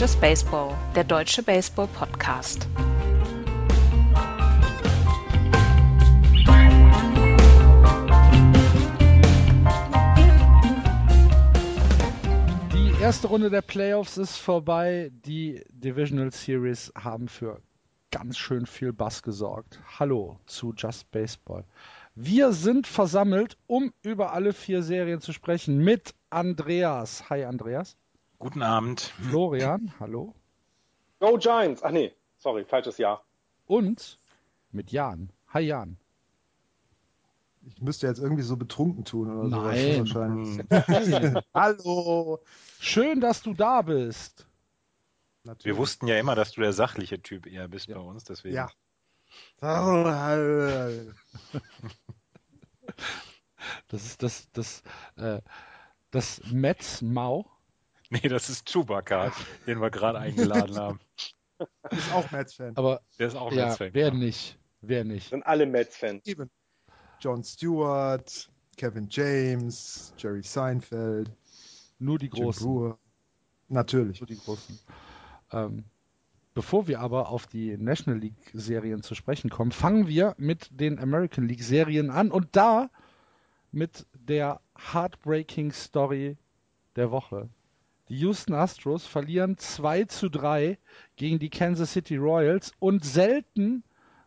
Just Baseball, der deutsche Baseball-Podcast. Die erste Runde der Playoffs ist vorbei. Die Divisional Series haben für ganz schön viel Bass gesorgt. Hallo zu Just Baseball. Wir sind versammelt, um über alle vier Serien zu sprechen mit Andreas. Hi Andreas. Guten Abend. Florian, hallo. Go Giants! Ach nee, sorry, falsches Jahr. Und mit Jan. Hi Jan. Ich müsste jetzt irgendwie so betrunken tun oder sowas Nein. wahrscheinlich. Hallo. Schön, dass du da bist. Natürlich. Wir wussten ja immer, dass du der sachliche Typ eher bist bei uns, deswegen. Ja. Das ist das, das, äh, das Metz Mau. Nee, das ist Chewbacca, den wir gerade eingeladen haben. Ist auch Mets-Fan. Aber Der ist auch ja, Mets-Fan. wer nicht? Wer nicht? Sind alle Mets-Fans. Eben. John Stewart, Kevin James, Jerry Seinfeld, Nur die Großen. Natürlich. Nur die Großen. Ähm, bevor wir aber auf die National League Serien zu sprechen kommen, fangen wir mit den American League Serien an und da mit der Heartbreaking Story der Woche. Die Houston Astros verlieren 2 zu 3 gegen die Kansas City Royals und selten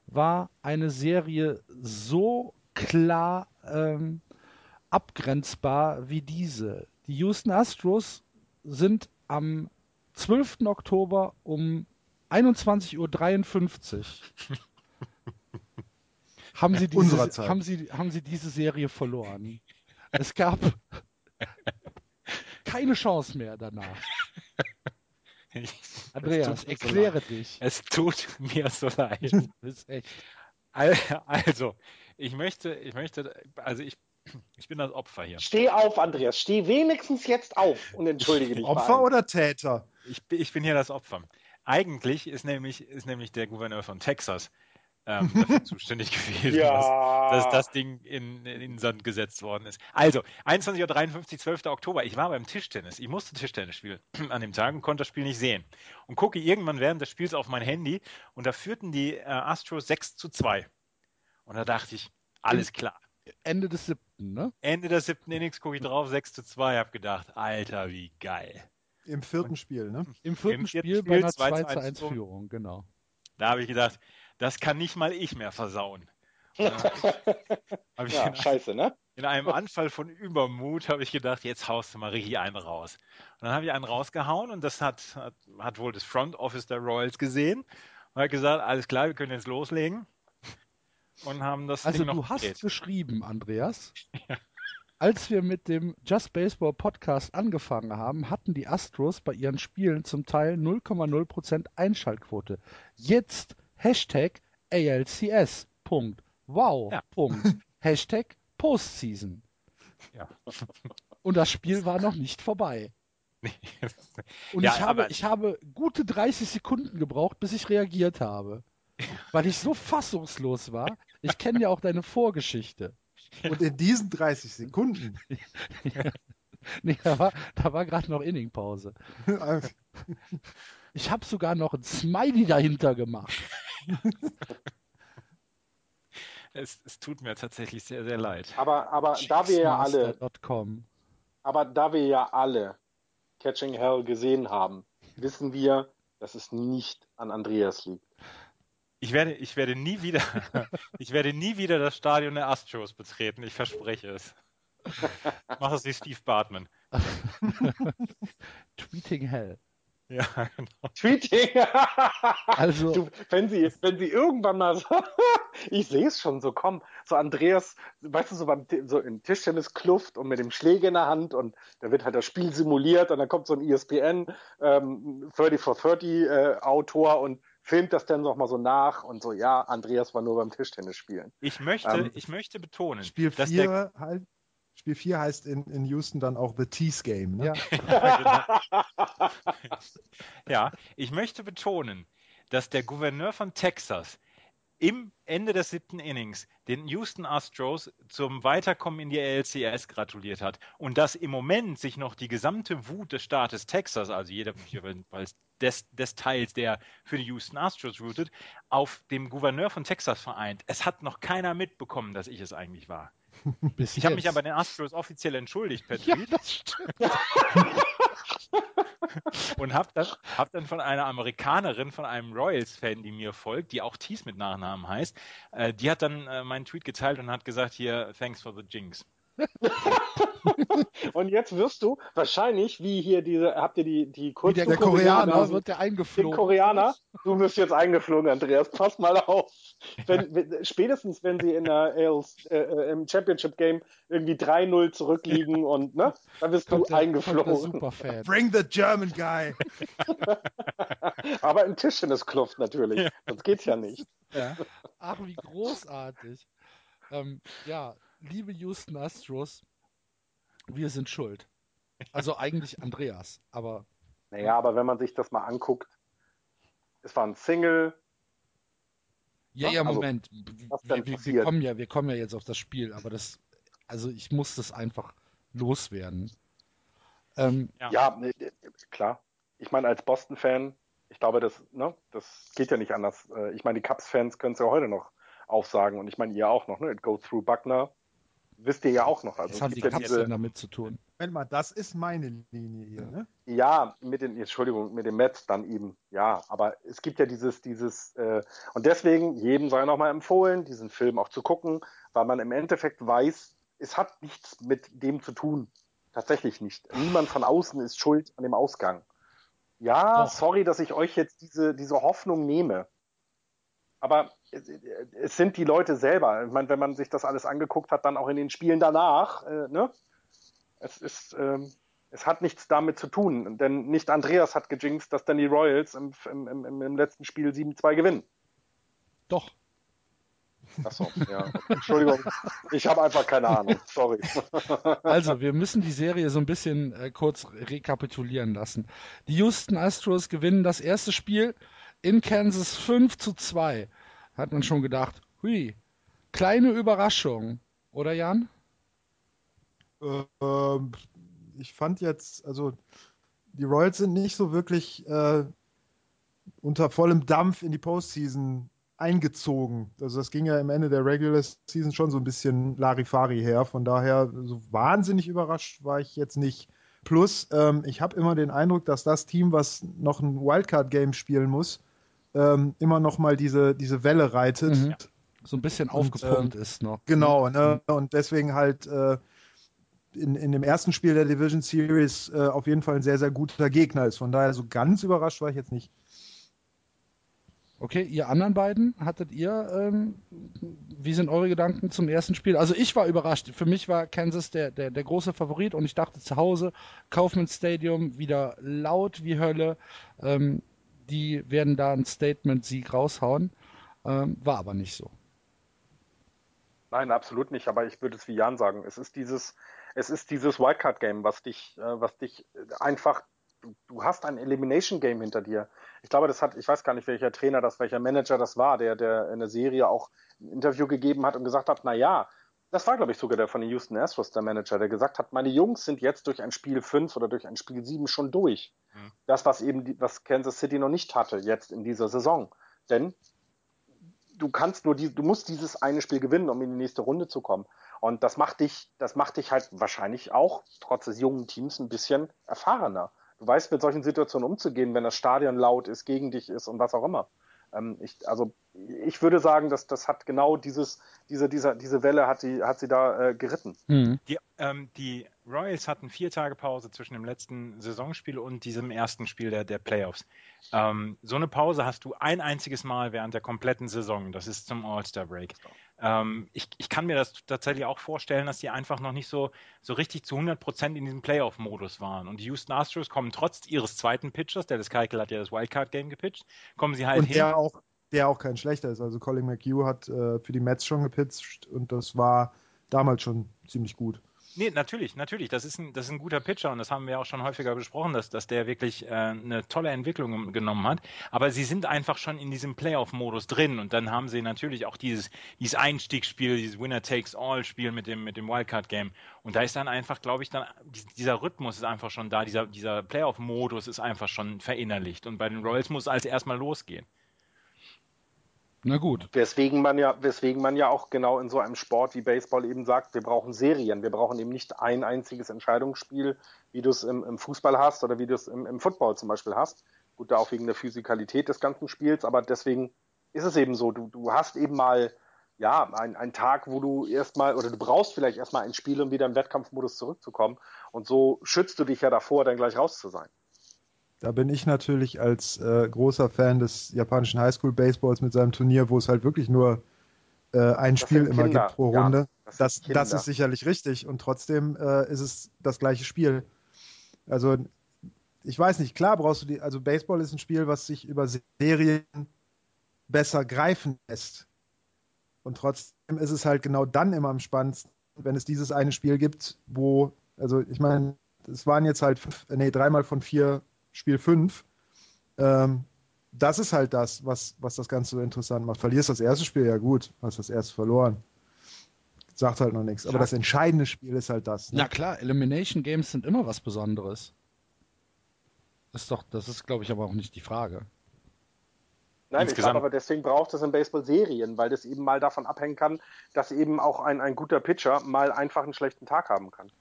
war eine Serie so klar ähm, abgrenzbar wie diese. Die Houston Astros sind am 12. Oktober um 21.53 Uhr haben sie, Unserer diese, haben, sie, haben sie diese Serie verloren. Es gab keine Chance mehr danach. Andreas, so erkläre leid. dich. Es tut mir so leid. Also, ich möchte, ich möchte, also ich, ich bin das Opfer hier. Steh auf, Andreas. Steh wenigstens jetzt auf und entschuldige dich. Opfer allen. oder Täter? Ich, bin- ich bin hier das Opfer. Eigentlich ist nämlich, ist nämlich der Gouverneur von Texas ähm, dafür zuständig gewesen, dass, Ja. dass das Ding in, in den Sand gesetzt worden ist. Also, 21.53 Uhr, 12. Oktober. Ich war beim Tischtennis. Ich musste Tischtennis spielen an dem Tag und konnte das Spiel nicht sehen. Und gucke irgendwann während des Spiels auf mein Handy und da führten die äh, Astros 6 zu 2. Und da dachte ich, alles klar. Ende des siebten, ne? Ende des siebten Innings gucke ich drauf, 6 zu 2, hab gedacht, Alter, wie geil. Im vierten Spiel, ne? Im vierten Im vierten Spiel bei einer Spiel 2 2 zu zu 1 1 Führung, genau. Da habe ich gedacht, das kann nicht mal ich mehr versauen. Äh, hab ich ja, in, scheiße, ne? in einem Anfall von Übermut habe ich gedacht, jetzt haust du mal richtig einen raus. Und dann habe ich einen rausgehauen und das hat, hat, hat wohl das Front Office der Royals gesehen und hat gesagt, alles klar, wir können jetzt loslegen. Und haben das Also Ding noch du hast gedreht. geschrieben, Andreas, als wir mit dem Just Baseball Podcast angefangen haben, hatten die Astros bei ihren Spielen zum Teil 0,0% Einschaltquote. Jetzt Hashtag ALCS. Punkt. Wow. Ja. Punkt. Hashtag Postseason. Ja. Und das Spiel war noch nicht vorbei. Und Ja, ich, habe, aber- ich habe gute 30 Sekunden gebraucht, bis ich reagiert habe. Weil ich so fassungslos war. Ich kenne ja auch deine Vorgeschichte. Und in diesen 30 Sekunden Nee, da war, da war gerade noch Inningpause. Ich habe sogar noch ein Smiley dahinter gemacht. Es, es tut mir tatsächlich sehr, sehr leid. Aber, aber da wir ja alle, aber da wir ja alle Catching Hell gesehen haben, wissen wir, dass es nicht an Andreas liegt. Ich werde, ich werde nie wieder, ich werde nie wieder das Stadion der Astros betreten. Ich verspreche es. Ich mache es wie Steve Bartman. Tweeting Hell. Ja, genau. Tweeting. Also, Du, wenn sie, wenn sie irgendwann mal so, ich sehe es schon so kommen, so Andreas, weißt du, so beim so in Tischtenniskluft und mit dem Schläger in der Hand und da wird halt das Spiel simuliert und dann kommt so ein ESPN ähm, 30 for 30 äh, Autor und filmt das dann noch mal so nach und so, ja, Andreas war nur beim Tischtennis spielen. Ich möchte, Ähm, ich möchte betonen, Spiel dass der 4 halt, Spiel 4 heißt in, in Houston dann auch The Tease Game. Ne? ja, Ja, ich möchte betonen, dass der Gouverneur von Texas im Ende des siebten Innings den Houston Astros zum Weiterkommen in die LCS gratuliert hat und dass im Moment sich noch die gesamte Wut des Staates Texas, also jeder des, des Teils, der für die Houston Astros routet, auf dem Gouverneur von Texas vereint. Es hat noch keiner mitbekommen, dass ich es eigentlich war. Bis Ich habe mich aber den Astros offiziell entschuldigt per Ja, Tweet das stimmt. und habe dann, hab dann von einer Amerikanerin, von einem Royals-Fan, die mir folgt, die auch Thies mit Nachnamen heißt, äh, die hat dann äh, meinen Tweet geteilt und hat gesagt, hier, thanks for the jinx. Und jetzt wirst du wahrscheinlich, wie hier diese, habt ihr die, die Wie kurzen der, der Koreaner Koreaner wird der den eingeflogen. Koreaner, du wirst jetzt eingeflogen, Andreas, pass mal auf. Wenn, wenn, spätestens wenn sie in der ALS, äh, äh, im Championship Game irgendwie 3-0 zurückliegen und ne, dann wirst du Kommt kommt der eingeflogen. Superfan. Bring the German guy. Aber in Tischtenniskluft natürlich. Sonst geht's ja nicht. Ja. Ach, wie großartig. Ähm, ja, liebe Houston Astros, wir sind schuld. Also eigentlich Andreas, aber Naja, aber wenn man sich das mal anguckt, es war ein Single, ja, Ja, ja, also, Moment. was wir, wir, wir, kommen ja, wir kommen ja jetzt auf das Spiel, aber das, also ich muss das einfach loswerden. Ähm, Ja. Ja, ne, ne, klar. Ich meine, als Boston-Fan, ich glaube, das, ne, das geht ja nicht anders. Äh, Ich meine, die Cubs-Fans können es ja heute noch aufsagen und ich meine, ihr auch noch, ne? It goes through Buckner. Wisst ihr ja auch noch. Also es haben die gibt ja Cubs diese, denn damit zu tun? Moment mal, das ist meine Linie hier. Ne? ja, mit den, Entschuldigung, mit den Mets dann eben, ja, aber es gibt ja dieses, dieses, äh, und deswegen jedem sei nochmal empfohlen, diesen Film auch zu gucken, weil man im Endeffekt weiß, es hat nichts mit dem zu tun. Tatsächlich nicht. Niemand von außen ist schuld an dem Ausgang. Ja, Doch. sorry, dass ich euch jetzt diese, diese Hoffnung nehme. Aber es, es sind die Leute selber. Ich meine, wenn man sich das alles angeguckt hat, dann auch in den Spielen danach, äh, ne? Es ist, ähm, es hat nichts damit zu tun, denn nicht Andreas hat gejinxt, dass dann die Royals im, im, im, im letzten Spiel 7-2 gewinnen. Doch. Achso, ja. Entschuldigung, ich habe einfach keine Ahnung. Sorry. Also, wir müssen die Serie so ein bisschen äh, kurz rekapitulieren lassen. Die Houston Astros gewinnen das erste Spiel in Kansas 5 zu 2. Hat man schon gedacht, hui, kleine Überraschung, oder Jan? Ähm, ich fand jetzt, also die Royals sind nicht so wirklich äh, unter vollem Dampf in die Postseason eingezogen. Also das ging ja im Ende der Regular Season schon so ein bisschen Larifari her. Von daher so wahnsinnig überrascht war ich jetzt nicht. Plus, ähm, ich habe immer den Eindruck, dass das Team, was noch ein Wildcard-Game spielen muss, ähm, immer noch mal diese, diese Welle reitet. Mhm. So ein bisschen Und, aufgepumpt ähm, ist noch. Genau, ne? und deswegen halt äh, in, in dem ersten Spiel der Division Series äh, auf jeden Fall ein sehr, sehr guter Gegner ist. Von daher so ganz überrascht war ich jetzt nicht. Okay, ihr anderen beiden, hattet ihr, ähm, wie sind eure Gedanken zum ersten Spiel? Also ich war überrascht. Für mich war Kansas der, der, der große Favorit und ich dachte zu Hause, Kaufman Stadium wieder laut wie Hölle. Ähm, die werden da ein Statement-Sieg raushauen. Ähm, war aber nicht so. Nein, absolut nicht. Aber ich würde es wie Jan sagen. Es ist dieses, es ist dieses Wildcard-Game, was dich, äh, was dich einfach, du, du hast ein Elimination-Game hinter dir. Ich glaube, das hat, ich weiß gar nicht, welcher Trainer das, welcher Manager das war, der, der in der Serie auch ein Interview gegeben hat und gesagt hat, na ja, das war, glaube ich, sogar der von den Houston Astros, der Manager, der gesagt hat, meine Jungs sind jetzt durch ein Spiel 5 oder durch ein Spiel 7 schon durch. Mhm. Das, was eben, die, was Kansas City noch nicht hatte, jetzt in dieser Saison. Denn du kannst nur die, du musst dieses eine Spiel gewinnen, um in die nächste Runde zu kommen. Und das macht dich, das macht dich halt wahrscheinlich auch, trotz des jungen Teams, ein bisschen erfahrener. Du weißt, mit solchen Situationen umzugehen, wenn das Stadion laut ist, gegen dich ist und was auch immer. Ähm, ich, also, ich würde sagen, dass das hat genau dieses, diese, dieser, diese Welle hat sie, hat sie da äh, geritten. Mhm. Die, ähm, die Royals hatten vier Tage Pause zwischen dem letzten Saisonspiel und diesem ersten Spiel der, der Playoffs. Ähm, so eine Pause hast du ein einziges Mal während der kompletten Saison. Das ist zum All-Star-Break. Ähm, ich, ich kann mir das tatsächlich auch vorstellen, dass die einfach noch nicht so, so richtig zu 100 Prozent in diesem Playoff-Modus waren. Und die Houston Astros kommen trotz ihres zweiten Pitchers, der das Keikel hat ja das Wildcard-Game gepitcht, kommen sie halt und hin. der auch, der auch kein schlechter ist. Also Colin McHugh hat äh, für die Mets schon gepitcht und das war damals schon ziemlich gut. Nee, natürlich, natürlich. Das ist, ein, das ist ein guter Pitcher und das haben wir auch schon häufiger besprochen, dass, dass der wirklich äh, eine tolle Entwicklung genommen hat. Aber sie sind einfach schon in diesem Playoff-Modus drin und dann haben sie natürlich auch dieses, dieses Einstiegsspiel, dieses Winner-Takes-All-Spiel mit dem, mit dem Wildcard-Game. Und da ist dann einfach, glaube ich, dann dieser Rhythmus ist einfach schon da, dieser, dieser Playoff-Modus ist einfach schon verinnerlicht. Und bei den Royals muss alles erstmal losgehen. Na gut. Weswegen man ja, weswegen man ja auch genau in so einem Sport wie Baseball eben sagt, wir brauchen Serien. Wir brauchen eben nicht ein einziges Entscheidungsspiel, wie du es im, im, Fußball hast oder wie du es im, im, Football zum Beispiel hast. Gut, da auch wegen der Physikalität des ganzen Spiels, aber deswegen ist es eben so. Du, du hast eben mal, ja, einen Tag, wo du erstmal, oder du brauchst vielleicht erstmal ein Spiel, um wieder im Wettkampfmodus zurückzukommen. Und so schützt du dich ja davor, dann gleich raus zu sein. Da bin ich natürlich als äh, großer Fan des japanischen Highschool-Baseballs mit seinem Turnier, wo es halt wirklich nur äh, ein das Spiel immer gibt pro Runde. Ja, das, das, das, ist sicherlich richtig und trotzdem äh, ist es das gleiche Spiel. Also ich weiß nicht, klar brauchst du die, also Baseball ist ein Spiel, was sich über Serien besser greifen lässt. Und trotzdem ist es halt genau dann immer am spannendsten, wenn es dieses eine Spiel gibt, wo, also ich meine, es waren jetzt halt fünf, nee, dreimal von vier Spiel 5. Ähm, das ist halt das, was, was das Ganze so interessant macht. Verlierst das erste Spiel, ja gut, hast das erste verloren. Sagt halt noch nichts. Aber das entscheidende Spiel ist halt das. Ne? Na klar, Elimination Games sind immer was Besonderes. Das ist doch, das ist, glaube ich, aber auch nicht die Frage. Nein, ich glaube aber deswegen braucht es in Baseball Serien, weil das eben mal davon abhängen kann, dass eben auch ein, ein guter Pitcher mal einfach einen schlechten Tag haben kann.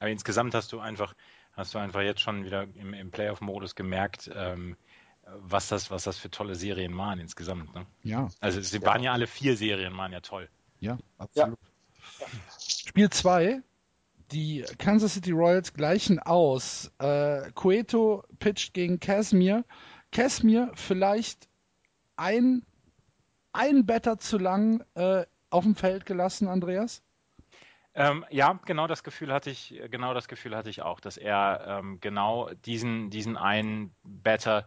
Aber insgesamt hast du einfach hast du einfach jetzt schon wieder im, im Playoff-Modus gemerkt, ähm, was das, was das für tolle Serien waren insgesamt. Ne? Ja. Also sie ja. waren ja alle vier Serien, waren ja toll. Ja, absolut. Ja. Spiel 2, die Kansas City Royals gleichen aus. Äh, Cueto pitcht gegen Casimir. Casimir vielleicht ein, ein Better zu lang äh, auf dem Feld gelassen, Andreas? Ähm, ja, genau das Gefühl hatte ich, genau das Gefühl hatte ich auch, dass er ähm, genau diesen, diesen einen Better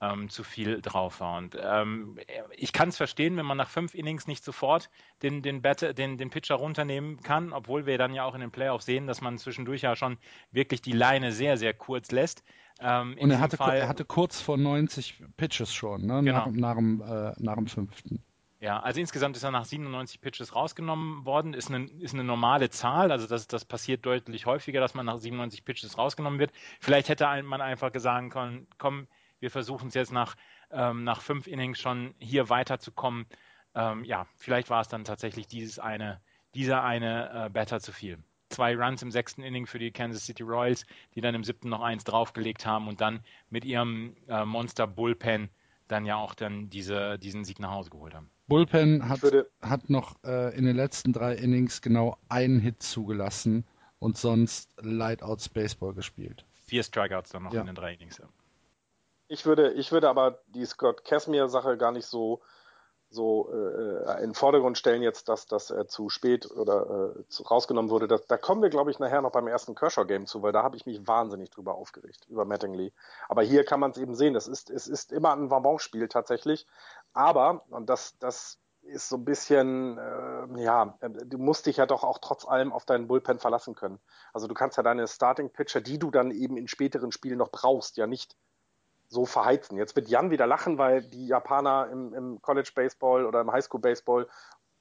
ähm, zu viel drauf war. Und ähm, ich kann es verstehen, wenn man nach fünf Innings nicht sofort den, den, Batter, den, den Pitcher runternehmen kann, obwohl wir dann ja auch in den Playoffs sehen, dass man zwischendurch ja schon wirklich die Leine sehr, sehr kurz lässt. Ähm, und er hatte, Fall, er hatte kurz vor 90 Pitches schon, ne? genau. nach, nach, dem, äh, nach dem fünften. Ja, also insgesamt ist er nach 97 Pitches rausgenommen worden. Ist eine, ist eine normale Zahl, also das, das passiert deutlich häufiger, dass man nach 97 Pitches rausgenommen wird. Vielleicht hätte man einfach sagen können, komm, wir versuchen es jetzt nach, ähm, nach fünf Innings schon hier weiterzukommen. Ähm, ja, vielleicht war es dann tatsächlich dieses eine, dieser eine äh, Better zu viel. Zwei Runs im sechsten Inning für die Kansas City Royals, die dann im siebten noch eins draufgelegt haben und dann mit ihrem äh, Monster Bullpen dann ja auch dann diese, diesen Sieg nach Hause geholt haben. Bullpen hat, hat noch äh, in den letzten drei Innings genau einen Hit zugelassen und sonst Lightouts Baseball gespielt. Vier Strikeouts dann noch ja. in den drei Innings. Ja. Ich würde, ich würde aber die Scott Casimir-Sache gar nicht so so äh, in den Vordergrund stellen jetzt, dass das äh, zu spät oder äh, zu, rausgenommen wurde. Das, da kommen wir, glaube ich, nachher noch beim ersten Kershaw-Game zu, weil da habe ich mich wahnsinnig drüber aufgeregt, über Mattingly. Aber hier kann man es eben sehen, das ist, es ist immer ein Vabon-Spiel tatsächlich. Aber, und das, das ist so ein bisschen, äh, ja, du musst dich ja doch auch trotz allem auf deinen Bullpen verlassen können. Also du kannst ja deine Starting-Pitcher, die du dann eben in späteren Spielen noch brauchst, ja nicht so verheizen. Jetzt wird Jan wieder lachen, weil die Japaner im, im College Baseball oder im Highschool Baseball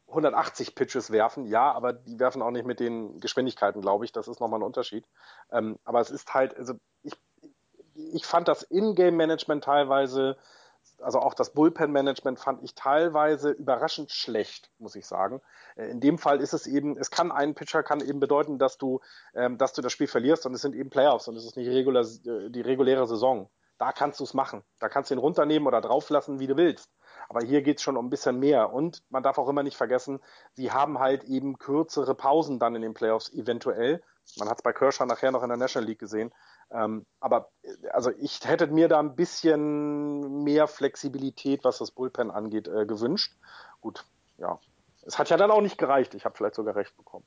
180 Pitches werfen. Ja, aber die werfen auch nicht mit den Geschwindigkeiten, glaube ich. Das ist nochmal ein Unterschied. Ähm, aber es ist halt, also ich, ich fand das In-Game-Management teilweise, also auch das Bullpen-Management fand ich teilweise überraschend schlecht, muss ich sagen. Äh, in dem Fall ist es eben, es kann ein Pitcher kann eben bedeuten, dass du, ähm, dass du das Spiel verlierst und es sind eben Playoffs und es ist nicht regulär, äh, die reguläre Saison. Da kannst du es machen. Da kannst du ihn runternehmen oder drauflassen, wie du willst. Aber hier geht es schon um ein bisschen mehr. Und man darf auch immer nicht vergessen, sie haben halt eben kürzere Pausen dann in den Playoffs eventuell. Man hat es bei Kershaw nachher noch in der National League gesehen. Ähm, aber also ich hätte mir da ein bisschen mehr Flexibilität, was das Bullpen angeht, äh, gewünscht. Gut, ja. Es hat ja dann auch nicht gereicht. Ich habe vielleicht sogar recht bekommen.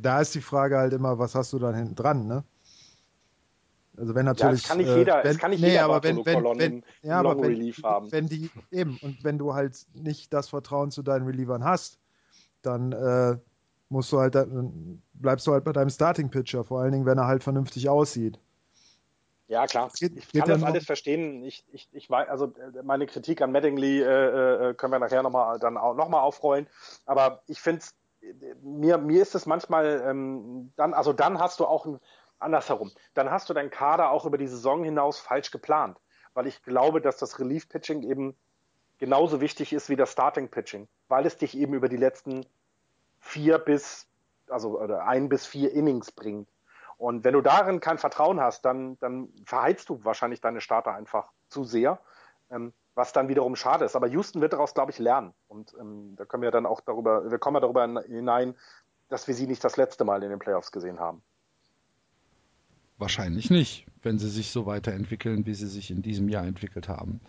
Da ist die Frage halt immer, was hast du dann hinten dran, ne? Also wenn natürlich. Ja, es kann nicht jeder, äh, wenn, es kann nicht nee, jeder aber wenn, wenn, wenn, ja, aber wenn, haben. wenn die eben und wenn du halt nicht das Vertrauen zu deinen Relievern hast, dann äh, musst du halt, dann bleibst du halt bei deinem Starting Pitcher, vor allen Dingen, wenn er halt vernünftig aussieht. Ja, klar. Geht- ich geht kann das alles verstehen. Ich, ich, ich weiß, also äh, meine Kritik an Mattingly äh, äh, können wir nachher nochmal dann auch noch mal aufrollen. Aber ich finde mir, mir ist es manchmal ähm, dann, also dann hast du auch ein, andersherum, dann hast du deinen Kader auch über die Saison hinaus falsch geplant. Weil ich glaube, dass das Relief-Pitching eben genauso wichtig ist wie das Starting-Pitching, weil es dich eben über die letzten vier bis, also oder ein bis vier Innings bringt. Und wenn du darin kein Vertrauen hast, dann, dann verheizt du wahrscheinlich deine Starter einfach zu sehr, ähm, was dann wiederum schade ist. Aber Houston wird daraus, glaube ich, lernen. Und ähm, da können wir dann auch darüber, wir kommen ja darüber hinein, dass wir sie nicht das letzte Mal in den Playoffs gesehen haben. Wahrscheinlich nicht, wenn sie sich so weiterentwickeln, wie sie sich in diesem Jahr entwickelt haben.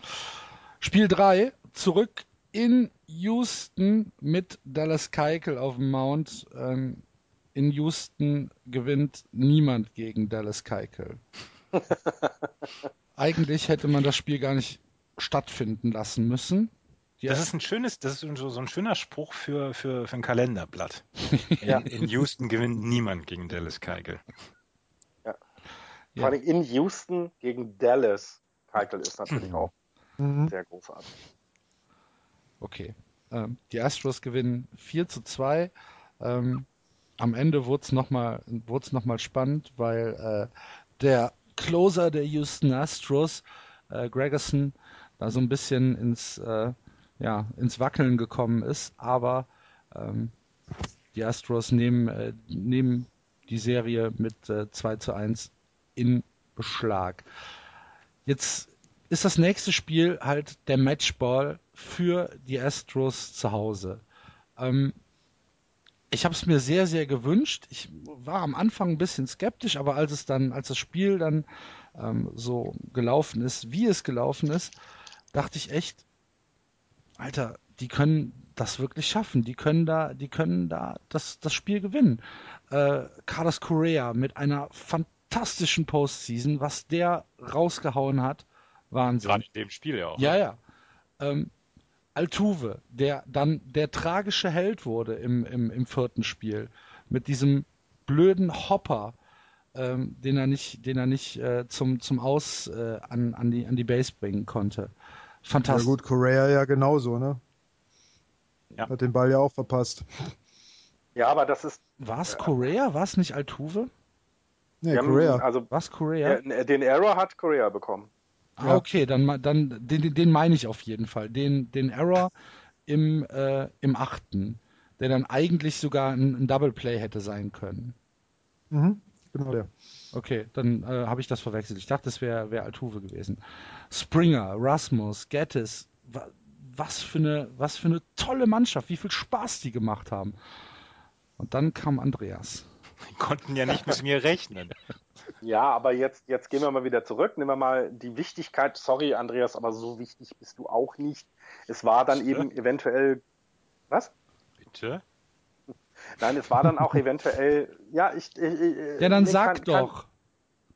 Spiel 3, zurück in Houston mit Dallas Keuchel auf dem Mount. Ähm, in Houston gewinnt niemand gegen Dallas Keuchel. Eigentlich hätte man das Spiel gar nicht stattfinden lassen müssen. Die Das ist ein schönes, das ist so, ein schöner Spruch für, für, für ein Kalenderblatt. In, Ja. in Houston gewinnt niemand gegen Dallas Vor allem in Houston gegen Dallas. Keitel ist natürlich auch Mhm. sehr großartig. Okay. Ähm, die Astros gewinnen 4 zu 2. Ähm, am Ende wurde es nochmal noch mal spannend, weil äh, der Closer der Houston Astros, äh, Gregerson, da so ein bisschen ins, äh, ja, ins Wackeln gekommen ist. Aber ähm, die Astros nehmen, äh, nehmen die Serie mit äh, 2 zu 1 in Beschlag. Jetzt ist das nächste Spiel halt der Matchball für die Astros zu Hause. Ähm, ich habe es mir sehr, sehr gewünscht. Ich war am Anfang ein bisschen skeptisch, aber als es dann, als das Spiel dann ähm, so gelaufen ist, wie es gelaufen ist, dachte ich echt, Alter, die können das wirklich schaffen. Die können da, die können da das, das Spiel gewinnen. Äh, Carlos Correa mit einer fantastischen Postseason, was der rausgehauen hat, Wahnsinn. Gerade in dem Spiel ja auch. Ja, ja. Ähm, Altuve, der dann der tragische Held wurde im, im, im vierten Spiel, mit diesem blöden Hopper, ähm, den er nicht, den er nicht äh, zum, zum Aus äh, an, an, die, an die Base bringen konnte. Ja Fantastisch. gut, Correa ja genauso, ne? Ja. Hat den Ball ja auch verpasst. Ja, aber das ist, War es Correa? War es nicht Altuve? Nee, haben- Correa. also Was Correa? äh, den Error hat Korea bekommen. Ah, okay, dann, dann den, den- meine ich auf jeden Fall. Den, den Error im, äh, im achten, der dann eigentlich sogar ein, ein Double Play hätte sein können. Mhm. Genau der. Okay, dann äh, habe ich das verwechselt. Ich dachte, es wäre wär Altuve gewesen. Springer, Rasmus, Gettis, wa was für, eine, was für eine tolle Mannschaft, wie viel Spaß die gemacht haben. Und dann kam Andreas. Die konnten ja nicht mit mir rechnen. Ja, aber jetzt, jetzt gehen wir mal wieder zurück. Nehmen wir mal die Wichtigkeit. Sorry, Andreas, aber so wichtig bist du auch nicht. Es war dann Bitte? eben eventuell. Was? Bitte? Nein, es war dann auch eventuell. Ja, ich. ich, ich Ja, dann nee, sag kann- kann- doch.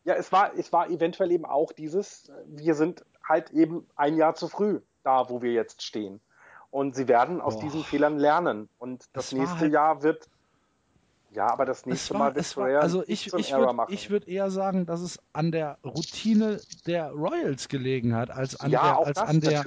Ja, es war, es war eventuell eben auch dieses, äh, wir sind halt eben ein Jahr zu früh da, wo wir jetzt stehen. Und sie werden aus Boah. diesen Fehlern lernen. Und das war nächste halt- Jahr wird, ja, aber das nächste war, Mal wird es war, also ich, ich würde würd eher sagen, dass es an der Routine der Royals gelegen hat, als an ja, der, als an der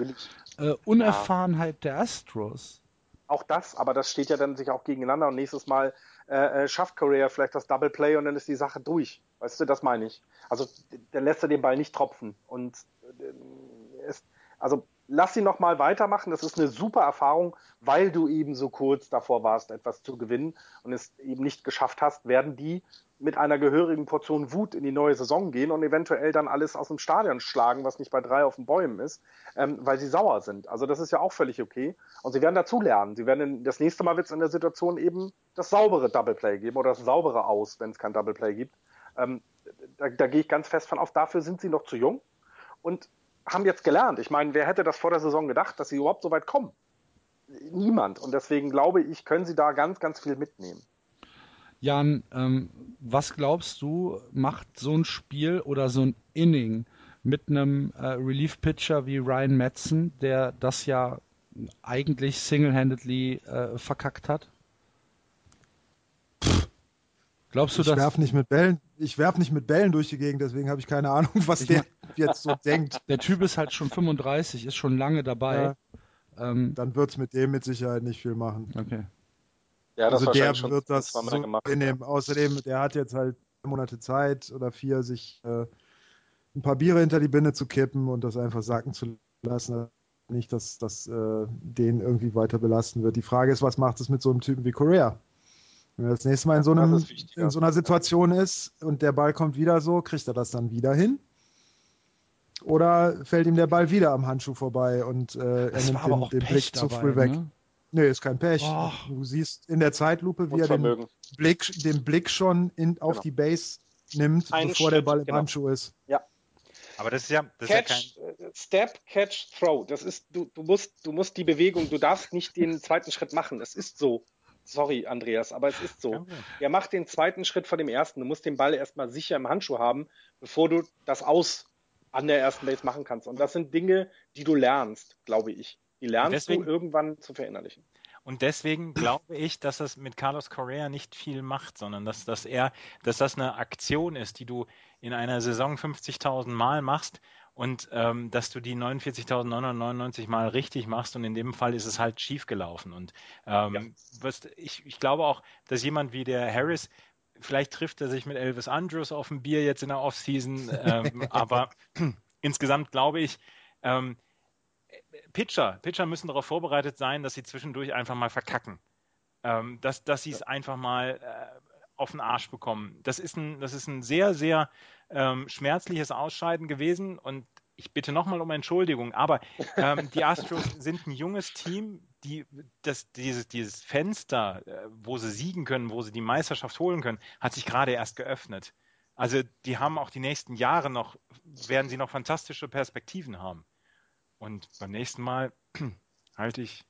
äh, Unerfahrenheit der Astros. Auch das, aber das steht ja dann sich auch gegeneinander und nächstes Mal äh, äh, schafft Correa vielleicht das Double Play und dann ist die Sache durch. Weißt du, das meine ich. Also dann lässt er den Ball nicht tropfen und äh, es, also lass ihn noch mal weitermachen. Das ist eine super Erfahrung, weil du eben so kurz davor warst, etwas zu gewinnen und es eben nicht geschafft hast, werden die mit einer gehörigen Portion Wut in die neue Saison gehen und eventuell dann alles aus dem Stadion schlagen, was nicht bei drei auf den Bäumen ist, ähm, weil sie sauer sind. Also das ist ja auch völlig okay. Und sie werden dazulernen. Sie werden das nächste Mal wird es in der Situation eben das saubere Double Play geben oder das saubere Aus, wenn es kein Double Play gibt. Ähm, da, da gehe ich ganz fest von auf. Dafür sind sie noch zu jung und haben jetzt gelernt. Ich meine, wer hätte das vor der Saison gedacht, dass sie überhaupt so weit kommen? Niemand. Und deswegen glaube ich, können sie da ganz, ganz viel mitnehmen. Jan, ähm, was glaubst du, macht so ein Spiel oder so ein Inning mit einem äh, Relief-Pitcher wie Ryan Madsen, der das ja eigentlich single-handedly äh, verkackt hat? Glaubst du, ich dass werf nicht mit Bällen, ich werf nicht mit Bällen durch die Gegend, deswegen habe ich keine Ahnung, was Ich der jetzt so denkt. der Typ ist halt schon 35, ist schon lange dabei? Ähm, Dann wird's mit dem mit Sicherheit nicht viel machen. okay. Ja, das also der schon wird das so gemacht. hinnehmen. Außerdem, der hat jetzt halt Monate Zeit oder vier, sich äh, ein paar Biere hinter die Binde zu kippen und das einfach sacken zu lassen. Nicht, dass das äh, den irgendwie weiter belasten wird. Die Frage ist, was macht es mit so einem Typen wie Korea? Wenn er das nächste Mal in so, Das einem, in so einer Situation ist und der Ball kommt wieder so, kriegt er das dann wieder hin? Oder fällt ihm der Ball wieder am Handschuh vorbei und äh, er Das nimmt den, den Blick zu dabei, früh weg? ne? Nee, ist kein Pech. Oh. Du siehst in der Zeitlupe, wie er den. Blick, den Blick schon in, auf Genau. die Base nimmt, Einen bevor der Schritt, Ball im genau. Handschuh ist. Aber das ist ja, das ist ja kein, Catch, äh, Step, Catch, Throw. Das ist, du, du musst, du musst die Bewegung, du darfst nicht den zweiten Schritt machen. Es ist so. Sorry, Andreas, aber es ist so. Er macht den zweiten Schritt vor dem ersten. Du musst den Ball erstmal sicher im Handschuh haben, bevor du das Aus an der ersten Base machen kannst. Und das sind Dinge, die du lernst, glaube ich. Die lernst deswegen- du irgendwann zu verinnerlichen. Und deswegen glaube ich, dass das mit Carlos Correa nicht viel macht, sondern dass, dass er, dass das eine Aktion ist, die du in einer Saison 50.000 Mal machst und ähm, dass du die 49.999 Mal richtig machst und in dem Fall ist es halt schief gelaufen. Und ähm, was, ich, ich glaube auch, dass jemand wie der Harris, vielleicht trifft er sich mit Elvis Andrews auf ein Bier jetzt in der Offseason, ähm, aber insgesamt glaube ich, ähm, Pitcher, Pitcher müssen darauf vorbereitet sein, dass sie zwischendurch einfach mal verkacken. Ähm, dass dass sie es einfach mal äh, auf den Arsch bekommen. Das ist ein, das ist ein sehr, sehr ähm, schmerzliches Ausscheiden gewesen und ich bitte nochmal um Entschuldigung, aber ähm, die Astros sind ein junges Team, die das, dieses, dieses Fenster, äh, wo sie siegen können, wo sie die Meisterschaft holen können, hat sich gerade erst geöffnet. Also die haben auch die nächsten Jahre noch, werden sie noch fantastische Perspektiven haben. Und beim nächsten Mal halte ich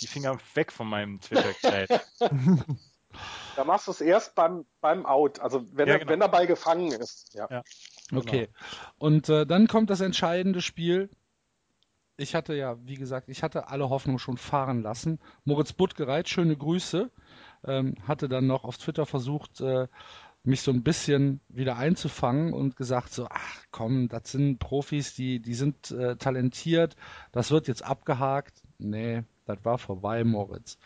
die Finger weg von meinem Twitter-Chat. Da machst du es erst beim, beim Out, also wenn, Ja, der, genau. wenn der Ball gefangen ist. Ja. Ja. Okay. Und äh, dann kommt das entscheidende Spiel. Ich hatte ja, wie gesagt, ich hatte alle Hoffnung schon fahren lassen. Moritz Buttgereit, schöne Grüße, ähm, hatte dann noch auf Twitter versucht, äh, mich so ein bisschen wieder einzufangen und gesagt so, ach komm, das sind Profis, die, die sind äh, talentiert, das wird jetzt abgehakt. Nee, das war vorbei, Moritz.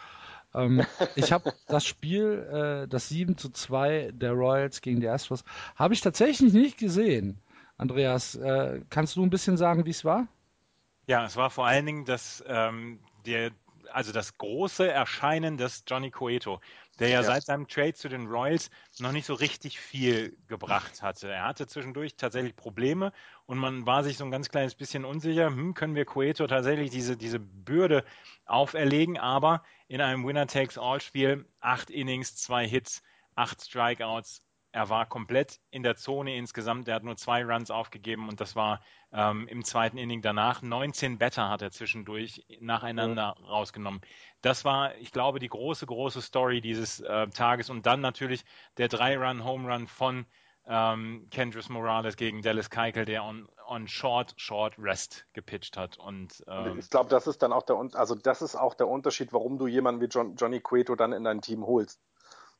Ähm, ich habe das Spiel, äh, das 7 zu 2 der Royals gegen die Astros, habe ich tatsächlich nicht gesehen. Andreas, äh, kannst du ein bisschen sagen, wie es war? Ja, es war vor allen Dingen das, ähm, der, also das große Erscheinen des Johnny Cueto, der ja, Ja. seit seinem Trade zu den Royals noch nicht so richtig viel gebracht hatte. Er hatte zwischendurch tatsächlich Probleme und man war sich so ein ganz kleines bisschen unsicher, hm, können wir Cueto tatsächlich diese, diese Bürde auferlegen, aber in einem Winner-Takes-All-Spiel, acht Innings, zwei Hits, acht Strikeouts, er war komplett in der Zone insgesamt. Er hat nur zwei Runs aufgegeben und das war ähm, im zweiten Inning danach. 19 Better hat er zwischendurch nacheinander rausgenommen. Das war, ich glaube, die große, große Story dieses äh, Tages. Und dann natürlich der Drei-Run-Home-Run von ähm, Kendris Morales gegen Dallas Keuchel, der on, on Short, Short Rest gepitcht hat. Und ähm, Ich glaube, das ist dann auch der, also das ist auch der Unterschied, warum du jemanden wie John, Johnny Cueto dann in dein Team holst.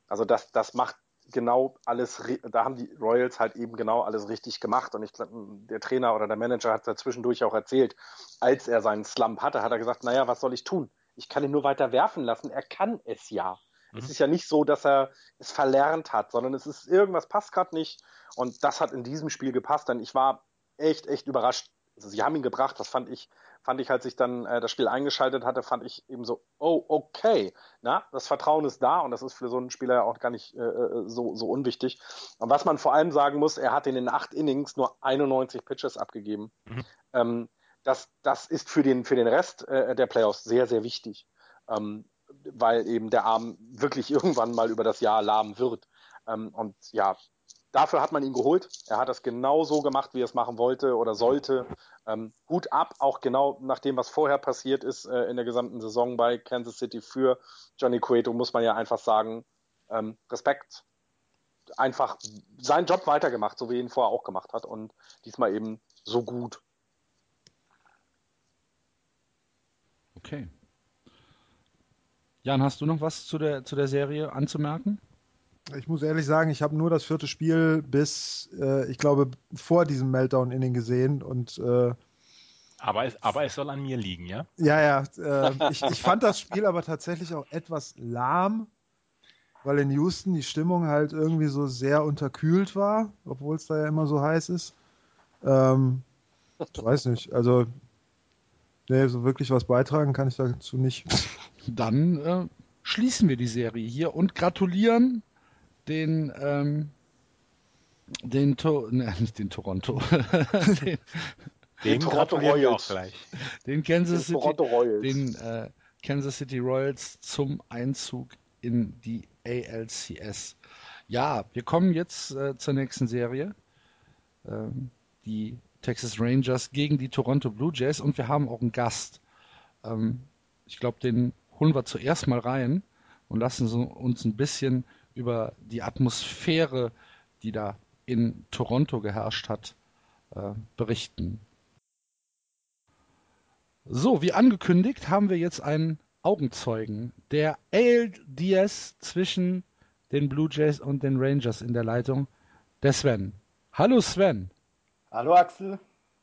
Also das, das macht genau alles, da haben die Royals halt eben genau alles richtig gemacht. Und ich glaube, der Trainer oder der Manager hat da zwischendurch auch erzählt, als er seinen Slump hatte, hat er gesagt, naja, was soll ich tun? Ich kann ihn nur weiter werfen lassen. Er kann es ja. Mhm. Es ist ja nicht so, dass er es verlernt hat, sondern es ist irgendwas passt gerade nicht. Und das hat in diesem Spiel gepasst. Denn ich war echt, echt überrascht. Also sie haben ihn gebracht, das fand ich, fand ich, als ich dann äh, das Spiel eingeschaltet hatte, fand ich eben so, oh, okay, na, das Vertrauen ist da und das ist für so einen Spieler ja auch gar nicht äh, so, so unwichtig. Und was man vor allem sagen muss, er hat in den acht Innings nur 91 Pitches abgegeben. Mhm. Ähm, das, das ist für den, für den Rest äh, der Playoffs sehr, sehr wichtig, ähm, weil eben der Arm wirklich irgendwann mal über das Jahr lahm wird. Ähm, und ja, dafür hat man ihn geholt. Er hat das genau so gemacht, wie er es machen wollte oder sollte. Ähm, Hut ab, auch genau nach dem, was vorher passiert ist äh, in der gesamten Saison bei Kansas City für Johnny Cueto, muss man ja einfach sagen, ähm, Respekt. Einfach seinen Job weitergemacht, so wie er ihn vorher auch gemacht hat und diesmal eben so gut. Okay. Jan, hast du noch was zu der, zu der Serie anzumerken? Ich muss ehrlich sagen, ich habe nur das vierte Spiel bis, äh, ich glaube, vor diesem Meltdown-Inning gesehen und äh, aber es, aber es soll an mir liegen, ja? Ja, ja. Äh, ich, ich fand das Spiel aber tatsächlich auch etwas lahm, weil in Houston die Stimmung halt irgendwie so sehr unterkühlt war, obwohl es da ja immer so heiß ist. Ähm, ich weiß nicht. Also, nee, so wirklich was beitragen kann ich dazu nicht. Dann äh, schließen wir die Serie hier und gratulieren den, ähm, den, to ne, nicht den Toronto, den, den Toronto Royals. gleich. Den Kansas den City, Royals. den äh, Kansas City Royals zum Einzug in die ALCS. Ja, wir kommen jetzt äh, zur nächsten Serie. Ähm, die Texas Rangers gegen die Toronto Blue Jays und wir haben auch einen Gast. Ähm, ich glaube, den holen wir zuerst mal rein und lassen so uns ein bisschen über die Atmosphäre, die da in Toronto geherrscht hat, äh, berichten. So, wie angekündigt, haben wir jetzt einen Augenzeugen, der ALDS zwischen den Blue Jays und den Rangers in der Leitung, der Sven. Hallo Sven. Hallo Axel.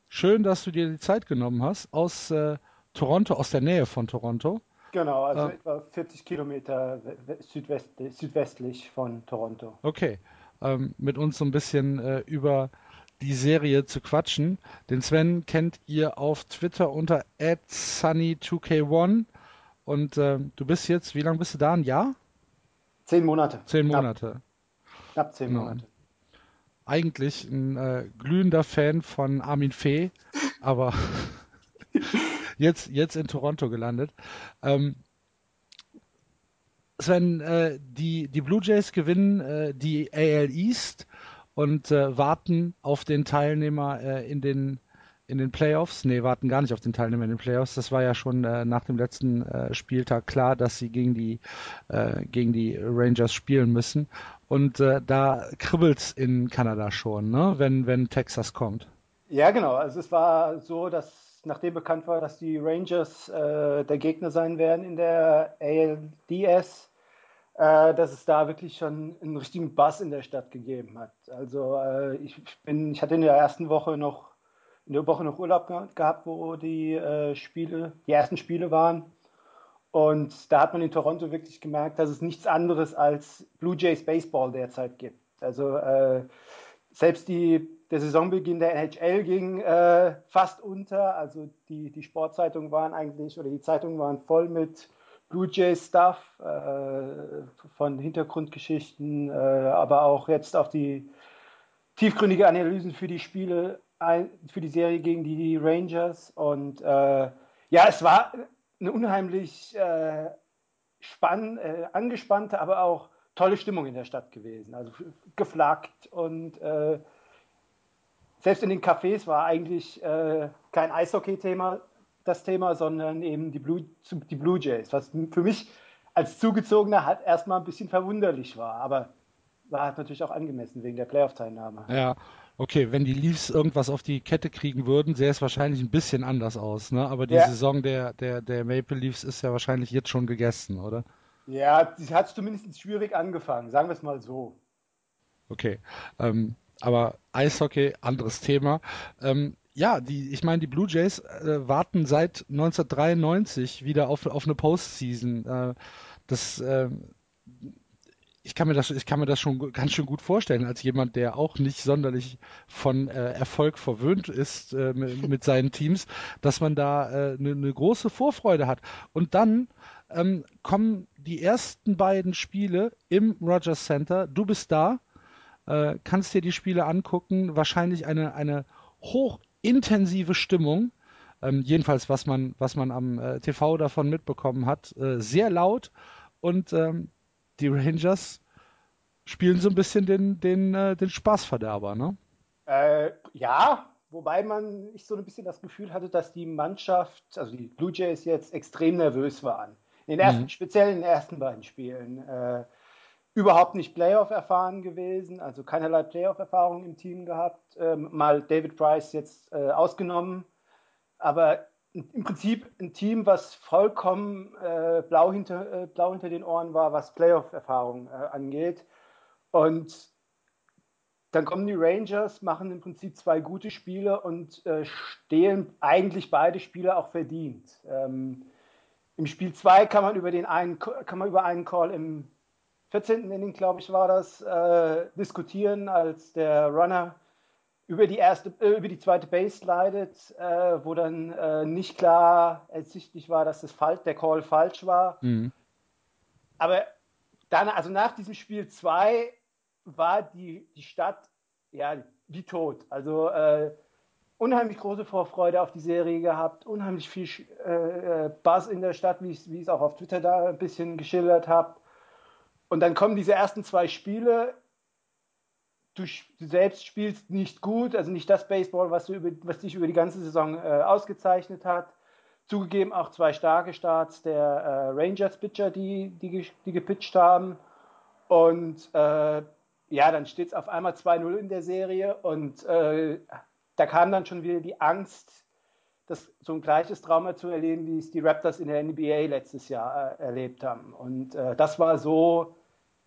Schön, dass du dir die Zeit genommen hast aus äh, Toronto, aus der Nähe von Toronto. Genau, also äh, etwa 40 Kilometer südwest, südwestlich von Toronto. Okay, ähm, mit uns so ein bisschen äh, über die Serie zu quatschen. Den Sven kennt ihr auf Twitter unter sunny2k1 und äh, du bist jetzt, wie lange bist du da? Ein Jahr? Zehn Monate. Zehn Monate. Knapp, zehn genau. Monate. Eigentlich ein äh, glühender Fan von Armin Fee, aber jetzt, jetzt in Toronto gelandet. Ähm, Sven, äh, die, die Blue Jays gewinnen äh, die AL East und äh, warten auf den Teilnehmer äh, in den in den Playoffs. Nee, warten gar nicht auf den Teilnehmer in den Playoffs. Das war ja schon äh, nach dem letzten äh, Spieltag klar, dass sie gegen die gegen die Rangers spielen müssen. Und da kribbelt's in Kanada schon, ne? wenn wenn Texas kommt. Ja, genau. Also es war so, dass nachdem bekannt war, dass die Rangers äh, der Gegner sein werden in der ALDS, äh, dass es da wirklich schon einen richtigen Bass in der Stadt gegeben hat. Also äh, ich, bin, ich hatte in der ersten Woche noch in der Woche noch Urlaub gehabt, wo die äh, Spiele, die ersten Spiele waren. Und da hat man in Toronto wirklich gemerkt, dass es nichts anderes als Blue Jays Baseball derzeit gibt. Also äh, selbst die der Saisonbeginn der NHL ging äh, fast unter. Also die, die Sportzeitungen waren eigentlich, oder die Zeitungen waren voll mit Blue Jays Stuff, äh, von Hintergrundgeschichten, äh, aber auch jetzt auf die tiefgründige Analysen für die Spiele, für die Serie gegen die Rangers. Und äh, ja, es war eine unheimlich äh, spann, äh, angespannte, aber auch tolle Stimmung in der Stadt gewesen. Also geflaggt und selbst in den Cafés war eigentlich äh, kein Eishockey-Thema das Thema, sondern eben die Blue, die Blue Jays, was für mich als Zugezogener halt erstmal ein bisschen verwunderlich war, aber war halt natürlich auch angemessen wegen der Playoff-Teilnahme. Ja, okay, wenn die Leafs irgendwas auf die Kette kriegen würden, sähe es wahrscheinlich ein bisschen anders aus, ne? Aber die ja. Saison der, der, der Maple Leafs ist ja wahrscheinlich jetzt schon gegessen, oder? Ja, sie hat zumindest schwierig angefangen, sagen wir es mal so. Okay. Ähm, aber Eishockey, anderes Thema. Ähm, ja, die, ich meine, die Blue Jays äh, warten seit 1993 wieder auf, auf eine Postseason. Äh, das, äh, ich kann mir das, ich kann mir das schon ganz schön gut vorstellen, als jemand, der auch nicht sonderlich von äh, Erfolg verwöhnt ist äh, mit, mit, seinen Teams, dass man da eine äh, ne große Vorfreude hat. Und dann ähm, kommen die ersten beiden Spiele im Rogers Center. Du bist da äh, kannst dir die Spiele angucken. Wahrscheinlich eine, eine hochintensive Stimmung. Ähm, jedenfalls, was man, was man am äh, TV davon mitbekommen hat. Äh, sehr laut und ähm, die Rangers spielen so ein bisschen den, den, äh, den Spaßverderber, ne? Äh, ja, wobei man ich so ein bisschen das Gefühl hatte, dass die Mannschaft, also die Blue Jays jetzt extrem nervös waren. In den ersten, mhm. speziell in den ersten beiden Spielen. Äh, überhaupt nicht Playoff erfahren gewesen, also keinerlei Playoff-Erfahrung im Team gehabt, ähm, mal David Price jetzt äh, ausgenommen, aber im Prinzip ein Team, was vollkommen äh, blau, hinter, äh, blau hinter den Ohren war, was Playoff-Erfahrung äh, angeht. Und dann kommen die Rangers, machen im Prinzip zwei gute Spiele und äh, stehlen eigentlich beide Spiele auch verdient. Ähm, Im Spiel 2 kann kann man über einen Call im 14. Inning, glaube ich, war das, äh, diskutieren, als der Runner über die erste, äh, über die zweite Base leidet, äh, wo dann äh, nicht klar ersichtlich war, dass das Fall, der Call falsch war. Mhm. Aber dann, also nach diesem Spiel 2 war die, die Stadt ja wie tot. Also äh, unheimlich große Vorfreude auf die Serie gehabt, unheimlich viel äh, Buzz in der Stadt, wie ich es auch auf Twitter da ein bisschen geschildert habe. Und dann kommen diese ersten zwei Spiele. Du, du, selbst spielst nicht gut, also nicht das Baseball, was, über, was dich über die ganze Saison äh, ausgezeichnet hat. Zugegeben auch zwei starke Starts der äh, Rangers-Pitcher, die, die, die gepitcht haben. Und äh, ja, dann steht es auf einmal 2-0 in der Serie und äh, da kam dann schon wieder die Angst, das, so ein gleiches Trauma zu erleben, wie es die Raptors in der NBA letztes Jahr äh, erlebt haben. Und äh, das war so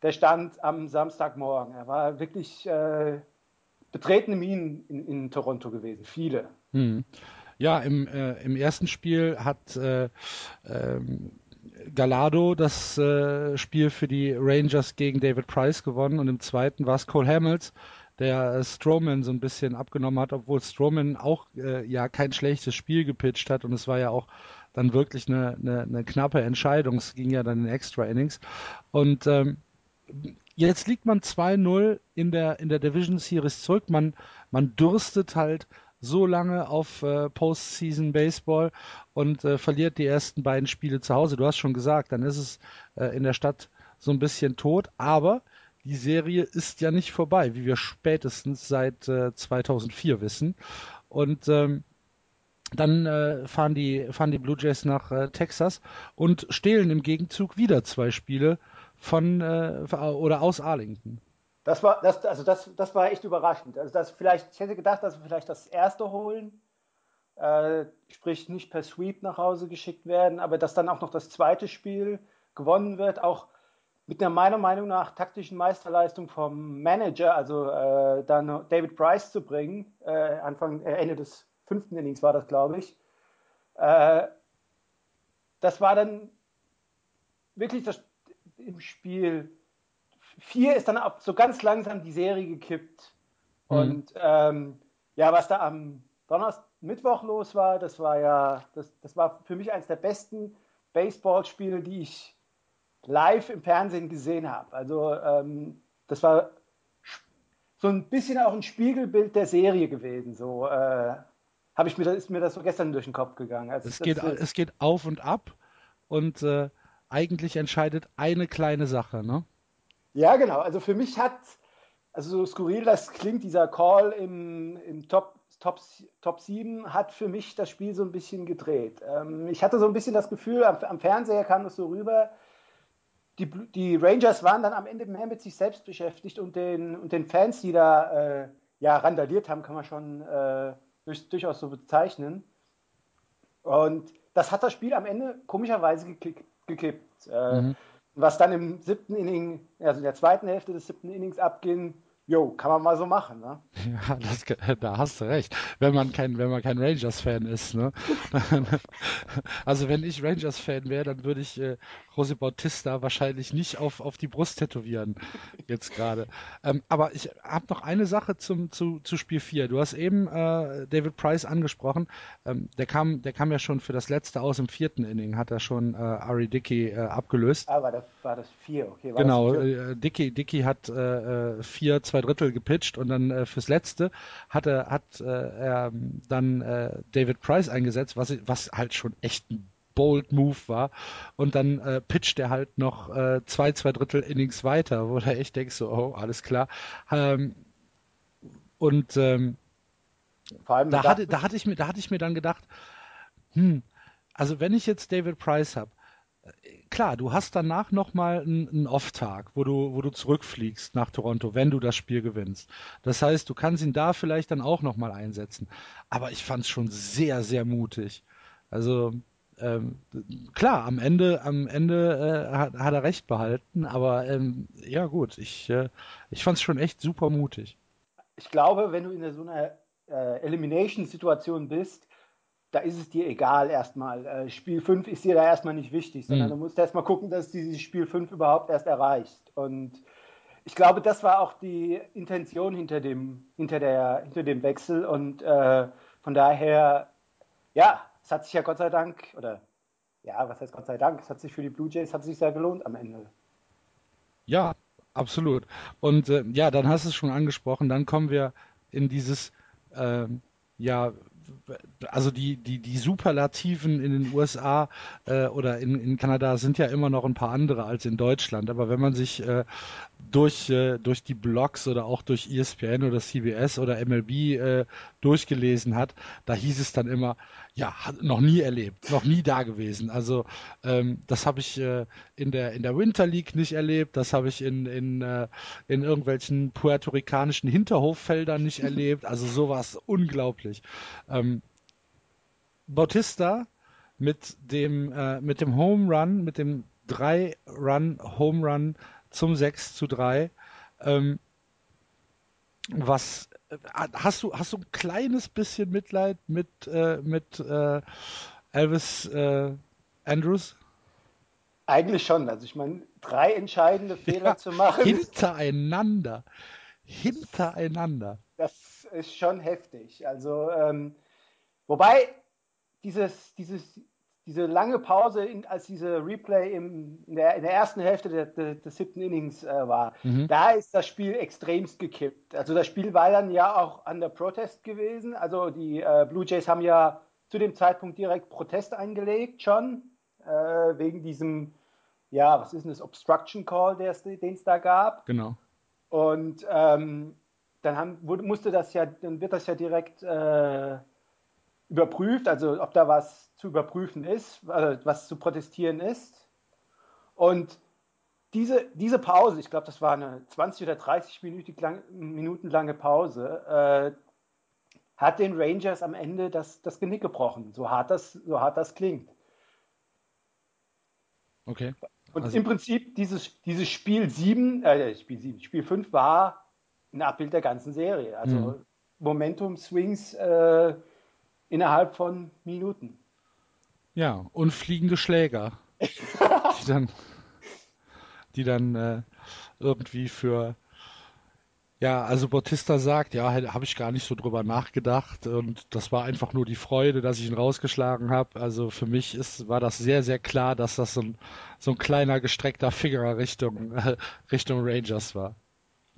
der Stand am Samstagmorgen. Er war wirklich äh, betretene Minen in, in, Toronto gewesen, viele. Hm. Ja, im, äh, im ersten Spiel hat äh, ähm, Gallardo das äh, Spiel für die Rangers gegen David Price gewonnen und im zweiten war es Cole Hamels, der Strowman so ein bisschen abgenommen hat, obwohl Strowman auch äh, ja kein schlechtes Spiel gepitcht hat und es war ja auch dann wirklich eine, eine, eine knappe Entscheidung. Es ging ja dann in Extra Innings und ähm, jetzt liegt man 2-0 in der in der Division Series zurück. Man man dürstet halt so lange auf äh, Postseason Baseball und äh, verliert die ersten beiden Spiele zu Hause. Du hast schon gesagt, dann ist es äh, in der Stadt so ein bisschen tot, aber die Serie ist ja nicht vorbei, wie wir spätestens seit äh, 2004 wissen. Und ähm, dann äh, fahren, die, fahren die Blue Jays nach äh, Texas und stehlen im Gegenzug wieder zwei Spiele von äh, oder aus Arlington. Das war, das, also das, das war echt überraschend. Also das vielleicht, ich hätte gedacht, dass wir vielleicht das erste holen, äh, sprich nicht per Sweep nach Hause geschickt werden, aber dass dann auch noch das zweite Spiel gewonnen wird, auch mit einer meiner Meinung nach taktischen Meisterleistung vom Manager, also äh, dann David Price zu bringen, äh, Anfang, äh, Ende des fünften Innings war das, glaube ich. Äh, das war dann wirklich das im Spiel 4 ist dann so ganz langsam die Serie gekippt. Mhm. Und ähm, ja, was da am Donnerstag, Mittwoch los war, das war ja, das, das war für mich eines der besten Baseballspiele, die ich live im Fernsehen gesehen habe. Also ähm, das war so ein bisschen auch ein Spiegelbild der Serie gewesen. So äh, habe ich mir, ist mir das so gestern durch den Kopf gegangen. Also, es, geht, es geht auf und ab und äh, eigentlich entscheidet eine kleine Sache, ne? Ja, genau. Also für mich hat, also so skurril das klingt, dieser Call im, im Top, Top, Top 7 hat für mich das Spiel so ein bisschen gedreht. Ähm, ich hatte so ein bisschen das Gefühl, am, am Fernseher kam das so rüber, die, die, Rangers waren dann am Ende mehr mit sich selbst beschäftigt und den, und den Fans, die da äh, ja, randaliert haben, kann man schon äh, durch, durchaus so bezeichnen. Und das hat das Spiel am Ende komischerweise gekippt. Äh, mhm was dann im siebten Inning, also in der zweiten Hälfte des siebten Innings abging, Jo, kann man mal so machen, ne? Ja, das, da hast du recht. Wenn man kein, wenn man kein Rangers-Fan ist, ne? also wenn ich Rangers-Fan wäre, dann würde ich äh, José Bautista wahrscheinlich nicht auf, auf die Brust tätowieren, jetzt gerade. Ähm, aber ich habe noch eine Sache zum, zu, zu Spiel 4. Du hast eben äh, David Price angesprochen. Ähm, der, kam, der kam ja schon für das letzte aus im vierten Inning, hat er schon äh, Ari Dickey äh, abgelöst. Ah, war das, war das vier, okay. genau, äh, Dickey, Dickey hat äh, äh, vier, zwei zwei Drittel gepitcht und dann äh, fürs Letzte hat er, hat, äh, er dann äh, David Price eingesetzt, was, was halt schon echt ein bold Move war. Und dann äh, pitcht er halt noch äh, zwei, zwei Drittel Innings weiter, wo er echt denkst so, oh, alles klar. Ähm, und ähm, da, hatte, da, hatte ich mir, da hatte ich mir dann gedacht, hm, also wenn ich jetzt David Price habe, klar, du hast danach nochmal einen, Off-Tag, wo du, wo du zurückfliegst nach Toronto, wenn du das Spiel gewinnst. Das heißt, du kannst ihn da vielleicht dann auch nochmal einsetzen. Aber ich fand es schon sehr, sehr mutig. Also ähm, klar, am Ende, am Ende äh, hat, hat, er recht behalten, aber ähm, ja gut, ich, äh, ich fand es schon echt super mutig. Ich glaube, wenn du in so einer äh, Elimination-Situation bist, da ist es dir egal erstmal. Äh, Spiel 5 ist dir da erstmal nicht wichtig, sondern mhm. du musst erstmal gucken, dass du dieses Spiel 5 überhaupt erst erreichst. Und ich glaube, das war auch die Intention hinter dem, hinter der, hinter dem Wechsel. Und äh, von daher, ja, es hat sich ja Gott sei Dank, oder ja, was heißt Gott sei Dank, es hat sich für die Blue Jays hat sich sehr gelohnt am Ende. Ja, absolut. Und äh, ja, dann hast du es schon angesprochen, dann kommen wir in dieses äh, ja, also die, die, die Superlativen in den USA äh, oder in, in Kanada sind ja immer noch ein paar andere als in Deutschland. Aber wenn man sich äh, durch, äh, durch die Blogs oder auch durch ESPN oder CBS oder MLB äh, durchgelesen hat, da hieß es dann immer, ja, noch nie erlebt, noch nie da gewesen. Also ähm, das habe ich äh, in, der, in der Winter League nicht erlebt, das habe ich in, in, äh, in irgendwelchen puerto-ricanischen Hinterhoffeldern nicht erlebt. Also sowas unglaublich. Ähm, Bautista mit dem, äh, mit dem Home Run, mit dem 3-Run Home Run zum 6 zu 3. Ähm, was äh, hast du hast du ein kleines bisschen Mitleid mit äh, mit äh, Elvis äh, Andrews? Eigentlich schon. Also ich meine, drei entscheidende Fehler ja, zu machen. Hintereinander. Hintereinander. Das ist schon heftig. Also ähm, wobei dieses, dieses, diese lange Pause, in, als diese Replay im, in, der, in, der, ersten Hälfte der, der, des siebten Innings äh, war, mhm. da ist das Spiel extremst gekippt. Also das Spiel war dann ja auch an der Protest gewesen. Also die äh, Blue Jays haben ja zu dem Zeitpunkt direkt Protest eingelegt schon, äh, wegen diesem, ja, was ist denn das, Obstruction Call, den es da gab. Genau. Und ähm, dann haben, musste das ja, dann wird das ja direkt äh, überprüft, also ob da was zu überprüfen ist, was zu protestieren ist. Und diese, diese Pause, ich glaube, das war eine 20 oder 30 Minuten lange Pause, äh, hat den Rangers am Ende das, das Genick gebrochen, so hart das, so hart das klingt. Okay. Und also. im Prinzip dieses, dieses Spiel 7, äh, Spiel 7, Spiel 5 war ein Abbild der ganzen Serie. Also mhm. Momentum-Swings äh, innerhalb von Minuten. Ja, und fliegende Schläger, die dann, die dann äh, irgendwie für ja, also Bautista sagt, ja, habe ich gar nicht so drüber nachgedacht und das war einfach nur die Freude, dass ich ihn rausgeschlagen habe. Also für mich ist, war das sehr, sehr klar, dass das so ein, so ein kleiner gestreckter Finger Richtung, äh, Richtung Rangers war.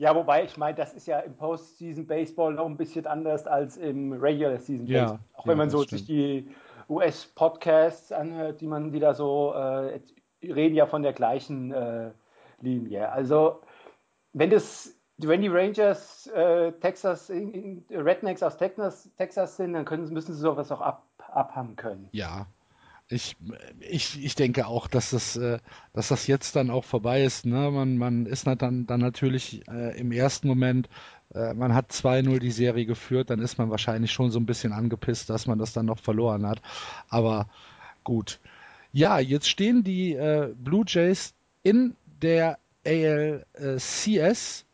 Ja, wobei ich meine, das ist ja im Postseason Baseball noch ein bisschen anders als im Regular Season Baseball. Ja, auch wenn ja, man so sich die US-Podcasts anhört, die man, die da so äh, reden ja von der gleichen äh, Linie. Also wenn das, wenn die Rangers äh, Texas, in, in, Rednecks aus Texas, Texas sind, dann können, müssen sie sowas auch ab, abhaben können. Ja, ich, ich, ich denke auch, dass das, äh, dass das jetzt dann auch vorbei ist. Ne? Man, man ist dann, dann natürlich äh, im ersten Moment, äh, man hat 2-0 die Serie geführt, dann ist man wahrscheinlich schon so ein bisschen angepisst, dass man das dann noch verloren hat. Aber gut. Ja, jetzt stehen die äh, Blue Jays in der ALCS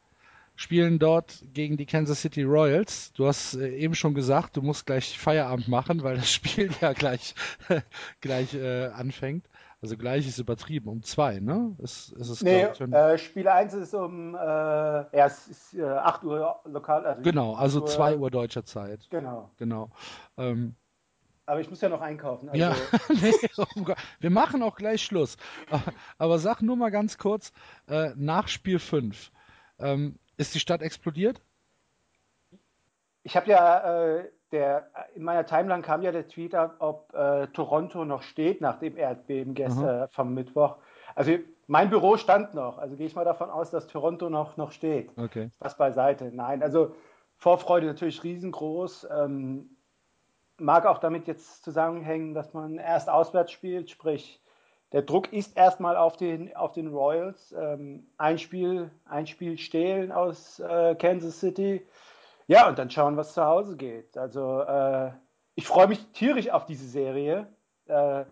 spielen dort gegen die Kansas City Royals. Du hast äh, eben schon gesagt, du musst gleich Feierabend machen, weil das Spiel ja gleich, gleich äh, anfängt. Also gleich ist übertrieben, um zwei, ne? Ist, ist es, nee, ich, äh, Spiel 1 ist um äh, ja, es ist, äh, 8 Uhr lokal. Also genau, also 2 Uhr, Uhr deutscher Zeit. Genau. Genau. Ähm, aber ich muss ja noch einkaufen. Also... Ja, nee, oh wir machen auch gleich Schluss. Aber sag nur mal ganz kurz, äh, nach Spiel 5, ähm, ist die Stadt explodiert? Ich habe ja, äh, der, in meiner Timeline kam ja der Tweet ab, ob äh, Toronto noch steht nach dem Erdbeben gestern mhm. vom Mittwoch. Also mein Büro stand noch, also gehe ich mal davon aus, dass Toronto noch, noch steht. Okay. Was beiseite. Nein, also Vorfreude natürlich riesengroß. Ähm, mag auch damit jetzt zusammenhängen, dass man erst auswärts spielt, sprich der Druck ist erstmal auf den, auf den Royals. Ähm, ein, Spiel, ein Spiel stehlen aus äh, Kansas City. Ja, und dann schauen, was zu Hause geht. Also äh, ich freue mich tierisch auf diese Serie. Äh,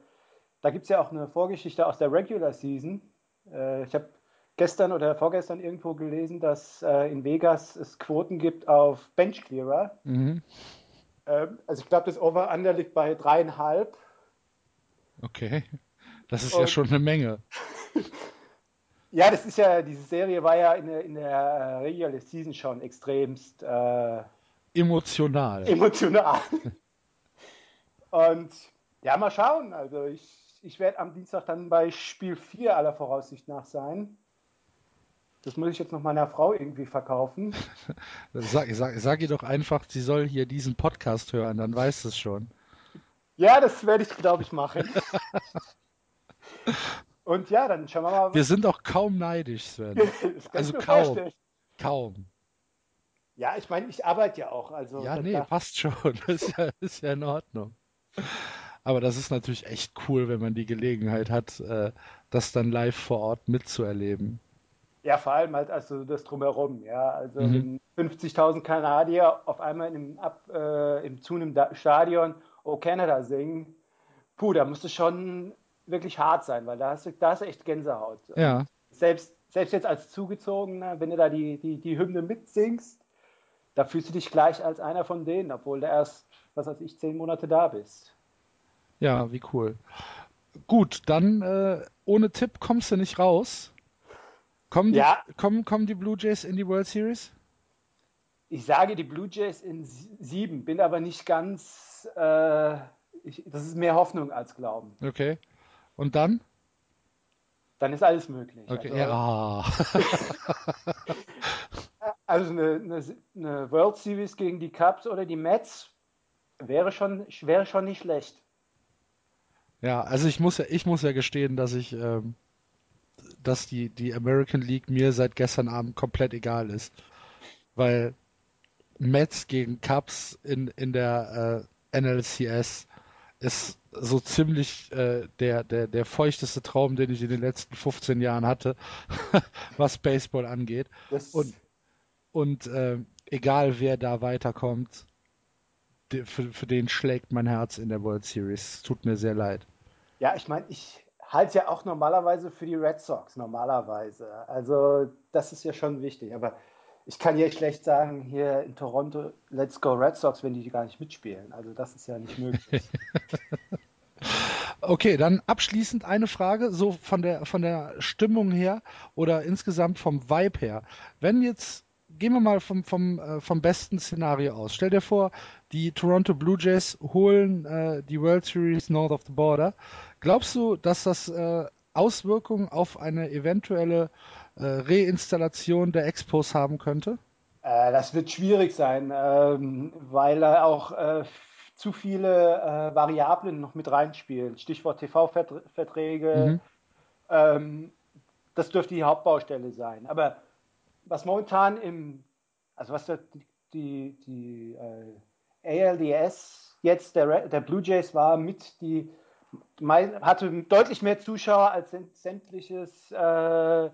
da gibt es ja auch eine Vorgeschichte aus der Regular Season. Äh, ich habe gestern oder vorgestern irgendwo gelesen, dass äh, in Vegas es Quoten gibt auf Bench Clearer. Mhm. Ähm, also ich glaube, das Over-Under liegt bei dreieinhalb. Okay. Das ist Und, ja schon eine Menge. ja, das ist ja, diese Serie war ja in der, in der äh, Regular Season schon extremst äh, emotional. Emotional. Und ja, mal schauen. Also ich, ich werde am Dienstag dann bei Spiel 4 aller Voraussicht nach sein. Das muss ich jetzt noch meiner Frau irgendwie verkaufen. sag, sag, sag ihr doch einfach, sie soll hier diesen Podcast hören, dann weiß es schon. Ja, das werde ich, glaube ich, machen. Und ja, dann schauen wir mal. Wir sind auch kaum neidisch, Sven. also kaum. Vorstellen. Kaum. Ja, ich meine, ich arbeite ja auch. Also ja, nee, passt schon. ist, ja, ist ja in Ordnung. Aber das ist natürlich echt cool, wenn man die Gelegenheit hat, äh, das dann live vor Ort mitzuerleben. Ja, vor allem halt also das drumherum, ja. Also mhm. 50.000 Kanadier auf einmal im, ab, äh, im zunehmenden Stadion Oh Canada singen, puh, da musst du schon wirklich hart sein, weil da hast du, da hast du echt Gänsehaut. Ja. selbst, selbst jetzt als Zugezogener, wenn du da die, die, die Hymne mitsingst, da fühlst du dich gleich als einer von denen, obwohl du erst, was weiß ich, zehn Monate da bist. Ja, wie cool. Gut, dann äh, ohne Tipp kommst du nicht raus. Kommen die, ja. kommen, kommen die Blue Jays in die World Series? Ich sage die Blue Jays in sieben, bin aber nicht ganz. Äh, ich, das ist mehr Hoffnung als Glauben. Okay. Und dann? Dann ist alles möglich. Okay. Also, ja. also eine, eine, eine, World Series gegen die Cubs oder die Mets wäre schon, wäre schon nicht schlecht. Ja, also ich muss ja, ich muss ja gestehen, dass ich ähm, dass die, die American League mir seit gestern Abend komplett egal ist. Weil Mets gegen Cubs in, in der äh, NLCS ist so ziemlich äh, der, der, der feuchteste Traum, den ich in den letzten 15 Jahren hatte, was Baseball angeht. Das und und äh, egal wer da weiterkommt, für, für den schlägt mein Herz in der World Series. Tut mir sehr leid. Ja, ich meine, ich halte ja auch normalerweise für die Red Sox, normalerweise. Also das ist ja schon wichtig. Aber ich kann hier schlecht sagen, hier in Toronto, let's go Red Sox, wenn die gar nicht mitspielen. Also das ist ja nicht möglich. okay, dann abschließend eine Frage, so von der, von der Stimmung her oder insgesamt vom Vibe her. Wenn jetzt gehen wir mal vom, vom, äh, vom besten Szenario aus. Stell dir vor, die Toronto Blue Jays holen äh, die World Series North of the Border. Glaubst du, dass das äh, Auswirkungen auf eine eventuelle äh, Reinstallation der Expos haben könnte? Äh, das wird schwierig sein, ähm, weil auch zu viele Variablen noch mit reinspielen. Stichwort TV-Verträge. Mhm. Ähm, das dürfte die Hauptbaustelle sein. Aber was momentan im, also was der, die, die äh, ALDS jetzt der, der Blue Jays war, mit die hatte deutlich mehr Zuschauer als sämtliches äh,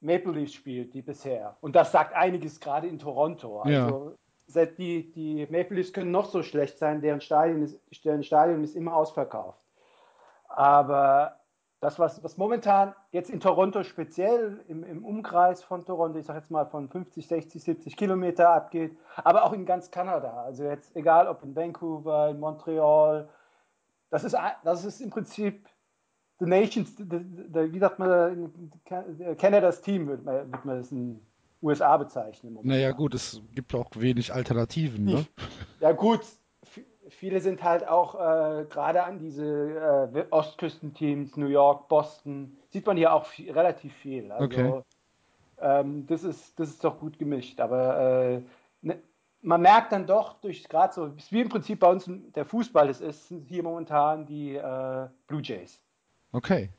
Maple Leafs spielt, die bisher. Und das sagt einiges gerade in Toronto. Also ja. Die, die Maple Leafs können noch so schlecht sein, deren Stadion ist, deren Stadion ist immer ausverkauft. Aber das, was, was momentan jetzt in Toronto speziell im, im Umkreis von Toronto, ich sage jetzt mal von 50, 60, 70 Kilometer abgeht, aber auch in ganz Kanada. Also jetzt egal ob in Vancouver, in Montreal, das ist, das ist im Prinzip The Nations, the, the, wie sagt man, Canadas Team, wird man, wird man das in USA bezeichnen. Naja, gut, es gibt auch wenig Alternativen. Ne? Ja, gut, viele sind halt auch äh, gerade an diese äh, Ostküstenteams, New York, Boston, sieht man hier auch viel, relativ viel. Also, okay. ähm, das, ist, das ist doch gut gemischt. Aber äh, ne, man merkt dann doch, durch gerade so, wie im Prinzip bei uns der Fußball es ist, sind hier momentan die äh, Blue Jays. Okay.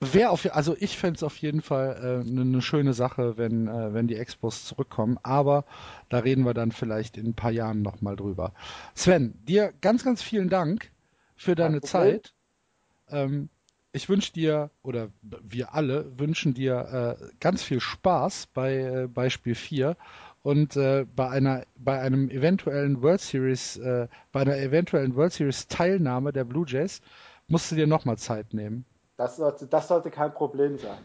Wäre auf, also ich fände es auf jeden Fall äh, eine ne schöne Sache, wenn, äh, wenn die Expos zurückkommen, aber da reden wir dann vielleicht in ein paar Jahren nochmal drüber. Sven, dir ganz, ganz vielen Dank für deine okay. Zeit. Ähm, ich wünsche dir, oder wir alle wünschen dir äh, ganz viel Spaß bei, äh, bei Spiel 4 und äh, bei einer bei einem eventuellen World Series äh, bei einer eventuellen World Series Teilnahme der Blue Jays musst du dir nochmal Zeit nehmen. Das sollte, das sollte kein Problem sein.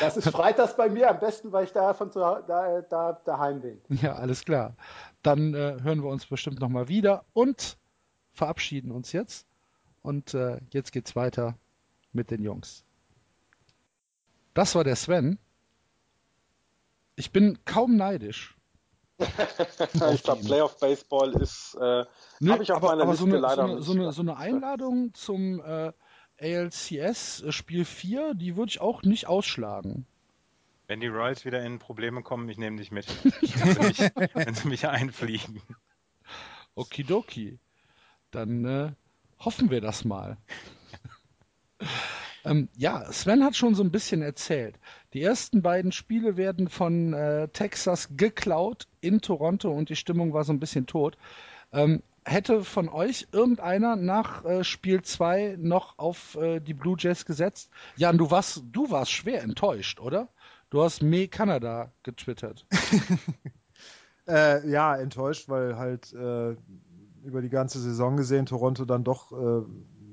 Das ist freitags bei mir am besten, weil ich da von zu, da, da, daheim bin. Ja, alles klar. Dann äh, hören wir uns bestimmt nochmal wieder und verabschieden uns jetzt. Und äh, jetzt geht's weiter mit den Jungs. Das war der Sven. Ich bin kaum neidisch. ich glaube, Playoff Baseball ist. Äh, Nö, Habe ich auf aber, meiner aber Liste so eine, leider so eine, so eine, so eine Einladung zum äh, ALCS äh, Spiel 4, die würde ich auch nicht ausschlagen. Wenn die Royals wieder in Probleme kommen, ich nehme dich mit. wenn, sie mich, wenn sie mich einfliegen. Okidoki. Dann äh, hoffen wir das mal. ähm, ja, Sven hat schon so ein bisschen erzählt. Die ersten beiden Spiele werden von äh, Texas geklaut in Toronto und die Stimmung war so ein bisschen tot. Ähm, hätte von euch irgendeiner nach äh, Spiel 2 noch auf äh, die Blue Jays gesetzt? Jan, du warst, du warst schwer enttäuscht, oder? Du hast Me Kanada getwittert. Äh, ja, enttäuscht, weil halt äh, über die ganze Saison gesehen Toronto dann doch äh,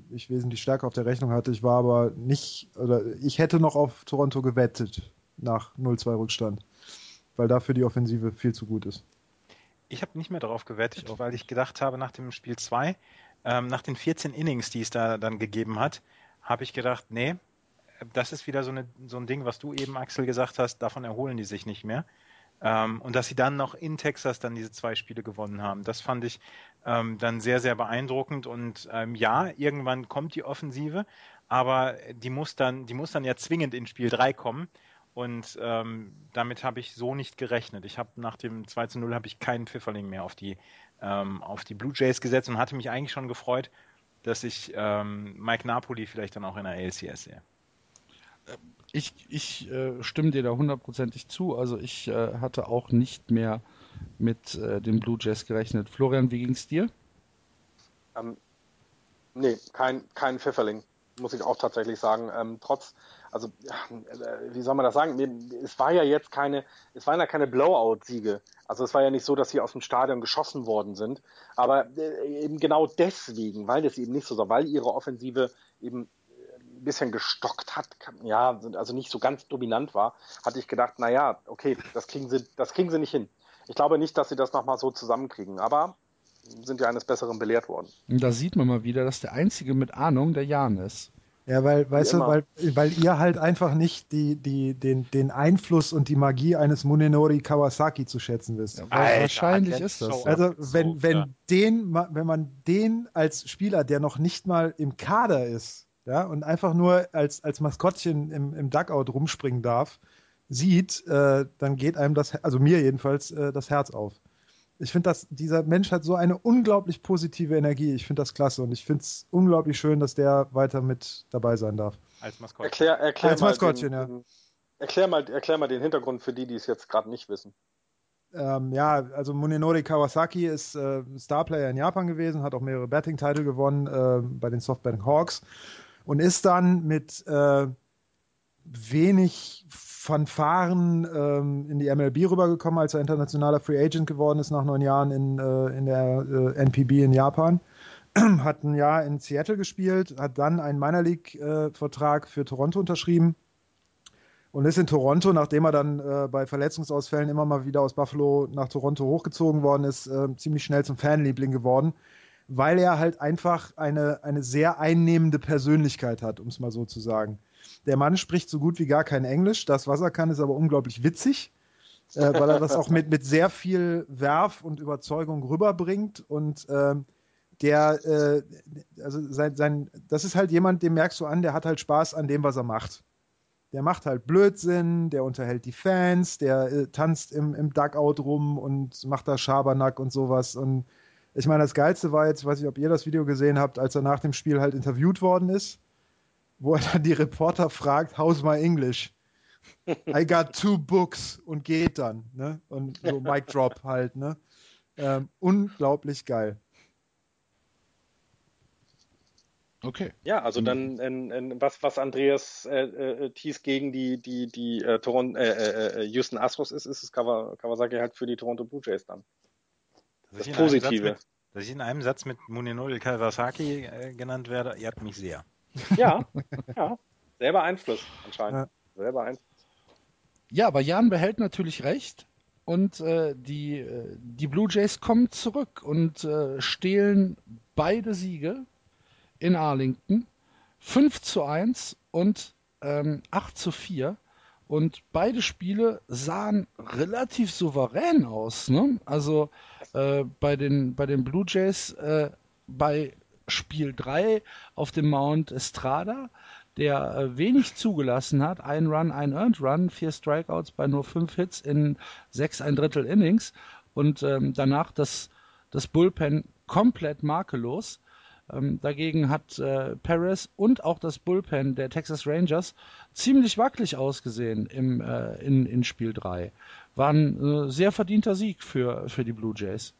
ich wesentlich stärker auf der Rechnung hatte. Ich war aber nicht, oder ich hätte noch auf Toronto gewettet nach 0-2 Rückstand, weil dafür die Offensive viel zu gut ist. Ich habe nicht mehr darauf gewettet, weil ich gedacht habe, nach dem Spiel 2, ähm, nach den 14 Innings, die es da dann gegeben hat, habe ich gedacht, nee, das ist wieder so, eine, so ein Ding, was du eben, Axel, gesagt hast, davon erholen die sich nicht mehr. Ähm, und dass sie dann noch in Texas dann diese zwei Spiele gewonnen haben, das fand ich ähm, dann sehr, sehr beeindruckend. Und ähm, ja, irgendwann kommt die Offensive, aber die muss dann, die muss dann ja zwingend in Spiel 3 kommen. Und ähm, damit habe ich so nicht gerechnet. Ich habe nach dem 2 zu 0 habe ich keinen Pfifferling mehr auf die, ähm, auf die Blue Jays gesetzt und hatte mich eigentlich schon gefreut, dass ich ähm, Mike Napoli vielleicht dann auch in der ALCS sehe. Ich, ich äh, stimme dir da hundertprozentig zu. Also ich äh, hatte auch nicht mehr mit äh, den Blue Jays gerechnet. Florian, wie ging es dir? Ähm, nee, kein, kein Pfifferling, muss ich auch tatsächlich sagen. Ähm, trotz, also äh, wie soll man das sagen? Es war ja jetzt keine, es waren ja keine Blowout-Siege. Also es war ja nicht so, dass sie aus dem Stadion geschossen worden sind. Aber äh, eben genau deswegen, weil das eben nicht so war, weil ihre Offensive eben ein bisschen gestockt hat, ja, also nicht so ganz dominant war, hatte ich gedacht, naja, okay, das kriegen sie, das kriegen sie nicht hin. Ich glaube nicht, dass sie das nochmal so zusammenkriegen, aber sind ja eines Besseren belehrt worden. Da sieht man mal wieder, dass der Einzige mit Ahnung der Jan ist. Ja, weil, weißt du, weil, weil ihr halt einfach nicht die, die, den, den Einfluss und die Magie eines Munenori Kawasaki zu schätzen wisst. Ja, Alter, wahrscheinlich ist das. Also, wenn, so, wenn ja. den, wenn man den als Spieler, der noch nicht mal im Kader ist, ja, und einfach nur als, als Maskottchen im, im Duckout rumspringen darf, sieht, äh, dann geht einem das, also mir jedenfalls, äh, das Herz auf. Ich finde, dass dieser Mensch hat so eine unglaublich positive Energie. Ich finde das klasse und ich finde es unglaublich schön, dass der weiter mit dabei sein darf. Als Maskottchen. Erklär, erklär Als Maskottchen, den, ja. Den, erklär, mal, erklär mal den Hintergrund für die, die es jetzt gerade nicht wissen. Ähm, ja, also Munenori Kawasaki ist äh, Starplayer in Japan gewesen, hat auch mehrere Batting-Titel gewonnen äh, bei den Softbank Hawks und ist dann mit äh, wenig Fanfaren ähm, in die MLB rübergekommen, als er internationaler Free Agent geworden ist nach neun Jahren in, äh, in der äh, NPB in Japan. hat ein Jahr in Seattle gespielt, hat dann einen Minor League-Vertrag äh, für Toronto unterschrieben und ist in Toronto, nachdem er dann äh, bei Verletzungsausfällen immer mal wieder aus Buffalo nach Toronto hochgezogen worden ist, äh, ziemlich schnell zum Fanliebling geworden, weil er halt einfach eine, eine sehr einnehmende Persönlichkeit hat, um es mal so zu sagen. Der Mann spricht so gut wie gar kein Englisch. Das, was er kann, ist aber unglaublich witzig, äh, weil er das auch mit, mit sehr viel Werf und Überzeugung rüberbringt. Und äh, der, äh, also sein, sein, das ist halt jemand, dem merkst du an, der hat halt Spaß an dem, was er macht. Der macht halt Blödsinn, der unterhält die Fans, der äh, tanzt im, im Duckout rum und macht da Schabernack und sowas. Und ich meine, das Geilste war jetzt, ich weiß nicht, ob ihr das Video gesehen habt, als er nach dem Spiel halt interviewt worden ist wo er dann die Reporter fragt, how's my English? I got two books und geht dann, ne? Und so Mic Drop halt, ne? Ähm, unglaublich geil. Okay. Ja, also dann in, in, was, was Andreas äh, äh, Thies gegen die, die, die äh, Toronto, äh, äh, Houston Astros ist, ist es Kawasaki halt für die Toronto Blue Jays dann. Das, das Positive. Mit, dass ich in einem Satz mit Munenori Kawasaki äh, genannt werde, ehrt mich sehr. Ja, ja. Selber Einfluss anscheinend. Ja. Selber Einfluss. Ja, aber Jan behält natürlich recht. Und äh, die, äh, die Blue Jays kommen zurück und äh, stehlen beide Siege in Arlington. 5 zu 1 und ähm, 8 zu 4. Und beide Spiele sahen relativ souverän aus. Ne? Also äh, bei, den, bei den Blue Jays äh, bei Spiel 3 auf dem Mount Estrada, der äh, wenig zugelassen hat. Ein Run, ein Earned Run, vier Strikeouts bei nur fünf Hits in sechs ein Drittel Innings. Und ähm, danach das, das Bullpen komplett makellos. Ähm, dagegen hat äh, Perez und auch das Bullpen der Texas Rangers ziemlich wackelig ausgesehen im, äh, in, in Spiel 3. War ein äh, sehr verdienter Sieg für, für die Blue Jays.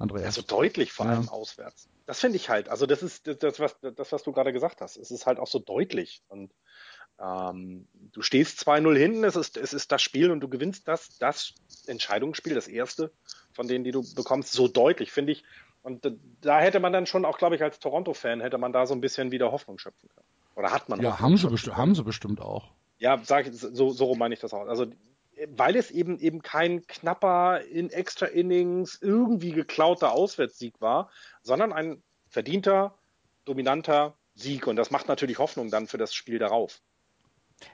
Andreas. Also deutlich vor allem ja. auswärts. Das finde ich halt. Also das ist das, was, das, was du gerade gesagt hast. Es ist halt auch so deutlich. Und ähm, du stehst 2-0 hinten, es ist, es ist das Spiel und du gewinnst das, das Entscheidungsspiel, das erste von denen, die du bekommst, so deutlich, finde ich. Und da hätte man dann schon auch, glaube ich, als Toronto-Fan hätte man da so ein bisschen wieder Hoffnung schöpfen können. Oder hat man? Ja, haben sie, bestimmt, haben sie bestimmt auch. Ja, sag ich, so, so meine ich das auch. Also, weil es eben eben kein knapper in Extra Innings irgendwie geklauter Auswärtssieg war, sondern ein verdienter, dominanter Sieg. Und das macht natürlich Hoffnung dann für das Spiel darauf.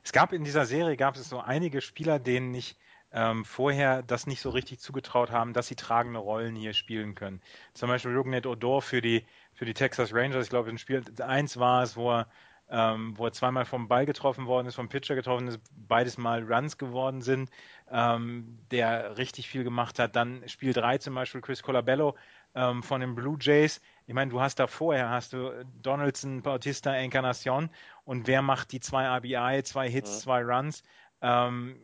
Es gab in dieser Serie gab es so einige Spieler, denen ich ähm, vorher das nicht so richtig zugetraut haben, dass sie tragende Rollen hier spielen können. Zum Beispiel Rugnet Odor für die, für die Texas Rangers. Ich glaube, in Spiel 1 war es, wo er, ähm, wo er zweimal vom Ball getroffen worden ist, vom Pitcher getroffen ist, beides Mal Runs geworden sind, ähm, der richtig viel gemacht hat. Dann Spiel 3 zum Beispiel Chris Colabello ähm, von den Blue Jays. Ich meine, du hast da vorher, hast du Donaldson, Bautista, Encarnacion und wer macht die zwei RBI, zwei Hits, ja. zwei Runs? Ähm,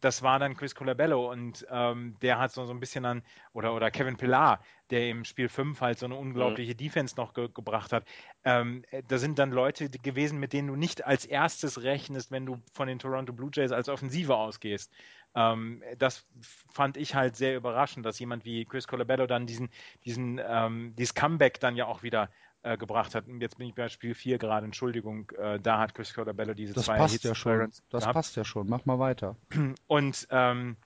das war dann Chris Colabello und ähm, der hat so, so ein bisschen an, oder, oder Kevin Pillar, der im Spiel 5 halt so eine unglaubliche mhm. Defense noch ge gebracht hat. Ähm, da sind dann Leute gewesen, mit denen du nicht als erstes rechnest, wenn du von den Toronto Blue Jays als Offensive ausgehst. Ähm, das fand ich halt sehr überraschend, dass jemand wie Chris Colabello dann diesen, diesen, ähm, dieses Comeback dann ja auch wieder äh, gebracht hat. Und jetzt bin ich bei Spiel 4 gerade, Entschuldigung, äh, da hat Chris Cordabello diese das zwei passt Hits ja schon. Das gehabt. passt ja schon. Mach mal weiter. Und ähm,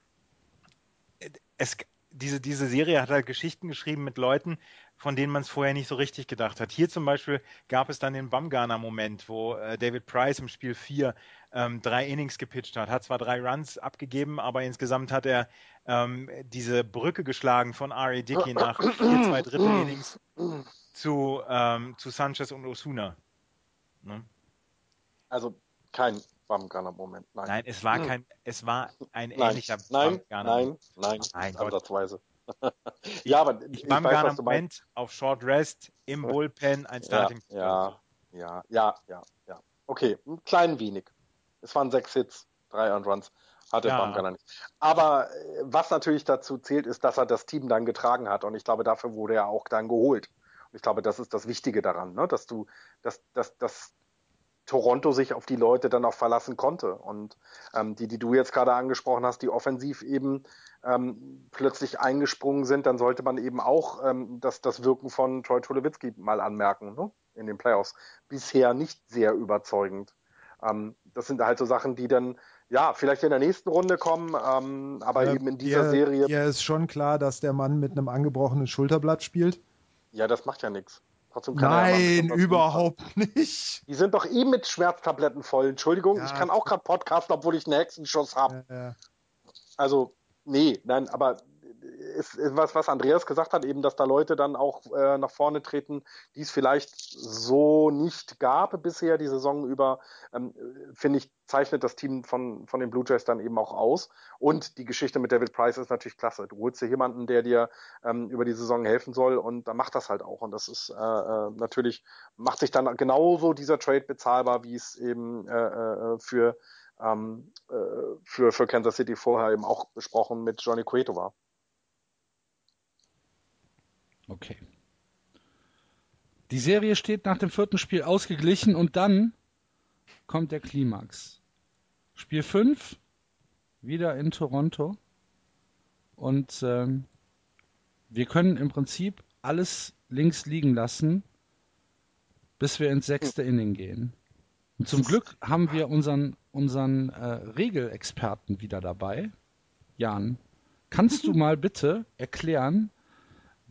es, diese, diese Serie hat halt Geschichten geschrieben mit Leuten, von denen man es vorher nicht so richtig gedacht hat. Hier zum Beispiel gab es dann den Bumgarner-Moment, wo äh, David Price im Spiel 4 ähm, drei Innings gepitcht hat, hat zwar drei Runs abgegeben, aber insgesamt hat er ähm, diese Brücke geschlagen von Ari Dickey nach vier, zwei Drittel Innings zu, ähm, zu Sanchez und Osuna. Ne? Also kein Bumgarner-Moment, nein. Nein, es war kein, es war ein nein, ähnlicher nein, Nein, nein, nein, ansatzweise. ja, aber ich Bumgarner-Moment auf Short Rest im Bullpen ein Starting. Ja, ja, ja, ja, ja. Okay, ein klein wenig. Es waren sechs Hits, drei Runs. Hatte ja. Baumgartner nicht. Aber äh, was natürlich dazu zählt, ist, dass er das Team dann getragen hat. Und ich glaube, dafür wurde er auch dann geholt. Und ich glaube, das ist das Wichtige daran, ne? dass du, dass, dass, dass Toronto sich auf die Leute dann auch verlassen konnte. Und ähm, die, die du jetzt gerade angesprochen hast, die offensiv eben ähm, plötzlich eingesprungen sind, dann sollte man eben auch ähm, das, das Wirken von Troy Tulowitzki mal anmerken ne? in den Playoffs. Bisher nicht sehr überzeugend. Ähm, das sind halt so Sachen, die dann ja, vielleicht in der nächsten Runde kommen, ähm, aber ja, eben in dieser dir, Serie. Ja, ist schon klar, dass der Mann mit einem angebrochenen Schulterblatt spielt. Ja, das macht ja nichts. Nein, ja überhaupt nicht. Die sind doch eh mit Schmerztabletten voll. Entschuldigung, ja. ich kann auch gerade podcasten, obwohl ich einen Hexenschuss habe. Ja, also, nee, nein, aber ist, ist was, was Andreas gesagt hat, eben, dass da Leute dann auch äh, nach vorne treten, die es vielleicht so nicht gab bisher die Saison über, ähm, finde ich, zeichnet das Team von, von den Blue Jays dann eben auch aus. Und die Geschichte mit David Price ist natürlich klasse. Du holst dir jemanden, der dir ähm, über die Saison helfen soll und dann macht das halt auch. Und das ist äh, äh natürlich, macht sich dann genauso dieser Trade bezahlbar, wie es eben äh, äh, für ähm, äh, für, für Kansas City vorher eben auch besprochen mit Johnny Cueto war. Okay. Die Serie steht nach dem vierten Spiel ausgeglichen und dann kommt der Klimax. Spiel 5, wieder in Toronto. Und ähm, wir können im Prinzip alles links liegen lassen, bis wir ins sechste Inning gehen. Und zum Glück haben wir unseren, unseren äh, Regelexperten wieder dabei. Jan, kannst du mal bitte erklären,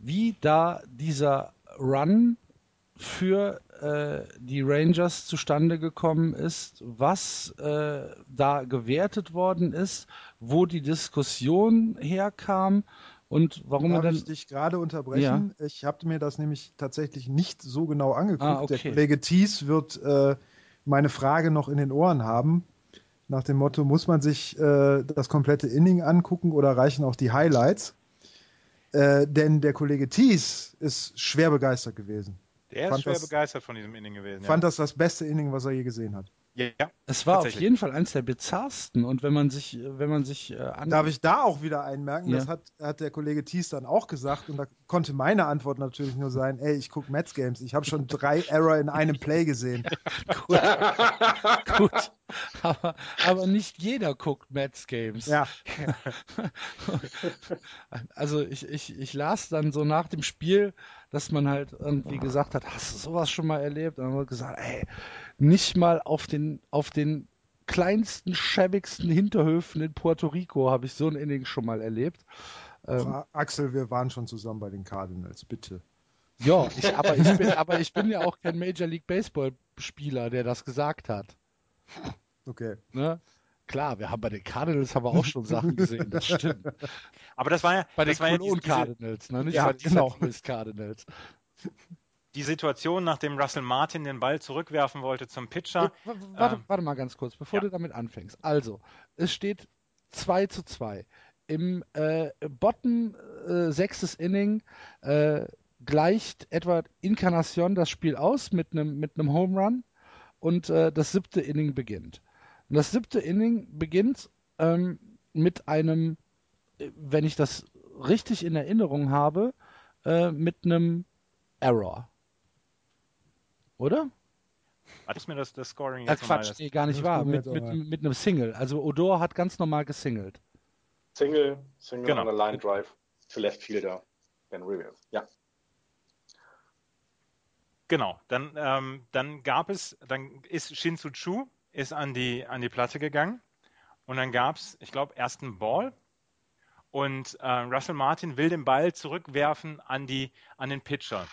wie da dieser Run für äh, die Rangers zustande gekommen ist, was äh, da gewertet worden ist, wo die Diskussion herkam und warum Darf er dann. ich dich gerade unterbrechen? Ich habe mir das nämlich tatsächlich nicht so genau angeguckt. Ah, okay. Der Kollege Thies wird äh, meine Frage noch in den Ohren haben. Nach dem Motto, muss man sich äh, das komplette Inning angucken oder reichen auch die Highlights? Äh, denn der Kollege Thies ist schwer begeistert gewesen. Der ist schwer das, begeistert von diesem Inning gewesen. Fand ja. das das beste Inning, was er je gesehen hat. Ja, es war auf jeden Fall eins der bizarrsten. Und wenn man sich, wenn man sich äh, Darf ich da auch wieder einmerken? Ja. Das hat, hat der Kollege Thies dann auch gesagt. Und da konnte meine Antwort natürlich nur sein: Ey, ich gucke Mets Games. Ich habe schon drei Error in einem Play gesehen. Gut. Gut. Aber, aber nicht jeder guckt Mets Games. Ja. also ich, ich, ich las dann so nach dem Spiel, dass man halt irgendwie gesagt hat, hast du sowas schon mal erlebt? Und dann wurde gesagt, ey, nicht mal auf den, auf den kleinsten, schäbigsten Hinterhöfen in Puerto Rico habe ich so ein Inning schon mal erlebt. Ähm, Axel, wir waren schon zusammen bei den Cardinals, bitte. Ja, ich, aber, ich bin, aber ich bin ja auch kein Major League Baseball Spieler, der das gesagt hat. Okay. Ne? Klar, wir haben bei den Cardinals aber auch schon Sachen gesehen, das stimmt. Aber das war ja bei den Cologne ja Cardinals, ne? nicht ja, bei den genau. Cardinals die Situation, nachdem Russell Martin den Ball zurückwerfen wollte zum Pitcher. Warte, ähm, warte mal ganz kurz, bevor ja. du damit anfängst. Also, es steht 2 zu 2. Im äh, Bottom äh, sechstes Inning äh, gleicht etwa Incarnacion das Spiel aus mit einem mit Home Run und äh, das siebte Inning beginnt. Und das siebte Inning beginnt ähm, mit einem, wenn ich das richtig in Erinnerung habe, äh, mit einem Error. Oder? Hat es mir das, das Scoring jetzt ja, Quatsch, nee, gar nicht wahr. Mit, mit, mit, einem Single. Also Odor hat ganz normal gesingelt. Single, Single genau. on a Line Drive für Left Fielder Ben Rivers. Ja. Genau. Dann, ähm, dann gab es, dann ist Shinsu Chu ist an die, an die Platte gegangen und dann gab es, ich glaube, erst einen Ball und äh, Russell Martin will den Ball zurückwerfen an, die, an den Pitcher.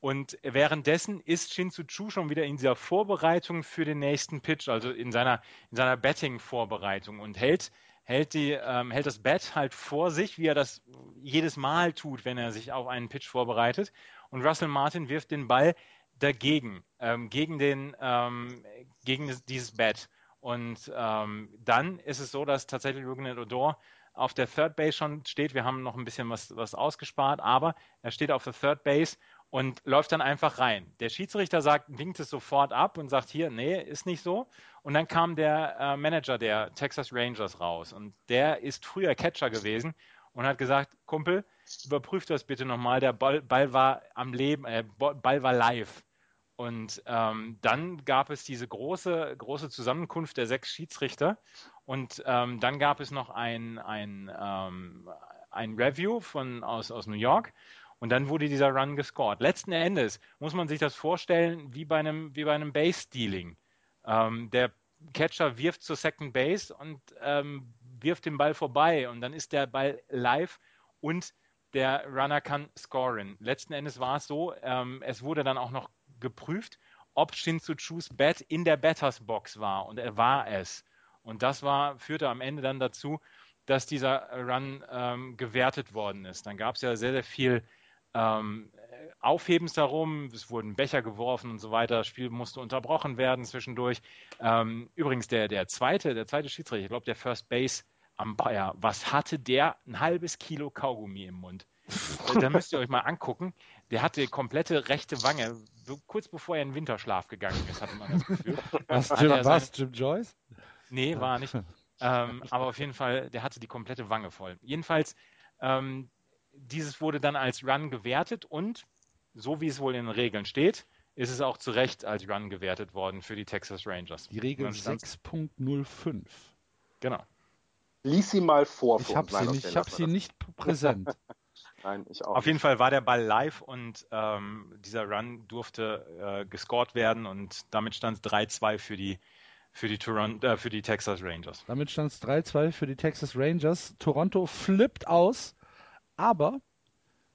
Und währenddessen ist Shinsu Chu schon wieder in dieser Vorbereitung für den nächsten Pitch, also in seiner, in seiner Betting-Vorbereitung und hält, hält, die, ähm, hält das Bet halt vor sich, wie er das jedes Mal tut, wenn er sich auf einen Pitch vorbereitet. Und Russell Martin wirft den Ball dagegen, ähm, gegen, den, ähm, gegen dieses Bet. Und ähm, dann ist es so, dass tatsächlich Rugen Odor auf der Third Base schon steht. Wir haben noch ein bisschen was, was ausgespart, aber er steht auf der Third Base und läuft dann einfach rein. Der Schiedsrichter sagt, winkt es sofort ab und sagt hier, nee, ist nicht so. Und dann kam der äh, Manager der Texas Rangers raus und der ist früher Catcher gewesen und hat gesagt, Kumpel, überprüf das bitte nochmal, der Ball, Ball, war am Leben, äh, Ball war live. Und ähm, dann gab es diese große, große Zusammenkunft der sechs Schiedsrichter und ähm, dann gab es noch ein, ein, ähm, ein Review von, aus, aus New York und dann wurde dieser Run gescored. Letzten Endes muss man sich das vorstellen wie bei einem, wie bei einem Base-Stealing. Ähm, der Catcher wirft zur Second Base und ähm, wirft den Ball vorbei und dann ist der Ball live und der Runner kann scoren. Letzten Endes war es so, ähm, es wurde dann auch noch geprüft, ob Shinsu Chus Bat in der Batters Box war und er war es. Und das war, führte am Ende dann dazu, dass dieser Run ähm, gewertet worden ist. Dann gab es ja sehr, sehr viel ähm, Aufhebens darum, es wurden Becher geworfen und so weiter, das Spiel musste unterbrochen werden zwischendurch. Ähm, übrigens, der, der zweite, der zweite Schiedsrichter, ich glaube, der First Base Umpire, was hatte der? Ein halbes Kilo Kaugummi im Mund. da müsst ihr euch mal angucken. Der hatte komplette rechte Wange. So kurz bevor er in den Winterschlaf gegangen ist, hatte man das Gefühl. Was, Jim, seine... was Jim Joyce? Nee, war nicht. ähm, aber auf jeden Fall, der hatte die komplette Wange voll. Jedenfalls, ähm, dieses wurde dann als Run gewertet und so wie es wohl in den Regeln steht, ist es auch zu Recht als Run gewertet worden für die Texas Rangers. Die Regel Und dann- 6.05. Genau. Lies sie mal vor. Ich habe sie nicht, ich hab sie nicht präsent. Nein, ich auch. Auf jeden Fall war der Ball live und ähm, dieser Run durfte äh, gescored werden und damit stand es 3-2 für die, für, die Toronto, äh, für die Texas Rangers. Damit stand es 3-2 für die Texas Rangers. Toronto flippt aus, aber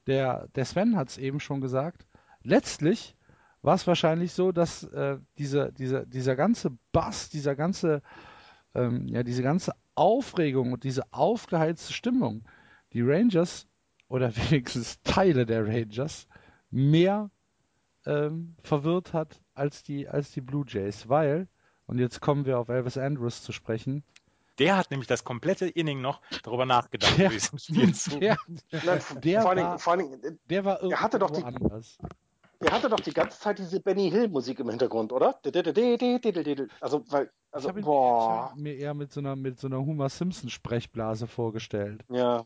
der, der Sven hat es eben schon gesagt, letztlich war es wahrscheinlich so, dass äh, diese, diese, dieser ganze Bass, dieser ganze, ähm, ja, diese ganze Aufregung und diese aufgeheizte Stimmung, die Rangers oder wenigstens Teile der Rangers mehr ähm, verwirrt hat als die, als die Blue Jays, weil, und jetzt kommen wir auf Elvis Andrews zu sprechen, Der hat nämlich das komplette Inning noch darüber nachgedacht, Der- wie es im Spiel zu. der, Nein, der vor, war- vor Dingen, der war Er hatte doch die- anders. er hatte doch die ganze Zeit diese Benny Hill Musik im Hintergrund, oder? Also, weil, Ich also, habe ihn boah, mir eher mit so einer, mit so einer Homer Simpson Sprechblase vorgestellt. ja,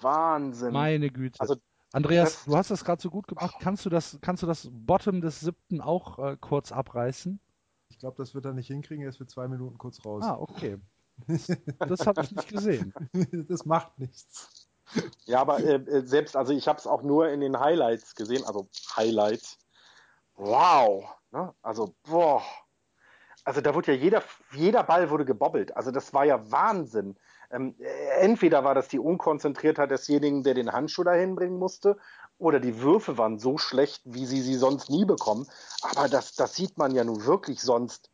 Wahnsinn. Meine Güte. Also, Andreas, das- du hast das gerade so gut gemacht. Kannst du das, kannst du das Bottom des siebten auch äh, kurz abreißen? Ich glaube, das wird er nicht hinkriegen. Er ist für zwei Minuten kurz raus. Ah, okay. Das habe ich nicht gesehen. das macht nichts. Ja, aber äh, äh, selbst, also ich habe es auch nur in den Highlights gesehen, also Highlights. Wow, ne? Also boah, also da wurde ja jeder, jeder Ball wurde gebobbelt. Also das war ja Wahnsinn. Ähm, äh, entweder war das die Unkonzentriertheit desjenigen, der den Handschuh dahin bringen musste, oder die Würfe waren so schlecht, wie sie sie sonst nie bekommen. Aber das, das sieht man ja nun wirklich sonst,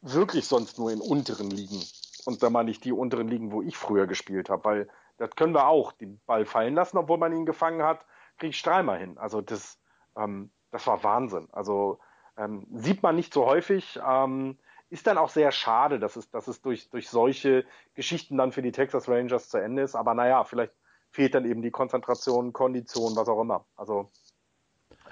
wirklich sonst nur in unteren Ligen. Und da meine ich die unteren Ligen, wo ich früher gespielt habe, weil das können wir auch, den Ball fallen lassen, obwohl man ihn gefangen hat, kriege ich dreimal hin. Also das, ähm, das war Wahnsinn. Also ähm, sieht man nicht so häufig. Ähm, ist dann auch sehr schade, dass es, dass es durch, durch solche Geschichten dann für die Texas Rangers zu Ende ist. Aber naja, vielleicht fehlt dann eben die Konzentration, Kondition, was auch immer. Also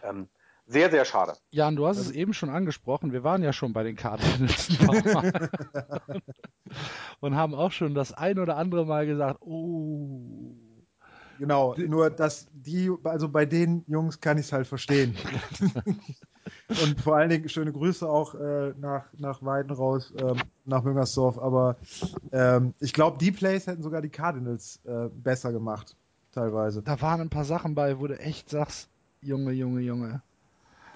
ähm, sehr, sehr schade. Jan, du hast es eben schon angesprochen. Wir waren ja schon bei den Cardinals und haben auch schon das ein oder andere Mal gesagt, oh. Genau, nur dass die, also bei den Jungs kann ich es halt verstehen. Und vor allen Dingen schöne Grüße auch äh, nach, nach Weiden raus, ähm, nach Müngersdorf. Aber ähm, ich glaube, die Plays hätten sogar die Cardinals äh, besser gemacht, teilweise. Da waren ein paar Sachen bei, wo du echt sagst, Junge, Junge, Junge.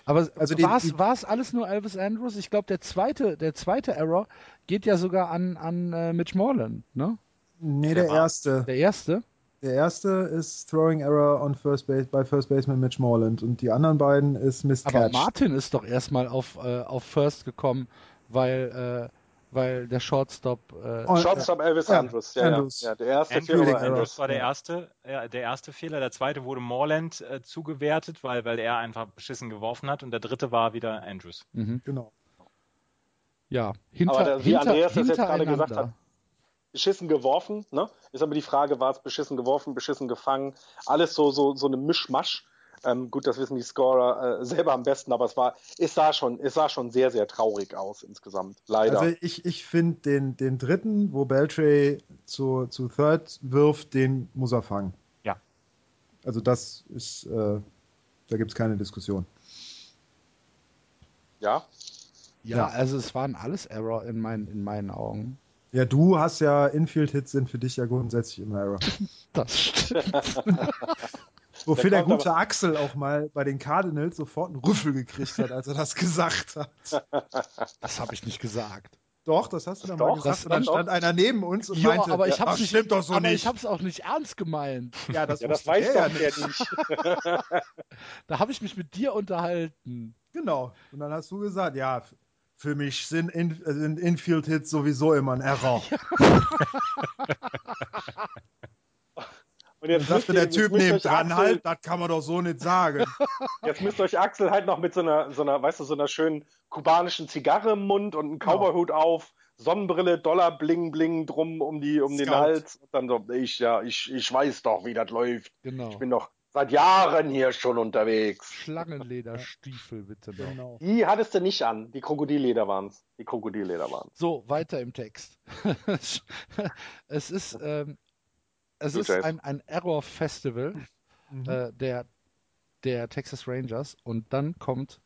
Aber Also war es die- war es alles nur Elvis Andrews? Ich glaube, der zweite, der zweite Error geht ja sogar an, an äh, Mitch Moreland, ne? Nee, Der der erste. Der erste. Der erste ist Throwing Error on First Base bei First Baseman Mitch Moreland und die anderen beiden ist Missed Aber Catch. Martin ist doch erstmal auf, äh, auf First gekommen, weil, äh, weil der Shortstop. Äh, Oh, Shortstop Elvis ja, Andrews. Ja, Andrews. Ja, ja, der erste Andrews, Fehler war Andrews. War der erste, ja, der erste Fehler. Der zweite wurde Morland äh, zugewertet, weil, weil er einfach beschissen geworfen hat. Und der dritte war wieder Andrews. mhm. Genau. Ja, hinter, Aber der- wie hinter, Andreas das jetzt gerade gesagt hat, beschissen geworfen, ne? Ist aber die Frage, war es beschissen geworfen, beschissen gefangen? Alles so, so, so eine Mischmasch. Ähm, gut, das wissen die Scorer äh, selber am besten, aber es war, es sah schon, es sah schon sehr, sehr traurig aus insgesamt. Leider. Also ich, ich finde den, den dritten, wo Beltray zu, zu Third wirft, den muss er fangen. Ja. Also das ist, äh, da gibt es keine Diskussion. ja. Ja, Ja. also es waren alles Error in, meinen in meinen Augen. Ja, du hast ja Infield-Hits sind für dich ja grundsätzlich immer Error. Das stimmt. Wofür der, kommt gute Axel auch mal bei den Cardinals sofort einen Rüffel gekriegt hat, als er das gesagt hat. Das habe ich nicht gesagt. Doch, das hast du dann Doch, mal gesagt. das- Und dann doch. stand einer neben uns und Ja, meinte, aber ich ja, hab's das nicht, stimmt doch so aber nicht. ich habe es auch nicht ernst gemeint. ja, das, Ja, das weiß er doch ja der nicht. Da habe ich mich mit dir unterhalten. Genau. Und dann hast du gesagt, ja, für mich sind, In sind Infield-Hits sowieso immer ein Error. Und jetzt sagte der Typ neben dran, Axel- halt, das kann man doch so nicht sagen. Jetzt müsst ihr euch Axel halt noch mit so einer, so einer, weißt du, so einer schönen kubanischen Zigarre im Mund und einen Genau. Cowboyhut auf, Sonnenbrille, Dollar bling bling drum um die, um den Scout. Hals und dann so, ich, ja, ich, ich weiß doch, wie das läuft. Genau. Ich bin doch seit Jahren hier schon unterwegs. Schlangenlederstiefel bitte noch. genau. Die hattest du nicht an. Die Krokodilleder waren's. Die Krokodilleder waren's. So, weiter im Text. es ist, ähm, es ist ein, ein Error-Festival Mhm. äh, der der Texas Rangers und dann kommt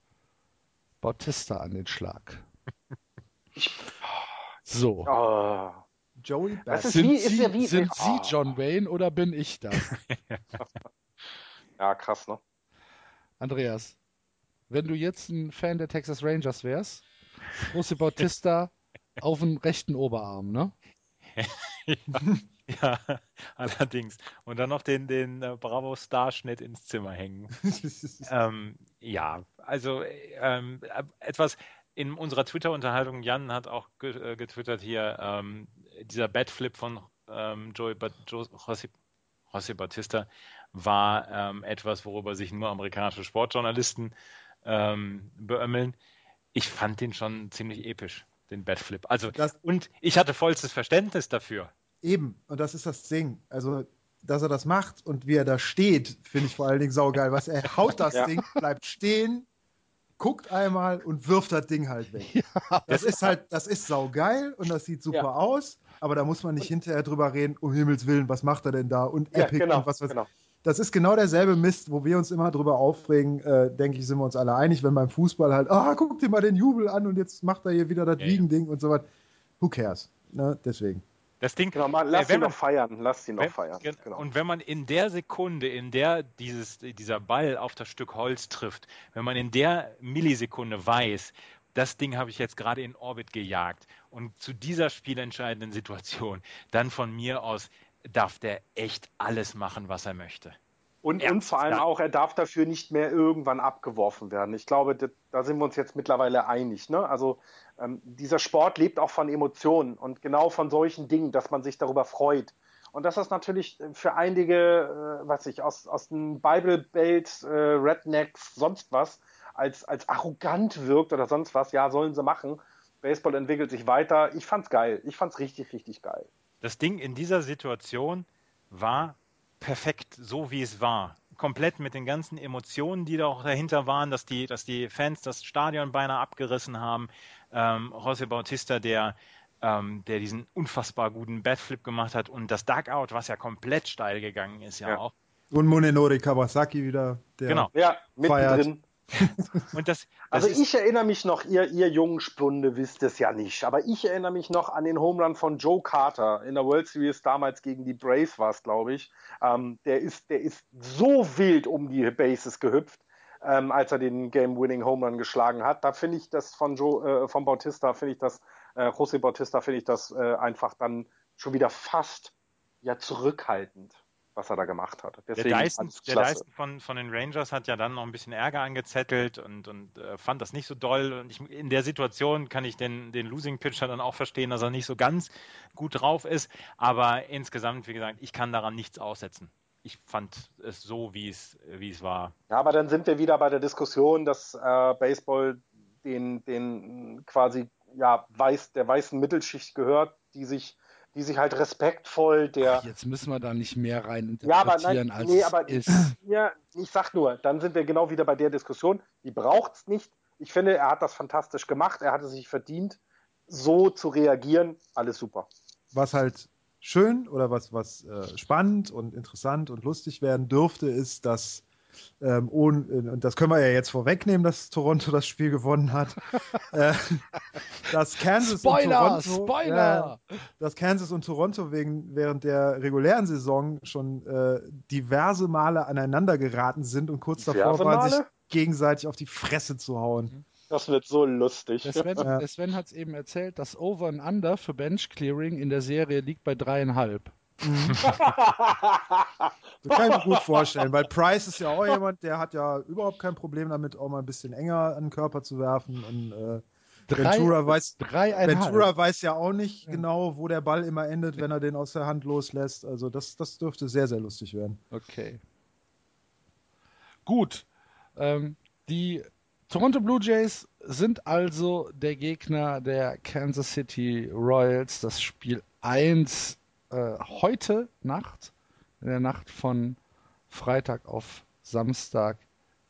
Bautista an den Schlag. So. Oh. Joey Bats. ist Sind, wie- ist Sie, ja wie- sind oh. Sie John Wayne oder bin ich das? Ja, krass, ne? Andreas, wenn du jetzt ein Fan der Texas Rangers wärst, José Bautista auf dem rechten Oberarm, ne? Ja, allerdings. Und dann noch den, den äh, Bravo-Starschnitt ins Zimmer hängen. Ähm, ja, also ähm, äh, etwas in unserer Twitter-Unterhaltung, Jan hat auch äh, getwittert hier, ähm, dieser Batflip von ähm, Joey ba jo José, Bautista war ähm, etwas, worüber sich nur amerikanische Sportjournalisten ähm, beömmeln. Ich fand den schon ziemlich episch, den Batflip. Also, Das- und ich hatte vollstes Verständnis dafür. Eben, und das ist das Ding. Also, dass er das macht und wie er da steht, finde ich vor allen Dingen saugeil. Was er haut das Ja. Ding, bleibt stehen, guckt einmal und wirft das Ding halt weg. Das ist halt, das ist saugeil und das sieht super Ja. aus, aber da muss man nicht hinterher drüber reden, um Himmels Willen, was macht er denn da? Und Ja, Epic genau. und was weiß genau. Das ist genau derselbe Mist, wo wir uns immer drüber aufregen, äh, denke ich, sind wir uns alle einig, wenn beim Fußball halt, ah, guck dir mal den Jubel an und jetzt macht er hier wieder das Ja, ja. Wiegending und so was. Who cares? Ne? Deswegen. Das Ding, Genau, mal, äh, lass wenn ihn man- noch feiern. Lass ihn noch Wenn- feiern. gen- Genau. Und wenn man in der Sekunde, in der dieses, dieser Ball auf das Stück Holz trifft, wenn man in der Millisekunde weiß, das Ding habe ich jetzt gerade in Orbit gejagt und zu dieser spielentscheidenden Situation, dann von mir aus darf der echt alles machen, was er möchte. Und, Ja, und vor allem ja. auch, er darf dafür nicht mehr irgendwann abgeworfen werden. Ich glaube, da, da sind wir uns jetzt mittlerweile einig. Ne? Also ähm, dieser Sport lebt auch von Emotionen und genau von solchen Dingen, dass man sich darüber freut. Und dass das natürlich für einige, äh, was ich, aus, aus dem Bible Belt, äh, Rednecks, sonst was, als, als arrogant wirkt oder sonst was, ja, sollen sie machen. Baseball entwickelt sich weiter. Ich fand's geil. Ich fand's richtig, richtig geil. Das Ding in dieser Situation war perfekt, so wie es war. Komplett mit den ganzen Emotionen, die da auch dahinter waren, dass die, dass die Fans das Stadion beinahe abgerissen haben. Ähm, José Bautista, der, ähm, der diesen unfassbar guten Batflip gemacht hat und das Dugout, was ja komplett steil gegangen ist, ja, Ja. auch. Und Munenori Kawasaki wieder. Der Genau. Ja, Feiert. Und das, das Also ich erinnere mich noch, ihr, ihr jungen Spunde wisst es ja nicht, aber ich erinnere mich noch an den Home Run von Joe Carter in der World Series damals gegen die Braves war es, glaube ich. Ähm, der, ist, der ist so wild um die Bases gehüpft, ähm, als er den Game-Winning Home Run geschlagen hat. Da finde ich das von Joe, äh, von Bautista, finde ich das, äh, José Bautista, finde ich das äh, einfach dann schon wieder fast ja zurückhaltend, was er da gemacht hat. Der Deswegen Dyson, fand's der. Dyson von, von den Rangers hat ja dann noch ein bisschen Ärger angezettelt und, und äh, fand das nicht so doll. Und ich, in der Situation kann ich den, den Losing Pitcher dann auch verstehen, dass er nicht so ganz gut drauf ist. Aber insgesamt, wie gesagt, ich kann daran nichts aussetzen. Ich fand es so, wie es, wie es war. Ja, aber dann sind wir wieder bei der Diskussion, dass äh, Baseball den, den quasi ja, weiß, der weißen Mittelschicht gehört, die sich, die sich halt respektvoll der. Jetzt müssen wir da nicht mehr rein Ja, aber interpretieren, nein, als nee, es aber ist. ja, ich sag nur, dann sind wir genau wieder bei der Diskussion. Die braucht's nicht. Ich finde, er hat das fantastisch gemacht. Er hatte sich verdient, so zu reagieren. Alles super. was halt schön oder was, was äh, spannend und interessant und lustig werden dürfte, ist, dass ähm, ohne, und das können wir ja jetzt vorwegnehmen, dass Toronto das Spiel gewonnen hat, äh, dass Kansas Spoiler, und Toronto, Spoiler! Äh, dass Kansas und Toronto wegen, während der regulären Saison schon äh, diverse Male aneinander geraten sind und kurz davor waren, sich gegenseitig auf die Fresse zu hauen. Das wird so lustig. Der Sven, Ja. Sven hat es eben erzählt, das Over and Under für Bench Clearing in der Serie liegt bei dreieinhalb. Das kann ich mir gut vorstellen, weil Price ist ja auch jemand, der hat ja überhaupt kein Problem damit, auch mal ein bisschen enger an den Körper zu werfen. Und äh, Drei, Ventura, weiß. Ventura weiß ja auch nicht genau, wo der Ball immer endet, wenn er den aus der Hand loslässt. Also das, das dürfte sehr, sehr lustig werden. Okay. Gut. Ähm, die Toronto Blue Jays sind also der Gegner der Kansas City Royals. Das Spiel 1 äh, heute Nacht, in der Nacht von Freitag auf Samstag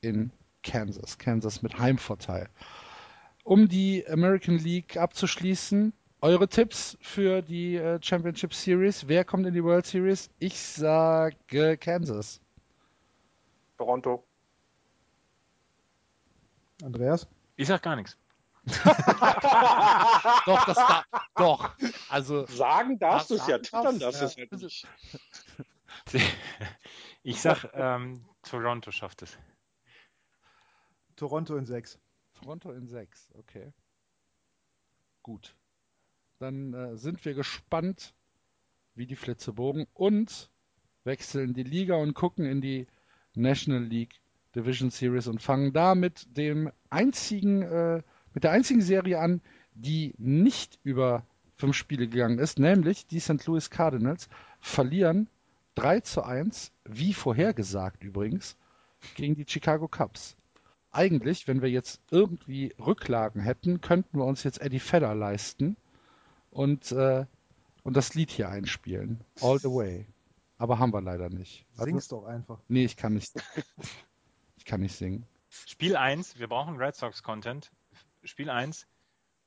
in Kansas. Kansas mit Heimvorteil. Um die American League abzuschließen, eure Tipps für die äh, Championship Series. Wer kommt in die World Series? Ich sage Kansas. Toronto. Andreas? Ich sag gar nichts. Doch, das da, doch. Also, Sagen darfst du es ja, twittern darfst du es, ja. nicht. Ich sag, ähm, Toronto schafft es. Toronto in sechs. Toronto in 6, okay. Gut. Dann äh, sind wir gespannt, wie die Flitzebogen und wechseln die Liga und gucken in die National League Division Series und fangen da mit dem einzigen, äh, mit der einzigen Serie an, die nicht über fünf Spiele gegangen ist, nämlich die St. Louis Cardinals verlieren 3 zu 1, wie vorhergesagt übrigens, gegen die Chicago Cubs eigentlich, wenn wir jetzt irgendwie Rücklagen hätten, könnten wir uns jetzt Eddie Vedder leisten und, äh, und das Lied hier einspielen. All the way. Aber haben wir leider nicht. Also- Sing's doch einfach. Nee, ich kann nicht. Ich kann nicht singen. Spiel 1, wir brauchen Red Sox Content. Spiel 1,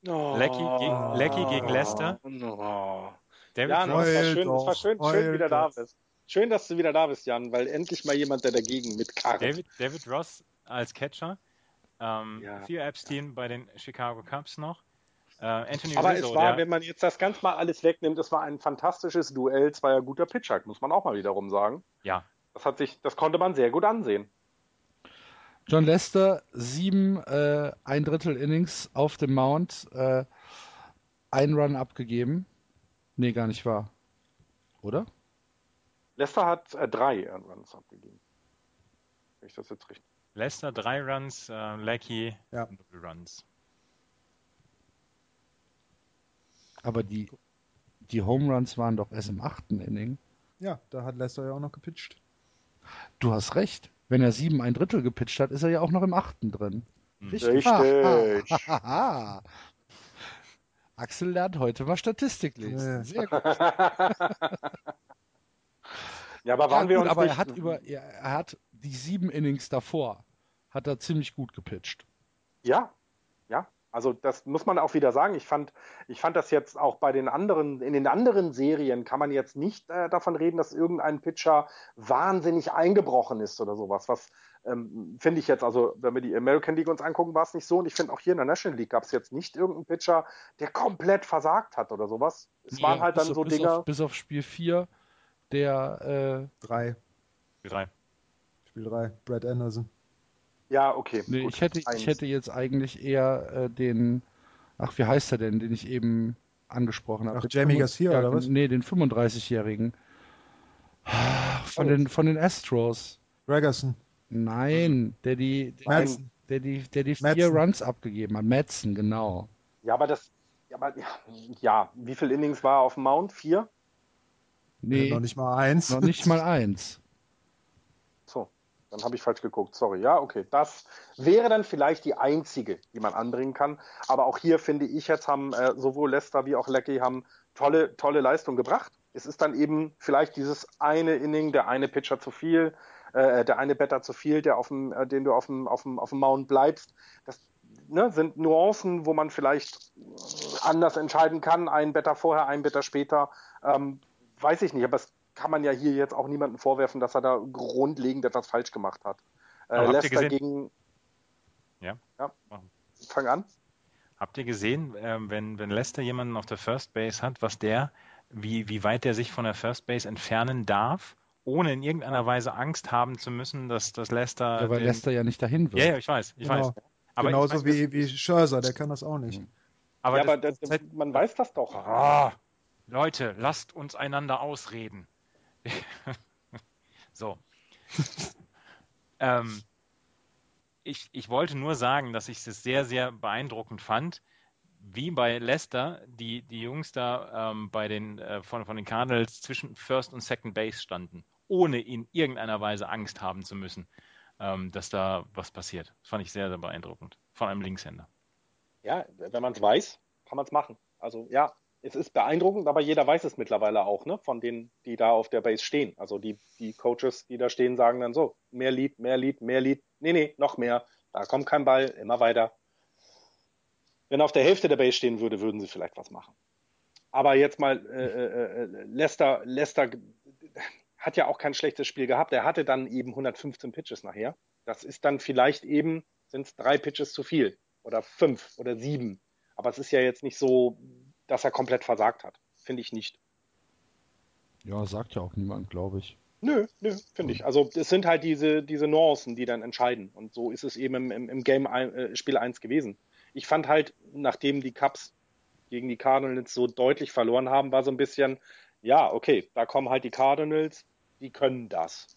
Oh. Lecky, gegen, Lecky gegen Leicester. Oh. David Jan, Ross, es war schön, es war doch, schön, schön wieder da doch. bist. Schön, dass du wieder da bist, Jan, weil endlich mal jemand, der dagegen mitkarrt. David, David Ross als Catcher. Ähm, Ja. Theo Epstein bei den Chicago Cubs noch. Äh, Anthony Aber Rizzo, es war, der, wenn man jetzt das ganz mal alles wegnimmt, es war ein fantastisches Duell zweier guter Pitcher, muss man auch mal wiederum sagen. ja, Das hat sich, das konnte man sehr gut ansehen. John Lester, sieben, äh, ein Drittel Innings auf dem Mount, äh, ein Run abgegeben. Nee, gar nicht wahr. Oder? Lester hat äh, drei Runs abgegeben. Wenn ich das jetzt richtig. Leicester drei Runs, äh, Lecky Ja. null Runs. Aber die, die Home Runs waren doch erst im achten Inning. Ja, da hat Lester ja auch noch gepitcht. Du hast recht. Wenn er sieben ein Drittel gepitcht hat, ist er ja auch noch im achten drin. Richtig. Haha. Axel lernt heute mal Statistik lesen. Sehr gut. ja, aber Ja, waren wir gut, uns aber nicht, er hat über, er, er hat die sieben Innings davor, hat er ziemlich gut gepitcht. Ja, ja. Also das muss man auch wieder sagen. Ich fand, ich fand das jetzt auch bei den anderen, in den anderen Serien kann man jetzt nicht äh, davon reden, dass irgendein Pitcher wahnsinnig eingebrochen ist oder sowas. Was ähm, finde ich jetzt, also wenn wir die American League uns angucken, war es nicht so. Und ich finde auch hier in der National League gab es jetzt nicht irgendeinen Pitcher, der komplett versagt hat oder sowas. Es waren halt dann auf, so bis Dinger. Auf, bis auf Spiel 4, der, äh, Drei. Drei. Spiel drei. Brad Anderson. Ja, okay. nee, gut. ich, hätte, Eins. ich hätte jetzt eigentlich eher äh, den, ach, wie heißt er denn, den ich eben angesprochen habe? Ach, Jamie 35 Garcia, ja, oder was? Nee, den 35-Jährigen. Von, Oh. den, von den Astros. Gregerson. Nein, der die, der, Madsen. der die, der die vier Madsen. Runs abgegeben hat. Madsen, genau. Ja, aber das, ja, aber, ja, ja, wie viel Innings war er auf dem Mount? Vier? Nee, Noch nicht mal eins. noch nicht mal eins. Dann habe ich falsch geguckt. Sorry. Ja, okay. Das wäre dann vielleicht die einzige, die man anbringen kann. Aber auch hier finde ich jetzt haben äh, sowohl Lester wie auch Lecky haben tolle, tolle Leistung gebracht. Es ist dann eben vielleicht dieses eine Inning, der eine Pitcher zu viel, äh, der eine Better zu viel, der auf dem, äh, den du auf dem, auf dem, auf dem Mount bleibst. Das ne, sind Nuancen, wo man vielleicht anders entscheiden kann. Ein Better vorher, ein Better später. Ähm, weiß ich nicht, aber es kann man ja hier jetzt auch niemandem vorwerfen, dass er da grundlegend etwas falsch gemacht hat. Äh, Leicester gegen. Ja. ja. Fang an. Habt ihr gesehen, ähm, wenn, wenn Leicester jemanden auf der First Base hat, was der, wie, wie weit der sich von der First Base entfernen darf, ohne in irgendeiner Weise Angst haben zu müssen, dass, dass Leicester. Ja, weil den, Lester ja nicht dahin wird. ja, ja, ich weiß, ich Genau. weiß. Aber ich Genauso weiß, wie, wie Scherzer, der kann das auch nicht. aber, ja, das, aber das, das, man weiß das doch. Ah, Leute, lasst uns einander ausreden. so. ähm, ich, ich wollte nur sagen, dass ich es sehr, sehr beeindruckend fand, wie bei Leicester die, die Jungs da ähm, bei den, äh, von, von den Cardinals zwischen First und Second Base standen, ohne in irgendeiner Weise Angst haben zu müssen, ähm, dass da was passiert. Das fand ich sehr, sehr beeindruckend. Von einem Linkshänder. Ja, wenn man es weiß, kann man es machen. Also ja, es ist beeindruckend, aber jeder weiß es mittlerweile auch, ne? Von denen, die da auf der Base stehen. Also die, die Coaches, die da stehen, sagen dann so, mehr Lead, mehr Lead, mehr Lead. Nee, nee, noch mehr. Da kommt kein Ball, immer weiter. Wenn er auf der Hälfte der Base stehen würde, würden sie vielleicht was machen. Aber jetzt mal, äh, äh, äh, Lester, Lester hat ja auch kein schlechtes Spiel gehabt. Er hatte dann eben 115 Pitches nachher. Das ist dann vielleicht eben sind es drei Pitches zu viel oder fünf oder sieben. Aber es ist ja jetzt nicht so, dass er komplett versagt hat. Finde ich nicht. Ja, sagt ja auch niemand, glaube ich. Nö, nö, finde ich. Also es sind halt diese, diese Nuancen, die dann entscheiden. Und so ist es eben im, im, im Game äh, Spiel 1 gewesen. Ich fand halt, nachdem die Cubs gegen die Cardinals so deutlich verloren haben, war so ein bisschen, ja, okay, da kommen halt die Cardinals, die können das.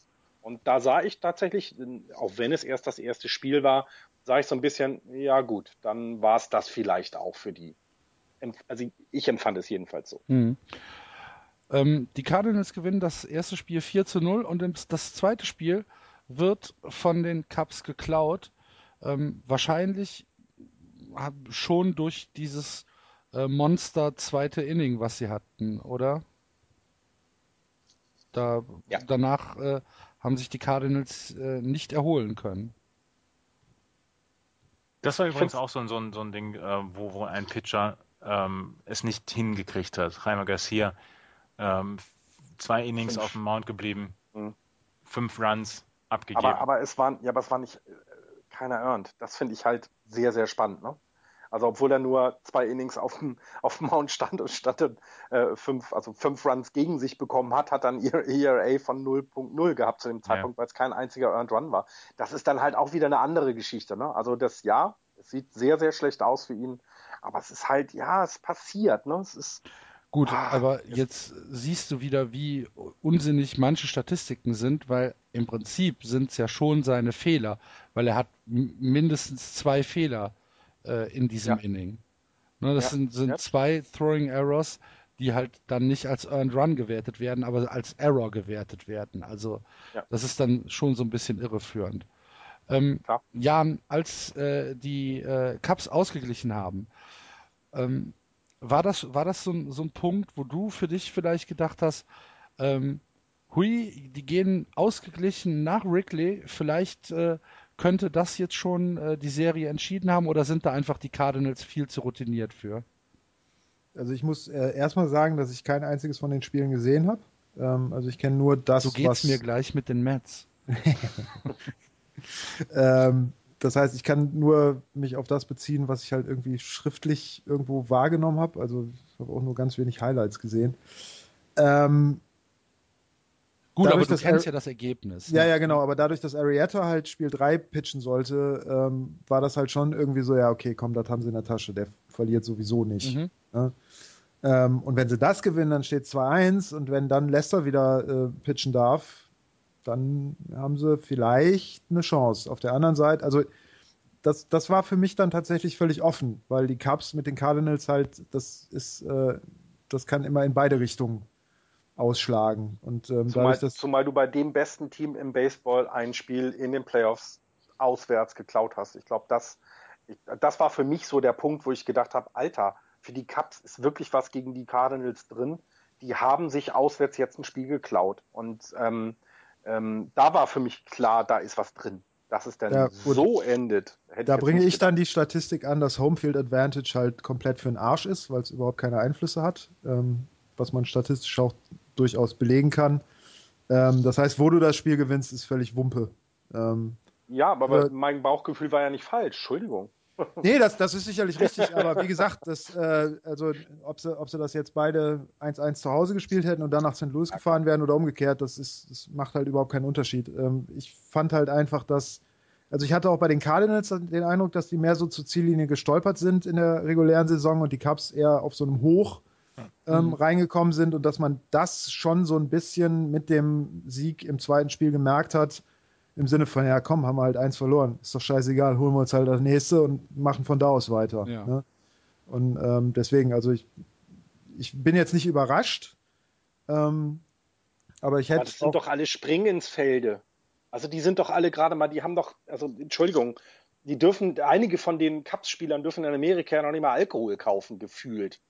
Und da sah ich tatsächlich, auch wenn es erst das erste Spiel war, sah ich so ein bisschen, ja gut, dann war es das vielleicht auch für die. Also ich empfand es jedenfalls so. Mhm. Ähm, die Cardinals gewinnen das erste Spiel 4 zu 0 und das zweite Spiel wird von den Cubs geklaut. Ähm, wahrscheinlich schon durch dieses äh, Monster zweite Inning, was sie hatten, oder? Da, ja. Danach äh, haben sich die Cardinals äh, nicht erholen können. Das war übrigens auch so ein, so ein, so ein Ding, äh, wo, wo ein Pitcher ähm, es nicht hingekriegt hat. Reimer Garcia, ähm, zwei Innings fünf. auf dem Mount geblieben, mhm. fünf Runs abgegeben. Aber, aber, es waren, ja, aber es war nicht äh, keiner earned. Das finde ich halt sehr, sehr spannend. Ne? Also obwohl er nur zwei Innings auf dem, auf dem Mount stand und statt äh, fünf, also fünf Runs gegen sich bekommen hat, hat dann ihr ERA von 0.0 gehabt zu dem Zeitpunkt, ja. weil es kein einziger Earned Run war. Das ist dann halt auch wieder eine andere Geschichte. Ne? Also das ja, es sieht sehr, sehr schlecht aus für ihn, aber es ist halt, ja, es passiert. Ne? Es ist Gut, ah, aber jetzt siehst du wieder, wie unsinnig manche Statistiken sind, weil im Prinzip sind es ja schon seine Fehler, weil er hat mindestens zwei Fehler äh, in diesem ja. Inning. Ne, das ja. sind, sind ja. zwei Throwing Errors, die halt dann nicht als Earned Run gewertet werden, aber als Error gewertet werden. Also das ist dann schon so ein bisschen irreführend. Ähm, Jan, als äh, die äh, Cups ausgeglichen haben, ähm, war das, war das so, ein, so ein Punkt, wo du für dich vielleicht gedacht hast, ähm, hui, die gehen ausgeglichen nach Wrigley, vielleicht äh, könnte das jetzt schon äh, die Serie entschieden haben oder sind da einfach die Cardinals viel zu routiniert für? Also ich muss äh, erstmal sagen, dass ich kein einziges von den Spielen gesehen habe. Ähm, also ich kenne nur das, so geht's was... mir gleich mit den Mets. ähm, das heißt, ich kann nur mich auf das beziehen, was ich halt irgendwie schriftlich irgendwo wahrgenommen habe. Also ich habe auch nur ganz wenig Highlights gesehen. Ähm, Gut, dadurch, aber du kennst Ar ja das Ergebnis. Ja, ne? ja, genau. Aber dadurch, dass Arietta halt Spiel 3 pitchen sollte, ähm, war das halt schon irgendwie so, ja, okay, komm, das haben sie in der Tasche. Der verliert sowieso nicht. Mhm. Ne? Ähm, und wenn sie das gewinnen, dann steht 2-1. Und wenn dann Lester wieder äh, pitchen darf, dann haben sie vielleicht eine Chance. Auf der anderen Seite, also das, das war für mich dann tatsächlich völlig offen, weil die Cubs mit den Cardinals halt, das ist, äh, das kann immer in beide Richtungen ausschlagen. Und, ähm, zumal, zumal du bei dem besten Team im Baseball ein Spiel in den Playoffs auswärts geklaut hast. Ich glaube, das, das war für mich so der Punkt, wo ich gedacht habe, Alter, für die Cubs ist wirklich was gegen die Cardinals drin. Die haben sich auswärts jetzt ein Spiel geklaut. Und ähm, ähm, da war für mich klar, da ist was drin. Dass es dann ja, so endet. Da bringe ich dann die Statistik an, dass Homefield Advantage halt komplett für den Arsch ist, weil es überhaupt keine Einflüsse hat, ähm, was man statistisch auch durchaus belegen kann. Ähm, das heißt, wo du das Spiel gewinnst, ist völlig Wumpe. Ähm, ja, aber äh, mein Bauchgefühl war ja nicht falsch. Entschuldigung. Nee, das, das ist sicherlich richtig, aber wie gesagt, das, äh, also ob sie, ob sie das jetzt beide 1-1 zu Hause gespielt hätten und dann nach St. Louis gefahren wären oder umgekehrt, das, ist, das macht halt überhaupt keinen Unterschied. Ähm, ich fand halt einfach, dass, also ich hatte auch bei den Cardinals den Eindruck, dass die mehr so zur Ziellinie gestolpert sind in der regulären Saison und die Cubs eher auf so einem Hoch ähm, mhm. reingekommen sind und dass man das schon so ein bisschen mit dem Sieg im zweiten Spiel gemerkt hat, im Sinne von, ja komm, haben wir halt eins verloren. Ist doch scheißegal, holen wir uns halt das nächste und machen von da aus weiter. Ja. Ne? Und ähm, deswegen, also ich, ich bin jetzt nicht überrascht, ähm, aber ich hätte. Aber das sind doch alle Springensfelde. Also die sind doch alle gerade mal, die haben doch, also Entschuldigung, die dürfen, einige von den Cups-Spielern dürfen in Amerika noch nicht mal Alkohol kaufen, gefühlt.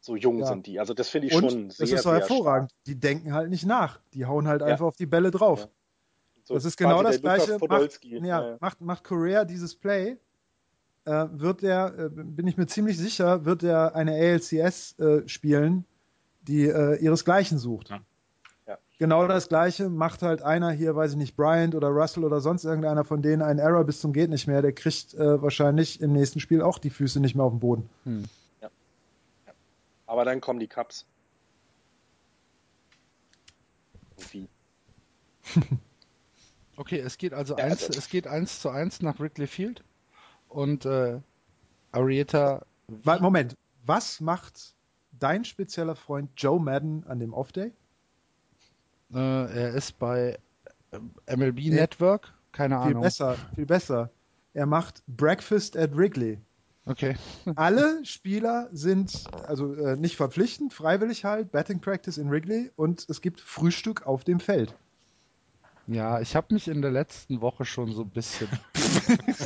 So jung ja. sind die. Also das finde ich und schon sehr, Das ist so hervorragend. Stark. Die denken halt nicht nach. Die hauen halt ja. einfach auf die Bälle drauf. Ja. So das ist genau das gleiche. Macht, ja, macht, macht Correa dieses Play, äh, wird er, äh, bin ich mir ziemlich sicher, wird er eine ALCS äh, spielen, die äh, ihresgleichen sucht. Ja. genau das Gleiche macht halt einer hier, weiß ich nicht, Bryant oder Russell oder sonst irgendeiner von denen einen Error bis zum geht nicht mehr. Der kriegt äh, wahrscheinlich im nächsten Spiel auch die Füße nicht mehr auf den Boden. Hm. Ja. Aber dann kommen die Cups. Wie? Okay, es geht also ja, eins, also es geht eins zu eins nach Wrigley Field und äh, Arietta. Moment, was macht dein spezieller Freund Joe Madden an dem Off-Day? Äh, er ist bei äh, MLB nee. Network, keine viel Ahnung. Viel besser, viel besser. Er macht Breakfast at Wrigley. Okay. Alle Spieler sind also äh, nicht verpflichtend, freiwillig halt, Batting Practice in Wrigley und es gibt Frühstück auf dem Feld. Ja, ich habe mich in der letzten Woche schon so ein bisschen.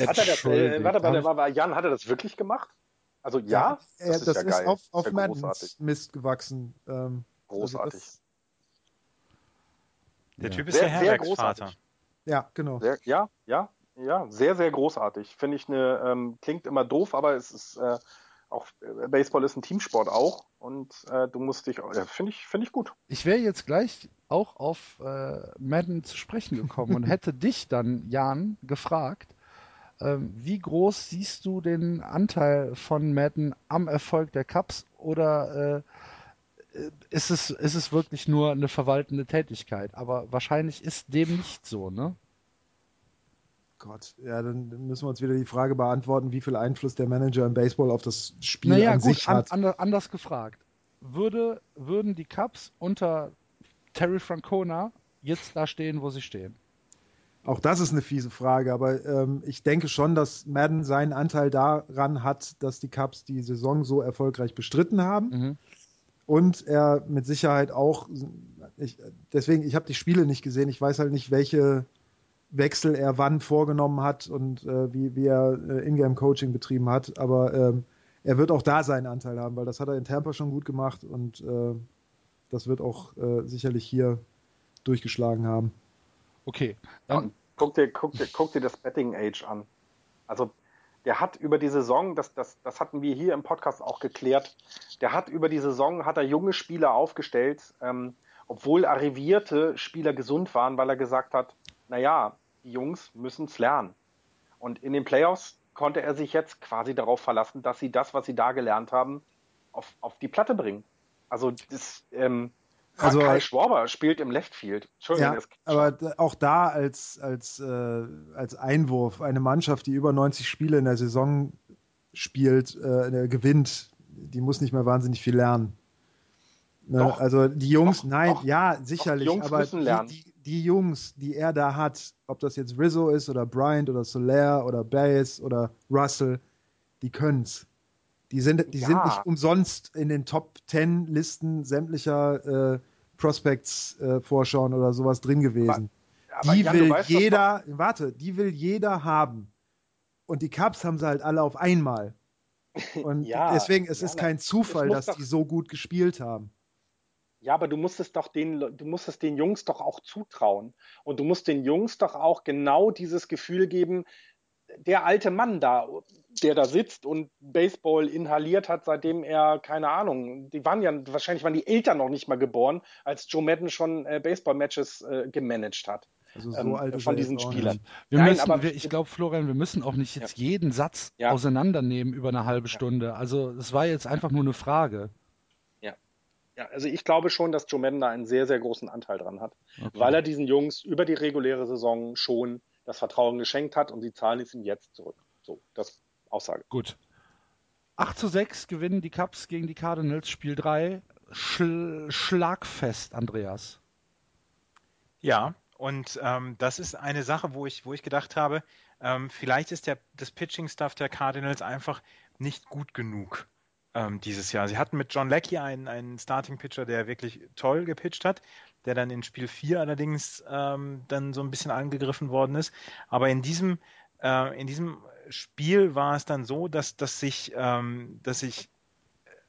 hat er das, äh, warte, warte, warte, Jan, hat er das wirklich gemacht? Also ja, ja das, das ist, ja ist auf, auf Maddens Mist gewachsen. Ähm, großartig. Also das, der Typ ist sehr, der Herbergsvater. Ja, genau. Sehr, ja, ja, ja, sehr, sehr großartig. Finde ich eine, ähm, klingt immer doof, aber es ist äh, auch äh, Baseball ist ein Teamsport auch und äh, du musst dich, äh, finde ich, finde ich gut. Ich wäre jetzt gleich auch auf äh, Madden zu sprechen gekommen und hätte dich dann, Jan, gefragt, ähm, wie groß siehst du den Anteil von Madden am Erfolg der Cups oder äh, ist es, ist es wirklich nur eine verwaltende Tätigkeit. Aber wahrscheinlich ist dem nicht so, ne? Gott, ja, dann müssen wir uns wieder die Frage beantworten, wie viel Einfluss der Manager im Baseball auf das Spiel naja, an gut, sich hat. An, anders gefragt. Würde, würden die Cubs unter Terry Francona jetzt da stehen, wo sie stehen? Auch das ist eine fiese Frage, aber ähm, ich denke schon, dass Madden seinen Anteil daran hat, dass die Cubs die Saison so erfolgreich bestritten haben. Mhm und er mit Sicherheit auch, ich, deswegen, ich habe die Spiele nicht gesehen, ich weiß halt nicht, welche Wechsel er wann vorgenommen hat und äh, wie, wie er äh, Ingame-Coaching betrieben hat, aber ähm, er wird auch da seinen Anteil haben, weil das hat er in Tampa schon gut gemacht und äh, das wird auch äh, sicherlich hier durchgeschlagen haben. Okay. Dann guck dir, guck dir, guck dir das Betting Age an. Also der hat über die Saison, das, das, das hatten wir hier im Podcast auch geklärt, der hat über die Saison, hat er junge Spieler aufgestellt, ähm, obwohl arrivierte Spieler gesund waren, weil er gesagt hat, naja, die Jungs müssen es lernen. Und in den Playoffs konnte er sich jetzt quasi darauf verlassen, dass sie das, was sie da gelernt haben, auf, auf die Platte bringen. Also das, ähm, also Kai Schwarber spielt im Left Field. Entschuldigung. Ja, aber auch da als, als, äh, als Einwurf eine Mannschaft, die über 90 Spiele in der Saison spielt, äh, gewinnt, die muss nicht mehr wahnsinnig viel lernen. Ne? Doch, also die Jungs, doch, nein, doch, ja, sicherlich, aber die, die, die, Jungs, die er da hat, ob das jetzt Rizzo ist oder Bryant oder Soler oder Baez oder Russell, die können's. Die sind, die ja. sind nicht umsonst in den Top 10 Listen sämtlicher äh, Prospects äh, Vorschauen oder sowas drin gewesen. Aber, aber die Jan, will jeder, warte, die will jeder haben. Und die Cups haben sie halt alle auf einmal. Und ja, deswegen, es ja, ist kein Zufall, dass doch, die so gut gespielt haben. Ja, aber du musst es doch den, du musst es den Jungs doch auch zutrauen. Und du musst den Jungs doch auch genau dieses Gefühl geben, der alte Mann da, der da sitzt und Baseball inhaliert hat, seitdem er, keine Ahnung, die waren ja, wahrscheinlich waren die Eltern noch nicht mal geboren, als Joe Madden schon äh, Baseball-Matches äh, gemanagt hat. Also so ähm, alt von diesen Spielern. Wir Nein, müssen, aber, wir, ich glaube, Florian, wir müssen auch nicht jetzt ja. jeden Satz ja. auseinandernehmen über eine halbe Stunde. Also es war jetzt einfach nur eine Frage. Ja. Also ich glaube schon, dass Joe Madden da einen sehr, sehr großen Anteil dran hat, okay. weil er diesen Jungs über die reguläre Saison schon das Vertrauen geschenkt hat und sie zahlen es ihm jetzt zurück. So, das Aussage. Gut. 8 zu 6 gewinnen die Cubs gegen die Cardinals, Spiel 3. Schl Schlagfest, Andreas. Ja, und ähm, das ist eine Sache, wo ich, wo ich gedacht habe, ähm, vielleicht ist der, das Pitching-Stuff der Cardinals einfach nicht gut genug ähm, dieses Jahr. Sie hatten mit John Leckie einen, einen Starting-Pitcher, der wirklich toll gepitcht hat der dann in Spiel 4 allerdings ähm, dann so ein bisschen angegriffen worden ist. Aber in diesem, äh, in diesem Spiel war es dann so, dass, dass sich, ähm, dass sich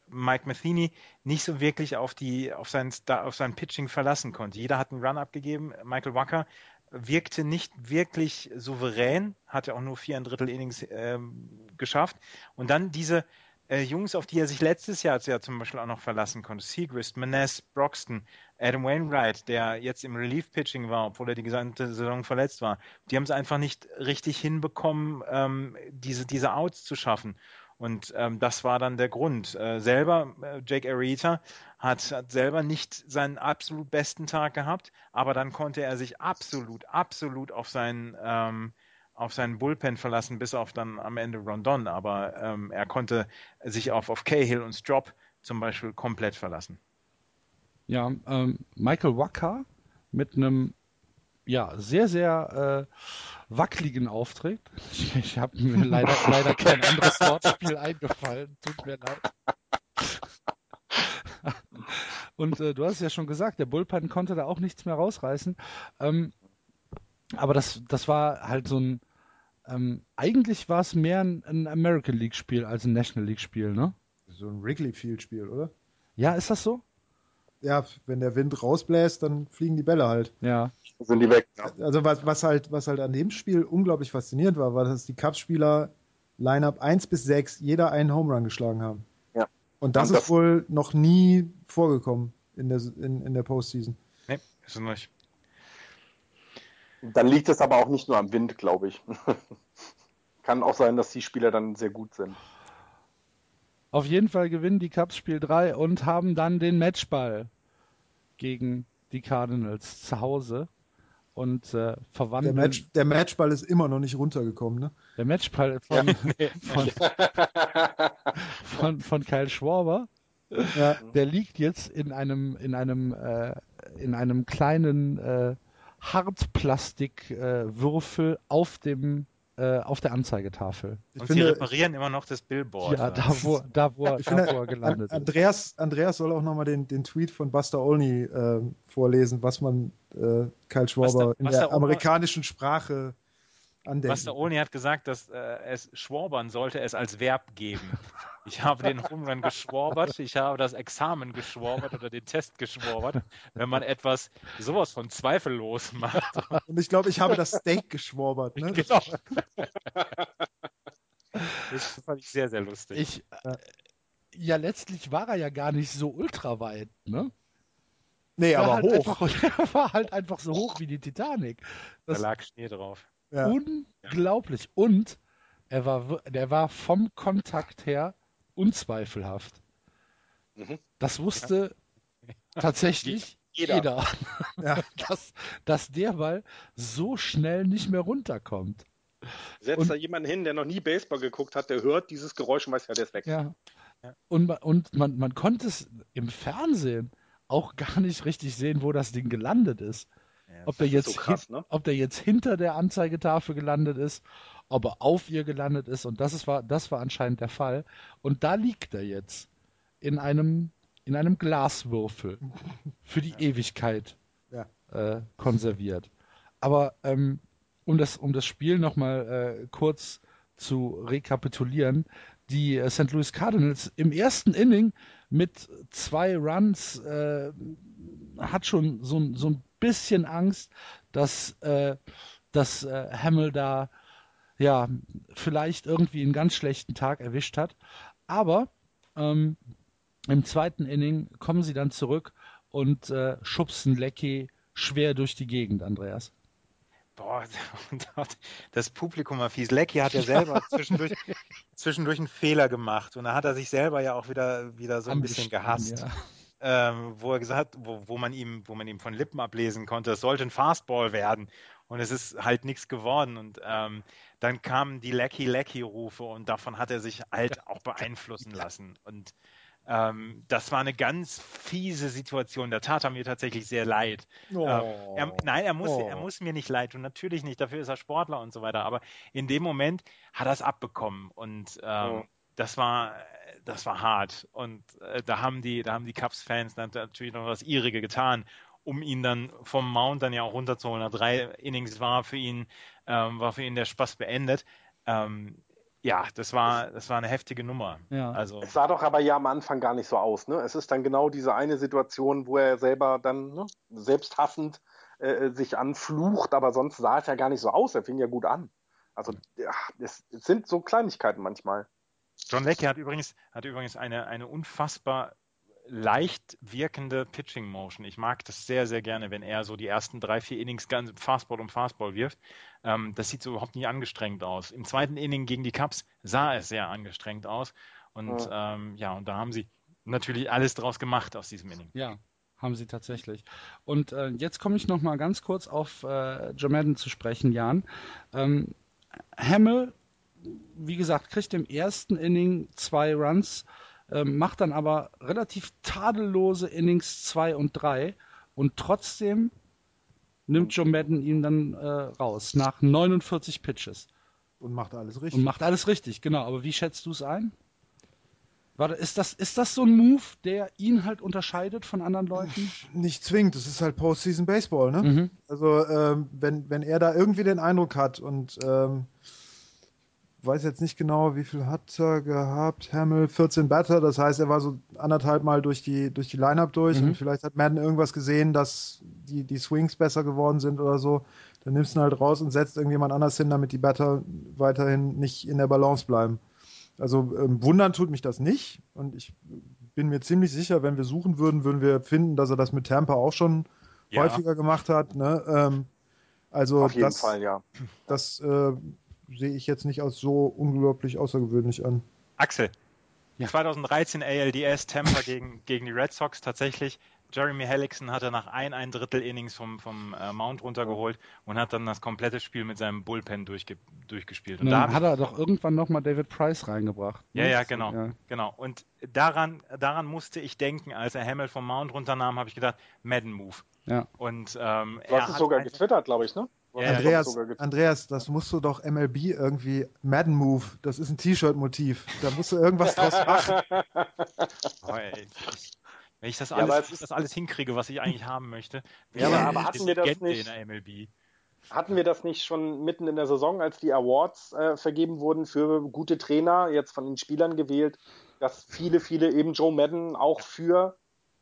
Mike Matheny nicht so wirklich auf die, auf sein, auf sein Pitching verlassen konnte. Jeder hat einen Run abgegeben. Michael Wacker wirkte nicht wirklich souverän, hatte auch nur vier ein Drittel Innings ähm, geschafft. Und dann diese, äh, Jungs, auf die er sich letztes Jahr ja zum Beispiel auch noch verlassen konnte. Segrist, Maness, Broxton, Adam Wainwright, der jetzt im Relief-Pitching war, obwohl er die gesamte Saison verletzt war. Die haben es einfach nicht richtig hinbekommen, ähm, diese, diese Outs zu schaffen. Und ähm, das war dann der Grund. Äh, selber, äh, Jake Arrieta hat, hat selber nicht seinen absolut besten Tag gehabt, aber dann konnte er sich absolut, absolut auf seinen ähm, auf seinen Bullpen verlassen, bis auf dann am Ende Rondon, aber ähm, er konnte sich auf, auf Cahill und Strop zum Beispiel komplett verlassen. Ja, ähm, Michael Wacker mit einem ja, sehr, sehr äh, wackeligen Auftritt. Ich, ich habe mir leider, leider kein anderes Wortspiel eingefallen. Tut mir leid. Und äh, du hast es ja schon gesagt, der Bullpen konnte da auch nichts mehr rausreißen. Ähm, aber das, das war halt so ein, ähm, eigentlich war es mehr ein, ein, American League Spiel als ein National League Spiel, ne? So ein Wrigley Field Spiel, oder? Ja, ist das so? Ja, wenn der Wind rausbläst, dann fliegen die Bälle halt. Ja. Sind die weg. Ja. Also was, was halt, was halt an dem Spiel unglaublich faszinierend war, war, dass die Cubs-Spieler Lineup 1 bis 6 jeder einen Home Run geschlagen haben. Ja. Und das, Und ist das- wohl noch nie vorgekommen in der, in, in der Postseason. Nee, ist es nicht. Dann liegt es aber auch nicht nur am Wind, glaube ich. Kann auch sein, dass die Spieler dann sehr gut sind. Auf jeden Fall gewinnen die Cubs Spiel 3 und haben dann den Matchball gegen die Cardinals zu Hause und äh, Der, verwandeln Match, der Matchball ist immer noch nicht runtergekommen, ne? der Matchball von, von, von, von Kyle Schwarber. Ja. Der liegt jetzt in einem in einem äh, in einem kleinen äh, Hartplastikwürfel äh, auf dem äh, auf der Anzeigetafel. Ich Und sie finde, reparieren immer noch das Billboard. Ja, da wo da wo, er- da, finde wo er gelandet An- ist. Andreas, Andreas soll auch nochmal den, den Tweet von Buster Olney äh, vorlesen, was man äh, Kyle Schwarber Buster- in Buster der amerikanischen Sprache andenkt. Buster Olney hat gesagt, dass äh, es Schworbern sollte es als Verb geben. Ich habe den Home Run geschworbert, ich habe das Examen geschworbert oder den Test geschworbert. Wenn man etwas sowas von zweifellos macht. Und ich glaube, ich habe das Steak geschworbert. Ne? Genau. Das fand ich sehr, sehr lustig. Ich äh, ja letztlich war er ja gar nicht so ultra weit, ne? Nee, War aber halt hoch. Einfach, er war halt einfach so hoch wie die Titanic. da Das lag Schnee drauf. Ja. unglaublich. Und er war, der war vom Kontakt her unzweifelhaft. Mhm. Das wusste tatsächlich Jeder. jeder, Ja. dass, dass der Ball so schnell nicht mehr runterkommt. Setzt Und- da jemanden hin, der noch nie Baseball geguckt hat, der hört dieses Geräusch und weiß, ja, der ist weg. Ja. Ja. Und, und man, man konnte es im Fernsehen auch gar nicht richtig sehen, wo das Ding gelandet ist. Ja, Ob der, jetzt so krass, ne? ob der jetzt hinter der Anzeigetafel gelandet ist, ob er auf ihr gelandet ist. Und das, ist, war, das war anscheinend der Fall. Und da liegt er jetzt in einem, in einem Glaswürfel für die Ewigkeit Ja. äh, konserviert. Aber ähm, um, das, um das Spiel nochmal äh, kurz zu rekapitulieren, die äh, St. Louis Cardinals im ersten Inning mit zwei Runs äh, hat schon so, so ein bisschen Angst, dass, äh, dass äh, Hamill da ja vielleicht irgendwie einen ganz schlechten Tag erwischt hat. Aber ähm, im zweiten Inning kommen sie dann zurück und äh, schubsen Lecky schwer durch die Gegend, Andreas. Boah, das Publikum war fies. Lecky hat ja selber zwischendurch, zwischendurch einen Fehler gemacht und da hat er sich selber ja auch wieder, wieder so ein bisschen Angestiegen, gehasst. ja. Ähm, wo er gesagt, wo, wo man ihm, wo man ihm von Lippen ablesen konnte, es sollte ein Fastball werden. Und es ist halt nichts geworden. Und ähm, dann kamen die Lecky Lecky Rufe und davon hat er sich halt auch beeinflussen lassen. Und ähm, das war eine ganz fiese Situation. Da tat er mir tatsächlich sehr leid. Oh. Ähm, er, nein, er muss, Oh. er muss mir nicht leid tun, natürlich nicht, dafür ist er Sportler und so weiter, aber in dem Moment hat er es abbekommen und ähm, Oh. Das war das war hart und äh, da haben die da haben die Cubs-Fans dann natürlich noch das ihrige getan, um ihn dann vom Mount dann ja auch runterzuholen. Nach drei Innings war für ihn ähm, war für ihn der Spaß beendet. Ähm, ja, das war das war eine heftige Nummer. Ja. Also Es sah doch aber ja am Anfang gar nicht so aus. Ne? Es ist dann genau diese eine Situation, wo er selber dann ne, selbsthassend äh, sich anflucht, aber sonst sah es ja gar nicht so aus. Er fing ja gut an. Also ja, es, es sind so Kleinigkeiten manchmal. John Leckie hat übrigens, hat übrigens eine, eine unfassbar leicht wirkende Pitching Motion. Ich mag das sehr, sehr gerne, wenn er so die ersten drei, vier Innings ganz Fastball um Fastball wirft. Ähm, das sieht so überhaupt nicht angestrengt aus. Im zweiten Inning gegen die Cubs sah es sehr angestrengt aus. Und ja, ähm, ja und da haben sie natürlich alles draus gemacht aus diesem Inning. Ja, haben sie tatsächlich. Und äh, jetzt komme ich noch mal ganz kurz auf äh, Joe Madden zu sprechen, Jan. Ähm, Hamill, wie gesagt, kriegt im ersten Inning zwei Runs ähm, macht dann aber relativ tadellose Innings 2 und 3 und trotzdem nimmt Joe Madden ihn dann äh, raus nach 49 Pitches. Und macht alles richtig. Und macht alles richtig, genau. Aber wie schätzt du es ein? Warte, ist das, ist das so ein Move, der ihn halt unterscheidet von anderen Leuten? Nicht zwingend, das ist halt Postseason Baseball, ne? Mhm. Also, ähm, wenn, wenn er da irgendwie den Eindruck hat und ähm, weiß jetzt nicht genau, wie viel hat er gehabt. Hamill 14 Batter, das heißt, er war so anderthalb Mal durch die, durch die Line-Up durch mhm. und vielleicht hat Madden irgendwas gesehen, dass die, die Swings besser geworden sind oder so. Dann nimmst du ihn halt raus und setzt irgendjemand anders hin, damit die Batter weiterhin nicht in der Balance bleiben. Also ähm, wundern tut mich das nicht und ich bin mir ziemlich sicher, wenn wir suchen würden, würden wir finden, dass er das mit Tampa auch schon ja. häufiger gemacht hat. Ne? Ähm, also Auf jeden das, Fall, ja. Das äh, sehe ich jetzt nicht als so unglaublich außergewöhnlich an. Axel, ja. 2013 ALDS Tampa gegen, gegen die Red Sox tatsächlich. Jeremy Hellickson hatte nach ein, ein Drittel Innings vom, vom äh, Mount runtergeholt und hat dann das komplette Spiel mit seinem Bullpen durchge durchgespielt. Und dann da hat er doch irgendwann nochmal David Price reingebracht. Ne? Ja, ja, genau. Ja. genau. Und daran, daran musste ich denken, als er Hamel vom Mount runternahm, habe ich gedacht, Madden Move. Ja. Und, ähm, du hast es sogar getwittert, glaube ich, ne? Ja, Andreas, Andreas, das musst du doch MLB irgendwie Madden Move, das ist ein T-Shirt-Motiv. Da musst du irgendwas draus machen. Oh, ey, wenn ich das alles, ja, ich das alles hinkriege, was ich eigentlich haben möchte, ja, aber, aber hatten wir das nicht, in der MLB. Hatten wir das nicht schon mitten in der Saison, als die Awards äh, vergeben wurden für gute Trainer, jetzt von den Spielern gewählt, dass viele, viele eben Joe Madden auch für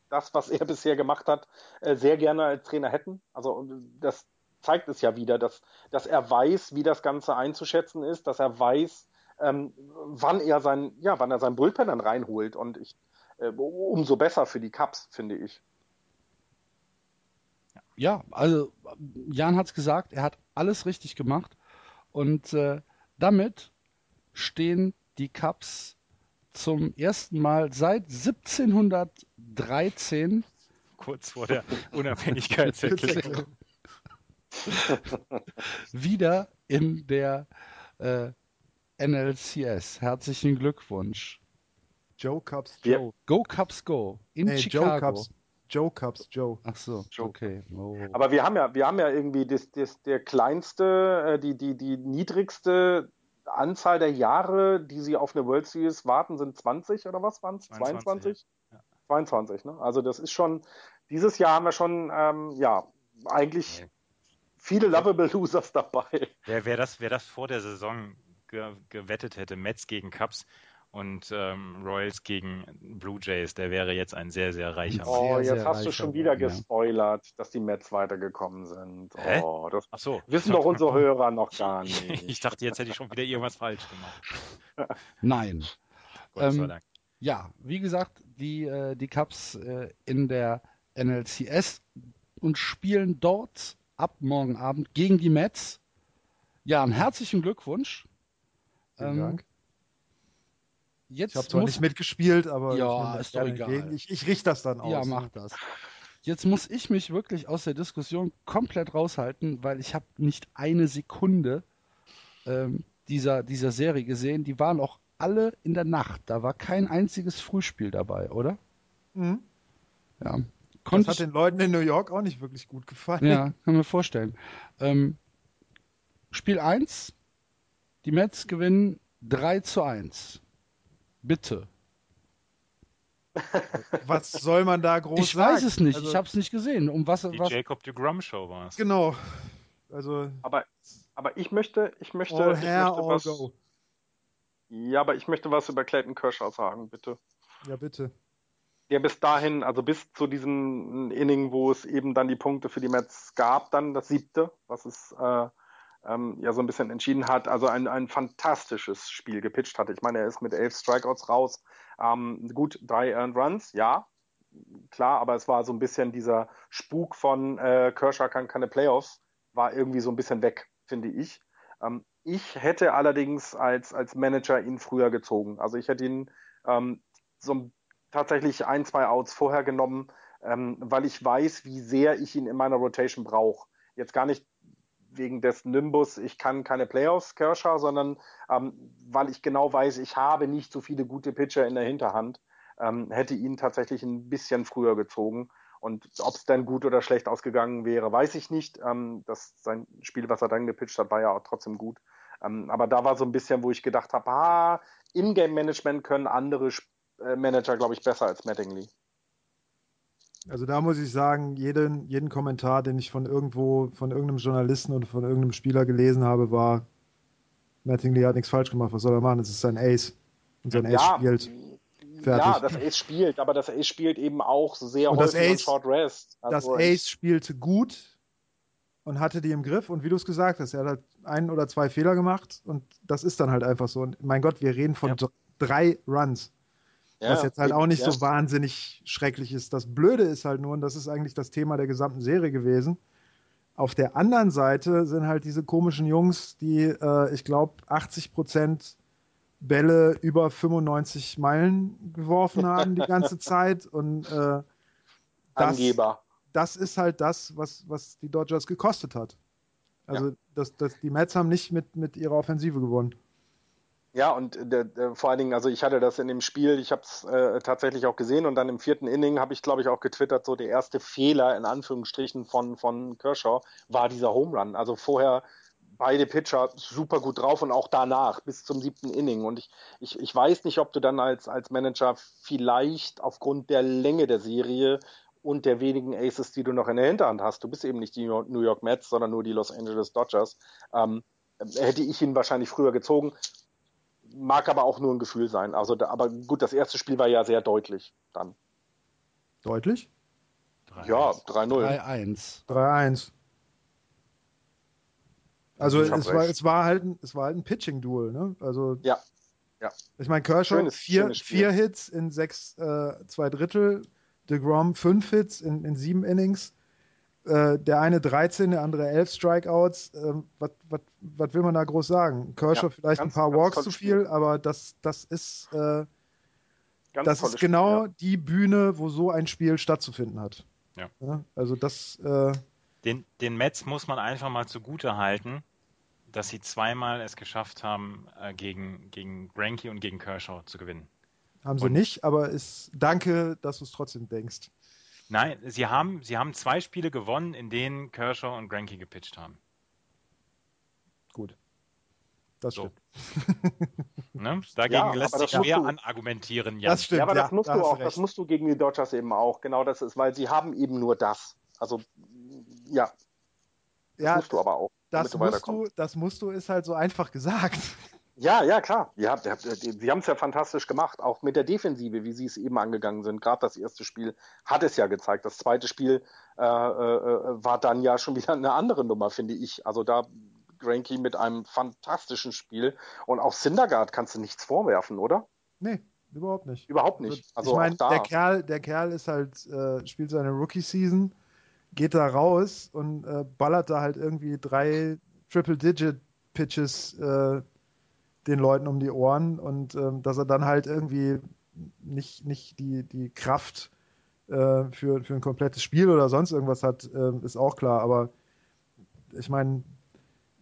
das, was er bisher gemacht hat, äh, sehr gerne als Trainer hätten. Also das zeigt es ja wieder, dass, dass er weiß, wie das Ganze einzuschätzen ist, dass er weiß, ähm, wann er sein, ja, wann er sein Bullpen dann reinholt. Und ich, äh, umso besser für die Cups, finde ich. Ja, also Jan hat es gesagt, er hat alles richtig gemacht. Und äh, damit stehen die Cups zum ersten Mal seit 1713 kurz vor der Unabhängigkeitserklärung wieder in der äh, NLCS. Herzlichen Glückwunsch. Joe Cubs Joe. Go Cubs Go. In nee, Chicago. Joe Cubs, Joe Cubs Joe. Ach so, Joe. okay. Oh. Aber wir haben ja, wir haben ja irgendwie das, das, der kleinste, äh, die, die, die niedrigste Anzahl der Jahre, die sie auf eine World Series warten, sind 20 oder was waren es? 22? Ja. 22, ne? Also das ist schon, dieses Jahr haben wir schon, ähm, ja, eigentlich okay viele Lovable Losers dabei. Wer, wer, das, wer das vor der Saison ge gewettet hätte, Mets gegen Cubs und ähm, Royals gegen Blue Jays, der wäre jetzt ein sehr, sehr reicher Mann. Oh, jetzt sehr hast du schon wieder gespoilert, ja. dass die Mets weitergekommen sind. Hä? Oh, das Ach so. wissen doch unsere Hörer noch gar nicht. ich dachte, jetzt hätte ich schon wieder irgendwas falsch gemacht. Nein. Gott sei ähm, Dank. Ja, wie gesagt, die, äh, die Cubs äh, in der NLCS und spielen dort ab morgen Abend gegen die Mets. Ja, einen herzlichen Glückwunsch. Vielen ähm, Dank. Jetzt ich habe zwar nicht mitgespielt, aber ja, ist doch egal. Ich, ich richte das dann aus. Ja, mach das. Jetzt muss ich mich wirklich aus der Diskussion komplett raushalten, weil ich habe nicht eine Sekunde ähm, dieser, dieser Serie gesehen. Die waren auch alle in der Nacht. Da war kein einziges Frühspiel dabei, oder? Mhm. Ja. Konnte das hat den Leuten in New York auch nicht wirklich gut gefallen. Ja, kann mir vorstellen. Ähm, Spiel 1, die Mets gewinnen 3 zu 1. Bitte. Was soll man da groß ich sagen? Ich weiß es nicht, also, ich habe es nicht gesehen. Um was, die was... Jacob de Grum Show war es. Genau. Also, aber, aber ich möchte, ich möchte, all ich hair, möchte was. Go. Ja, aber ich möchte was über Clayton Kershaw sagen, bitte. Ja, bitte der bis dahin, also bis zu diesem Inning, wo es eben dann die Punkte für die Mets gab, dann das siebte, was es äh, ähm, ja so ein bisschen entschieden hat, also ein, ein fantastisches Spiel gepitcht hatte. Ich meine, er ist mit elf Strikeouts raus. Ähm, gut, drei Earned Runs, ja, klar, aber es war so ein bisschen dieser Spuk von äh, Kershaw kann keine Playoffs, war irgendwie so ein bisschen weg, finde ich. Ähm, ich hätte allerdings als, als Manager ihn früher gezogen. Also ich hätte ihn ähm, so tatsächlich ein, zwei Outs vorher genommen, ähm, weil ich weiß, wie sehr ich ihn in meiner Rotation brauche. Jetzt gar nicht wegen des Nimbus, ich kann keine Playoffs, Kershaw, sondern ähm, weil ich genau weiß, ich habe nicht so viele gute Pitcher in der Hinterhand, ähm, hätte ihn tatsächlich ein bisschen früher gezogen. Und ob es dann gut oder schlecht ausgegangen wäre, weiß ich nicht. Ähm, das sein Spiel, was er dann gepitcht hat, war ja auch trotzdem gut. Ähm, aber da war so ein bisschen, wo ich gedacht habe, ah, Ingame-Management können andere äh, Manager, glaube ich, besser als Mattingly. Also da muss ich sagen, jeden, jeden Kommentar, den ich von irgendwo, von irgendeinem Journalisten oder von irgendeinem Spieler gelesen habe, war, Mattingly hat nichts falsch gemacht, was soll er machen? Es ist sein Ace. Und sein Ace ja, spielt. Fertig. Ja, das Ace spielt, aber das Ace spielt eben auch sehr und häufig Ace, Short Rest. Also das Ace spielte gut und hatte die im Griff und wie du es gesagt hast, er hat halt ein oder zwei Fehler gemacht und das ist dann halt einfach so. Und mein Gott, wir reden von ja. drei Runs. Ja, was jetzt halt auch nicht ja. so wahnsinnig schrecklich ist. Das Blöde ist halt nur, und das ist eigentlich das Thema der gesamten Serie gewesen, auf der anderen Seite sind halt diese komischen Jungs, die, äh, ich glaube, 80 Prozent Bälle über 95 Meilen geworfen haben die ganze Zeit und äh, das, das ist halt das, was, was die Dodgers gekostet hat. Also ja. das, das, die Mets haben nicht mit, mit ihrer Offensive gewonnen. Ja, und der, der, vor allen Dingen, also ich hatte das in dem Spiel, ich habe es äh, tatsächlich auch gesehen und dann im vierten Inning habe ich, glaube ich, auch getwittert, so der erste Fehler in Anführungsstrichen von, von Kershaw war dieser Home Run. Also vorher beide Pitcher super gut drauf und auch danach bis zum siebten Inning. Und ich, ich, ich weiß nicht, ob du dann als, als Manager vielleicht aufgrund der Länge der Serie und der wenigen Aces, die du noch in der Hinterhand hast, du bist eben nicht die New York Mets, sondern nur die Los Angeles Dodgers, ähm, hätte ich ihn wahrscheinlich früher gezogen mag aber auch nur ein Gefühl sein. Also, da, aber gut, das erste Spiel war ja sehr deutlich dann. Deutlich? 3 ja, 3-0. 3-1. 3-1. Also es war, es war, halt ein, es war halt ein Pitching-Duel, ne? Also ja. ja. Ich meine, Kershaw schönes, vier, schönes vier Hits in sechs, äh, zwei Drittel, DeGrom fünf Hits in, in sieben Innings. Äh, der eine 13, der andere 11 Strikeouts. Ähm, was will man da groß sagen? Kershaw ja, vielleicht ganz, ein paar Walks zu viel, Spiel. aber das, das ist, äh, das ist genau Spiel, ja. die Bühne, wo so ein Spiel stattzufinden hat. Ja. ja also das. Äh, den, den Mets muss man einfach mal zugute halten, dass sie zweimal es geschafft haben, äh, gegen, gegen Granky und gegen Kershaw zu gewinnen. Haben sie und, nicht, aber ist, danke, dass du es trotzdem denkst. Nein, sie haben, sie haben zwei Spiele gewonnen, in denen Kershaw und Granky gepitcht haben. Gut. Das so. stimmt. ne? Dagegen ja, lässt sich schwer du, anargumentieren, Jan. Das stimmt, ja, aber ja, das musst da du auch, das musst du gegen die Dodgers eben auch. Genau das ist, weil sie haben eben nur das. Also, ja. Das ja, musst du aber auch. Das musst du, das musst du, ist halt so einfach gesagt. Ja, ja, klar. Ja, sie haben es ja fantastisch gemacht, auch mit der Defensive, wie sie es eben angegangen sind. Gerade das erste Spiel hat es ja gezeigt. Das zweite Spiel äh, äh, war dann ja schon wieder eine andere Nummer, finde ich. Also da Granky mit einem fantastischen Spiel und auch Syndergaard kannst du nichts vorwerfen, oder? Nee, überhaupt nicht. Überhaupt nicht. Also, also ich meine, der Kerl, der Kerl ist halt, äh, spielt seine Rookie-Season, geht da raus und äh, ballert da halt irgendwie drei Triple-Digit-Pitches äh, den Leuten um die Ohren und ähm, dass er dann halt irgendwie nicht, nicht die, die Kraft äh, für, für ein komplettes Spiel oder sonst irgendwas hat, äh, ist auch klar. Aber ich meine,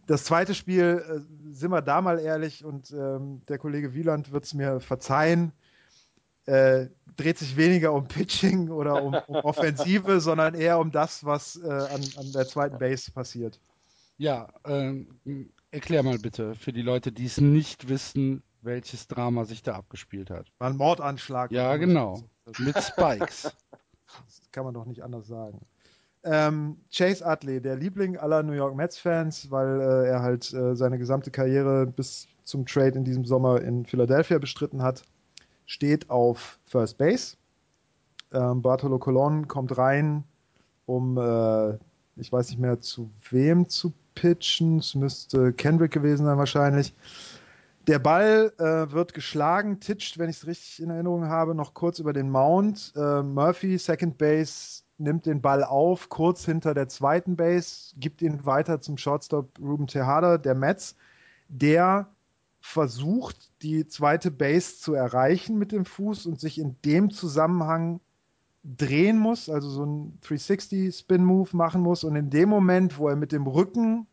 das zweite Spiel, äh, sind wir da mal ehrlich und ähm, der Kollege Wieland wird es mir verzeihen, äh, dreht sich weniger um Pitching oder um, um Offensive, sondern eher um das, was äh, an, an der zweiten Base passiert. Ja, ähm, Erklär mal bitte für die Leute, die es nicht wissen, welches Drama sich da abgespielt hat. War ein Mordanschlag. Ja, genau. Mit Spikes. Das kann man doch nicht anders sagen. Ähm, Chase Utley, der Liebling aller New York Mets-Fans, weil äh, er halt äh, seine gesamte Karriere bis zum Trade in diesem Sommer in Philadelphia bestritten hat, steht auf First Base. Ähm, Bartolo Colon kommt rein, um, äh, ich weiß nicht mehr zu wem zu pitchen. Es müsste Kendrick gewesen sein wahrscheinlich. Der Ball äh, wird geschlagen, titscht, wenn ich es richtig in Erinnerung habe, noch kurz über den Mount. Äh, Murphy, Second Base, nimmt den Ball auf, kurz hinter der zweiten Base, gibt ihn weiter zum Shortstop Ruben Tejada, der Mets, der versucht, die zweite Base zu erreichen mit dem Fuß und sich in dem Zusammenhang drehen muss, also so ein 360-Spin-Move machen muss. Und in dem Moment, wo er mit dem Rücken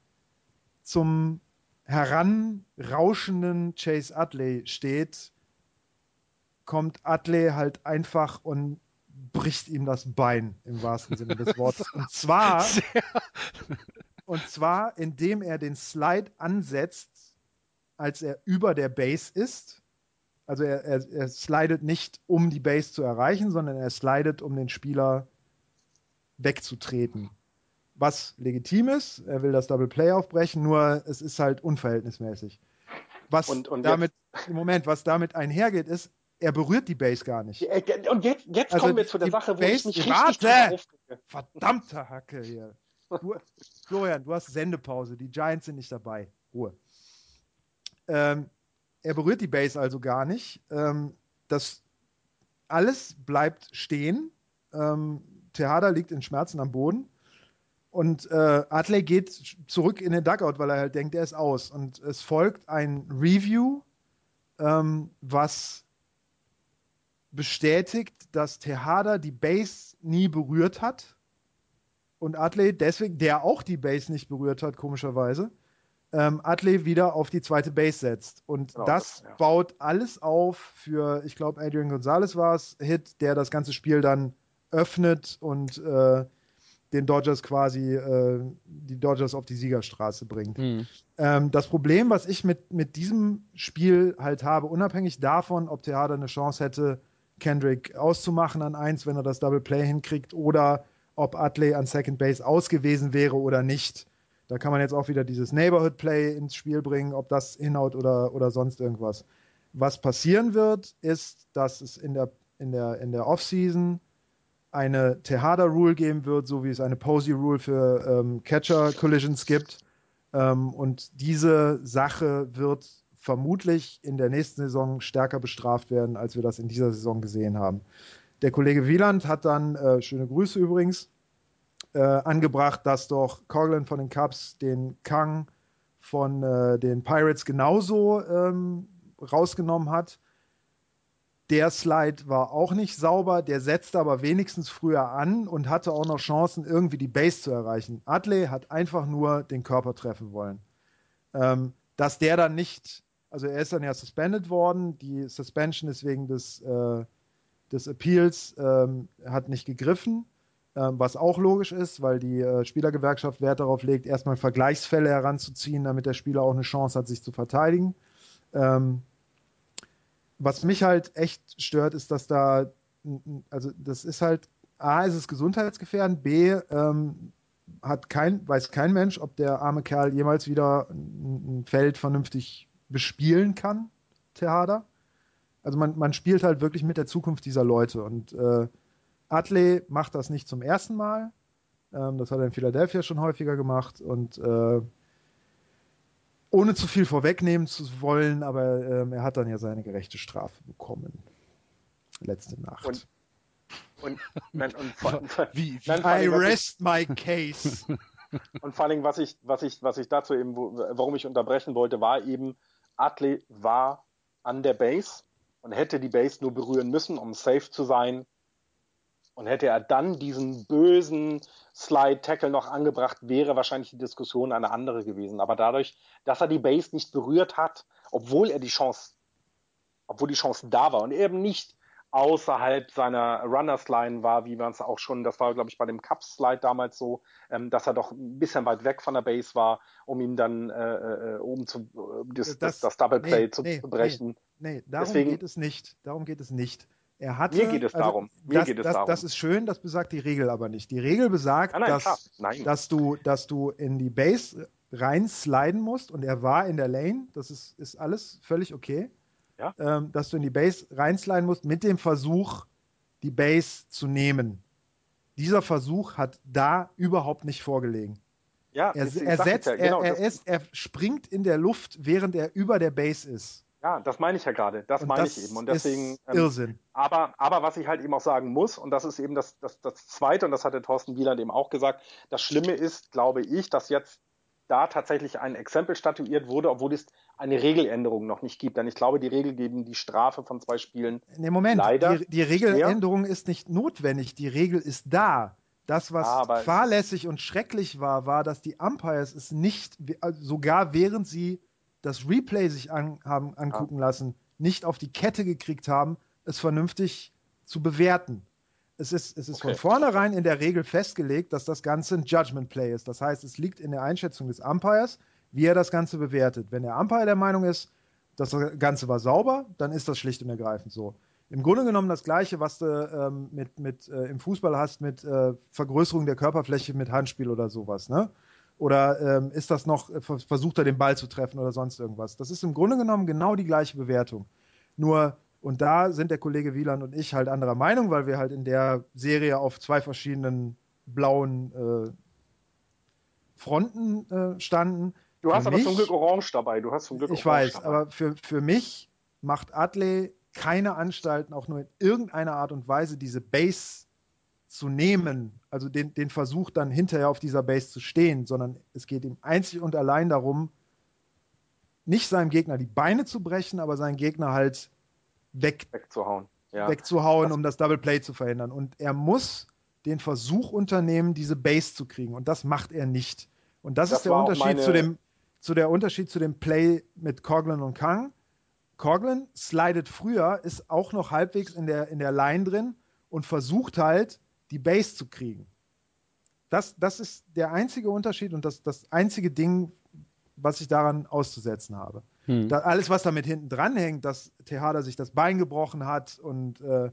zum heranrauschenden Chase Utley steht, kommt Utley halt einfach und bricht ihm das Bein im wahrsten Sinne des Wortes. Und zwar, und zwar, indem er den Slide ansetzt, als er über der Base ist. Also er, er, er slidet nicht, um die Base zu erreichen, sondern er slidet, um den Spieler wegzutreten was legitim ist. Er will das Double Play aufbrechen, nur es ist halt unverhältnismäßig. Was und, und damit, jetzt, im Moment, was damit einhergeht, ist, er berührt die Base gar nicht. Und jetzt, jetzt also kommen wir zu der Sache, wo Base, ich mich richtig warte, Verdammte Hacke hier. Du, Florian, du hast Sendepause. Die Giants sind nicht dabei. Ruhe. Ähm, er berührt die Base also gar nicht. Ähm, das alles bleibt stehen. Ähm, Tejada liegt in Schmerzen am Boden. Und äh, Adley geht zurück in den Dugout, weil er halt denkt, er ist aus. Und es folgt ein Review, ähm, was bestätigt, dass Tejada die Base nie berührt hat. Und Adley deswegen, der auch die Base nicht berührt hat, komischerweise, ähm, Adley wieder auf die zweite Base setzt. Und oh, das ja. baut alles auf für, ich glaube, Adrian Gonzalez war es, Hit, der das ganze Spiel dann öffnet und äh, den Dodgers quasi äh, die Dodgers auf die Siegerstraße bringt. Mhm. Ähm, das Problem, was ich mit, mit diesem Spiel halt habe, unabhängig davon, ob Theater eine Chance hätte, Kendrick auszumachen an eins, wenn er das Double Play hinkriegt, oder ob Utley an Second Base ausgewiesen wäre oder nicht. Da kann man jetzt auch wieder dieses Neighborhood Play ins Spiel bringen, ob das hinhaut oder, oder sonst irgendwas. Was passieren wird, ist, dass es in der, in der, in der Offseason eine Tejada-Rule geben wird, so wie es eine Posey-Rule für ähm, Catcher-Collisions gibt. Ähm, und diese Sache wird vermutlich in der nächsten Saison stärker bestraft werden, als wir das in dieser Saison gesehen haben. Der Kollege Wieland hat dann, äh, schöne Grüße übrigens, äh, angebracht, dass doch Coughlin von den Cubs den Kang von äh, den Pirates genauso ähm, rausgenommen hat. Der Slide war auch nicht sauber, der setzte aber wenigstens früher an und hatte auch noch Chancen, irgendwie die Base zu erreichen. Adley hat einfach nur den Körper treffen wollen. Ähm, dass der dann nicht, also er ist dann ja suspended worden, die Suspension ist wegen des, äh, des Appeals, ähm, hat nicht gegriffen, was auch logisch ist, weil die äh, Spielergewerkschaft Wert darauf legt, erstmal Vergleichsfälle heranzuziehen, damit der Spieler auch eine Chance hat, sich zu verteidigen. Ähm, was mich halt echt stört, ist, dass da, also das ist halt, A, ist es gesundheitsgefährdend, B, ähm, hat kein, weiß kein Mensch, ob der arme Kerl jemals wieder ein Feld vernünftig bespielen kann, Tejada. Also man, man spielt halt wirklich mit der Zukunft dieser Leute und äh, Atley macht das nicht zum ersten Mal. Ähm, das hat er in Philadelphia schon häufiger gemacht und äh, ohne zu viel vorwegnehmen zu wollen, aber ähm, er hat dann ja seine gerechte Strafe bekommen. Letzte Nacht. Und, und, nein, und vor, wie, wie nein, I rest my case. Und vor allem, was ich, was ich, was ich dazu eben, warum ich unterbrechen wollte, war eben, Atle war an der Base und hätte die Base nur berühren müssen, um safe zu sein. Und hätte er dann diesen bösen Slide-Tackle noch angebracht, wäre wahrscheinlich die Diskussion eine andere gewesen. Aber dadurch, dass er die Base nicht berührt hat, obwohl er die Chance, obwohl die Chance da war und eben nicht außerhalb seiner Runners Line war, wie man es auch schon, das war glaube ich bei dem Cup Slide damals so, ähm, dass er doch ein bisschen weit weg von der Base war, um ihn dann äh, äh, oben zu äh, das, das, das, Double Play nee, zu, nee, brechen. Nee, nee darum Deswegen, geht es nicht. Darum geht es nicht. Er hatte, Mir geht es also, darum. Mir das, geht es das, darum. Das ist schön, das besagt die Regel aber nicht. Die Regel besagt, nein, nein, dass, dass, du, dass du in die Base rein sliden musst und er war in der Lane, das ist, ist alles völlig okay. Ja? Ähm, dass du in die Base reinsliden musst mit dem Versuch, die Base zu nehmen. Dieser Versuch hat da überhaupt nicht vorgelegen. Ja, Er, er, setzt, ja, genau, er, er, ist, er springt in der Luft, während er über der Base ist. Ja, das meine ich ja gerade. Das Und meine das ich eben. Und deswegen. ist ähm, Irrsinn. aber, aber was ich halt eben auch sagen muss, und das ist eben das, das, das Zweite, und das hat der Thorsten Wieland eben auch gesagt, das Schlimme ist, glaube ich, dass jetzt da tatsächlich ein Exempel statuiert wurde, obwohl es eine Regeländerung noch nicht gibt. Denn ich glaube, die Regel geben die Strafe von zwei Spielen. Nee, Moment, leider die, die Regeländerung ist nicht notwendig. Die Regel ist da. Das, was Ja, aber- fahrlässig und schrecklich war, war, dass die Umpires es nicht, also sogar während sie das Replay sich an, haben angucken lassen, nicht auf die Kette gekriegt haben, es vernünftig zu bewerten. Es ist, es ist Okay. von vornherein in der Regel festgelegt, dass das Ganze ein Judgment Play ist. Das heißt, es liegt in der Einschätzung des Umpires, wie er das Ganze bewertet. Wenn der Umpire der Meinung ist, das Ganze war sauber, dann ist das schlicht und ergreifend so. Im Grunde genommen das Gleiche, was du ähm, mit, mit, äh, im Fußball hast mit äh, Vergrößerung der Körperfläche mit Handspiel oder sowas. Ne? Oder ähm, ist das noch, äh, vers- versucht er den Ball zu treffen oder sonst irgendwas? Das ist im Grunde genommen genau die gleiche Bewertung. Nur, und da sind der Kollege Wieland und ich halt anderer Meinung, weil wir halt in der Serie auf zwei verschiedenen blauen äh, Fronten äh, standen. Du hast Für aber mich- zum Glück Orange dabei. Du hast zum Glück ich Orange weiß, dabei. aber für, für mich macht Adley keine Anstalten, auch nur in irgendeiner Art und Weise, diese Base zu nehmen, also den, den Versuch dann hinterher auf dieser Base zu stehen, sondern es geht ihm einzig und allein darum, nicht seinem Gegner die Beine zu brechen, aber seinen Gegner halt weg, wegzuhauen. Ja. wegzuhauen, Das- um das Double Play zu verhindern. Und er muss den Versuch unternehmen, diese Base zu kriegen. Und das macht er nicht. Und das, Das ist der Unterschied meine- zu dem, zu der Unterschied zu dem Play mit Coughlin und Kang. Coughlin slidet früher, ist auch noch halbwegs in der, in der Line drin und versucht halt, die Base zu kriegen. Das, das ist der einzige Unterschied und das, das einzige Ding, was ich daran auszusetzen habe. Hm. Da, alles, was damit hinten dran hängt, dass Tejada sich das Bein gebrochen hat und äh,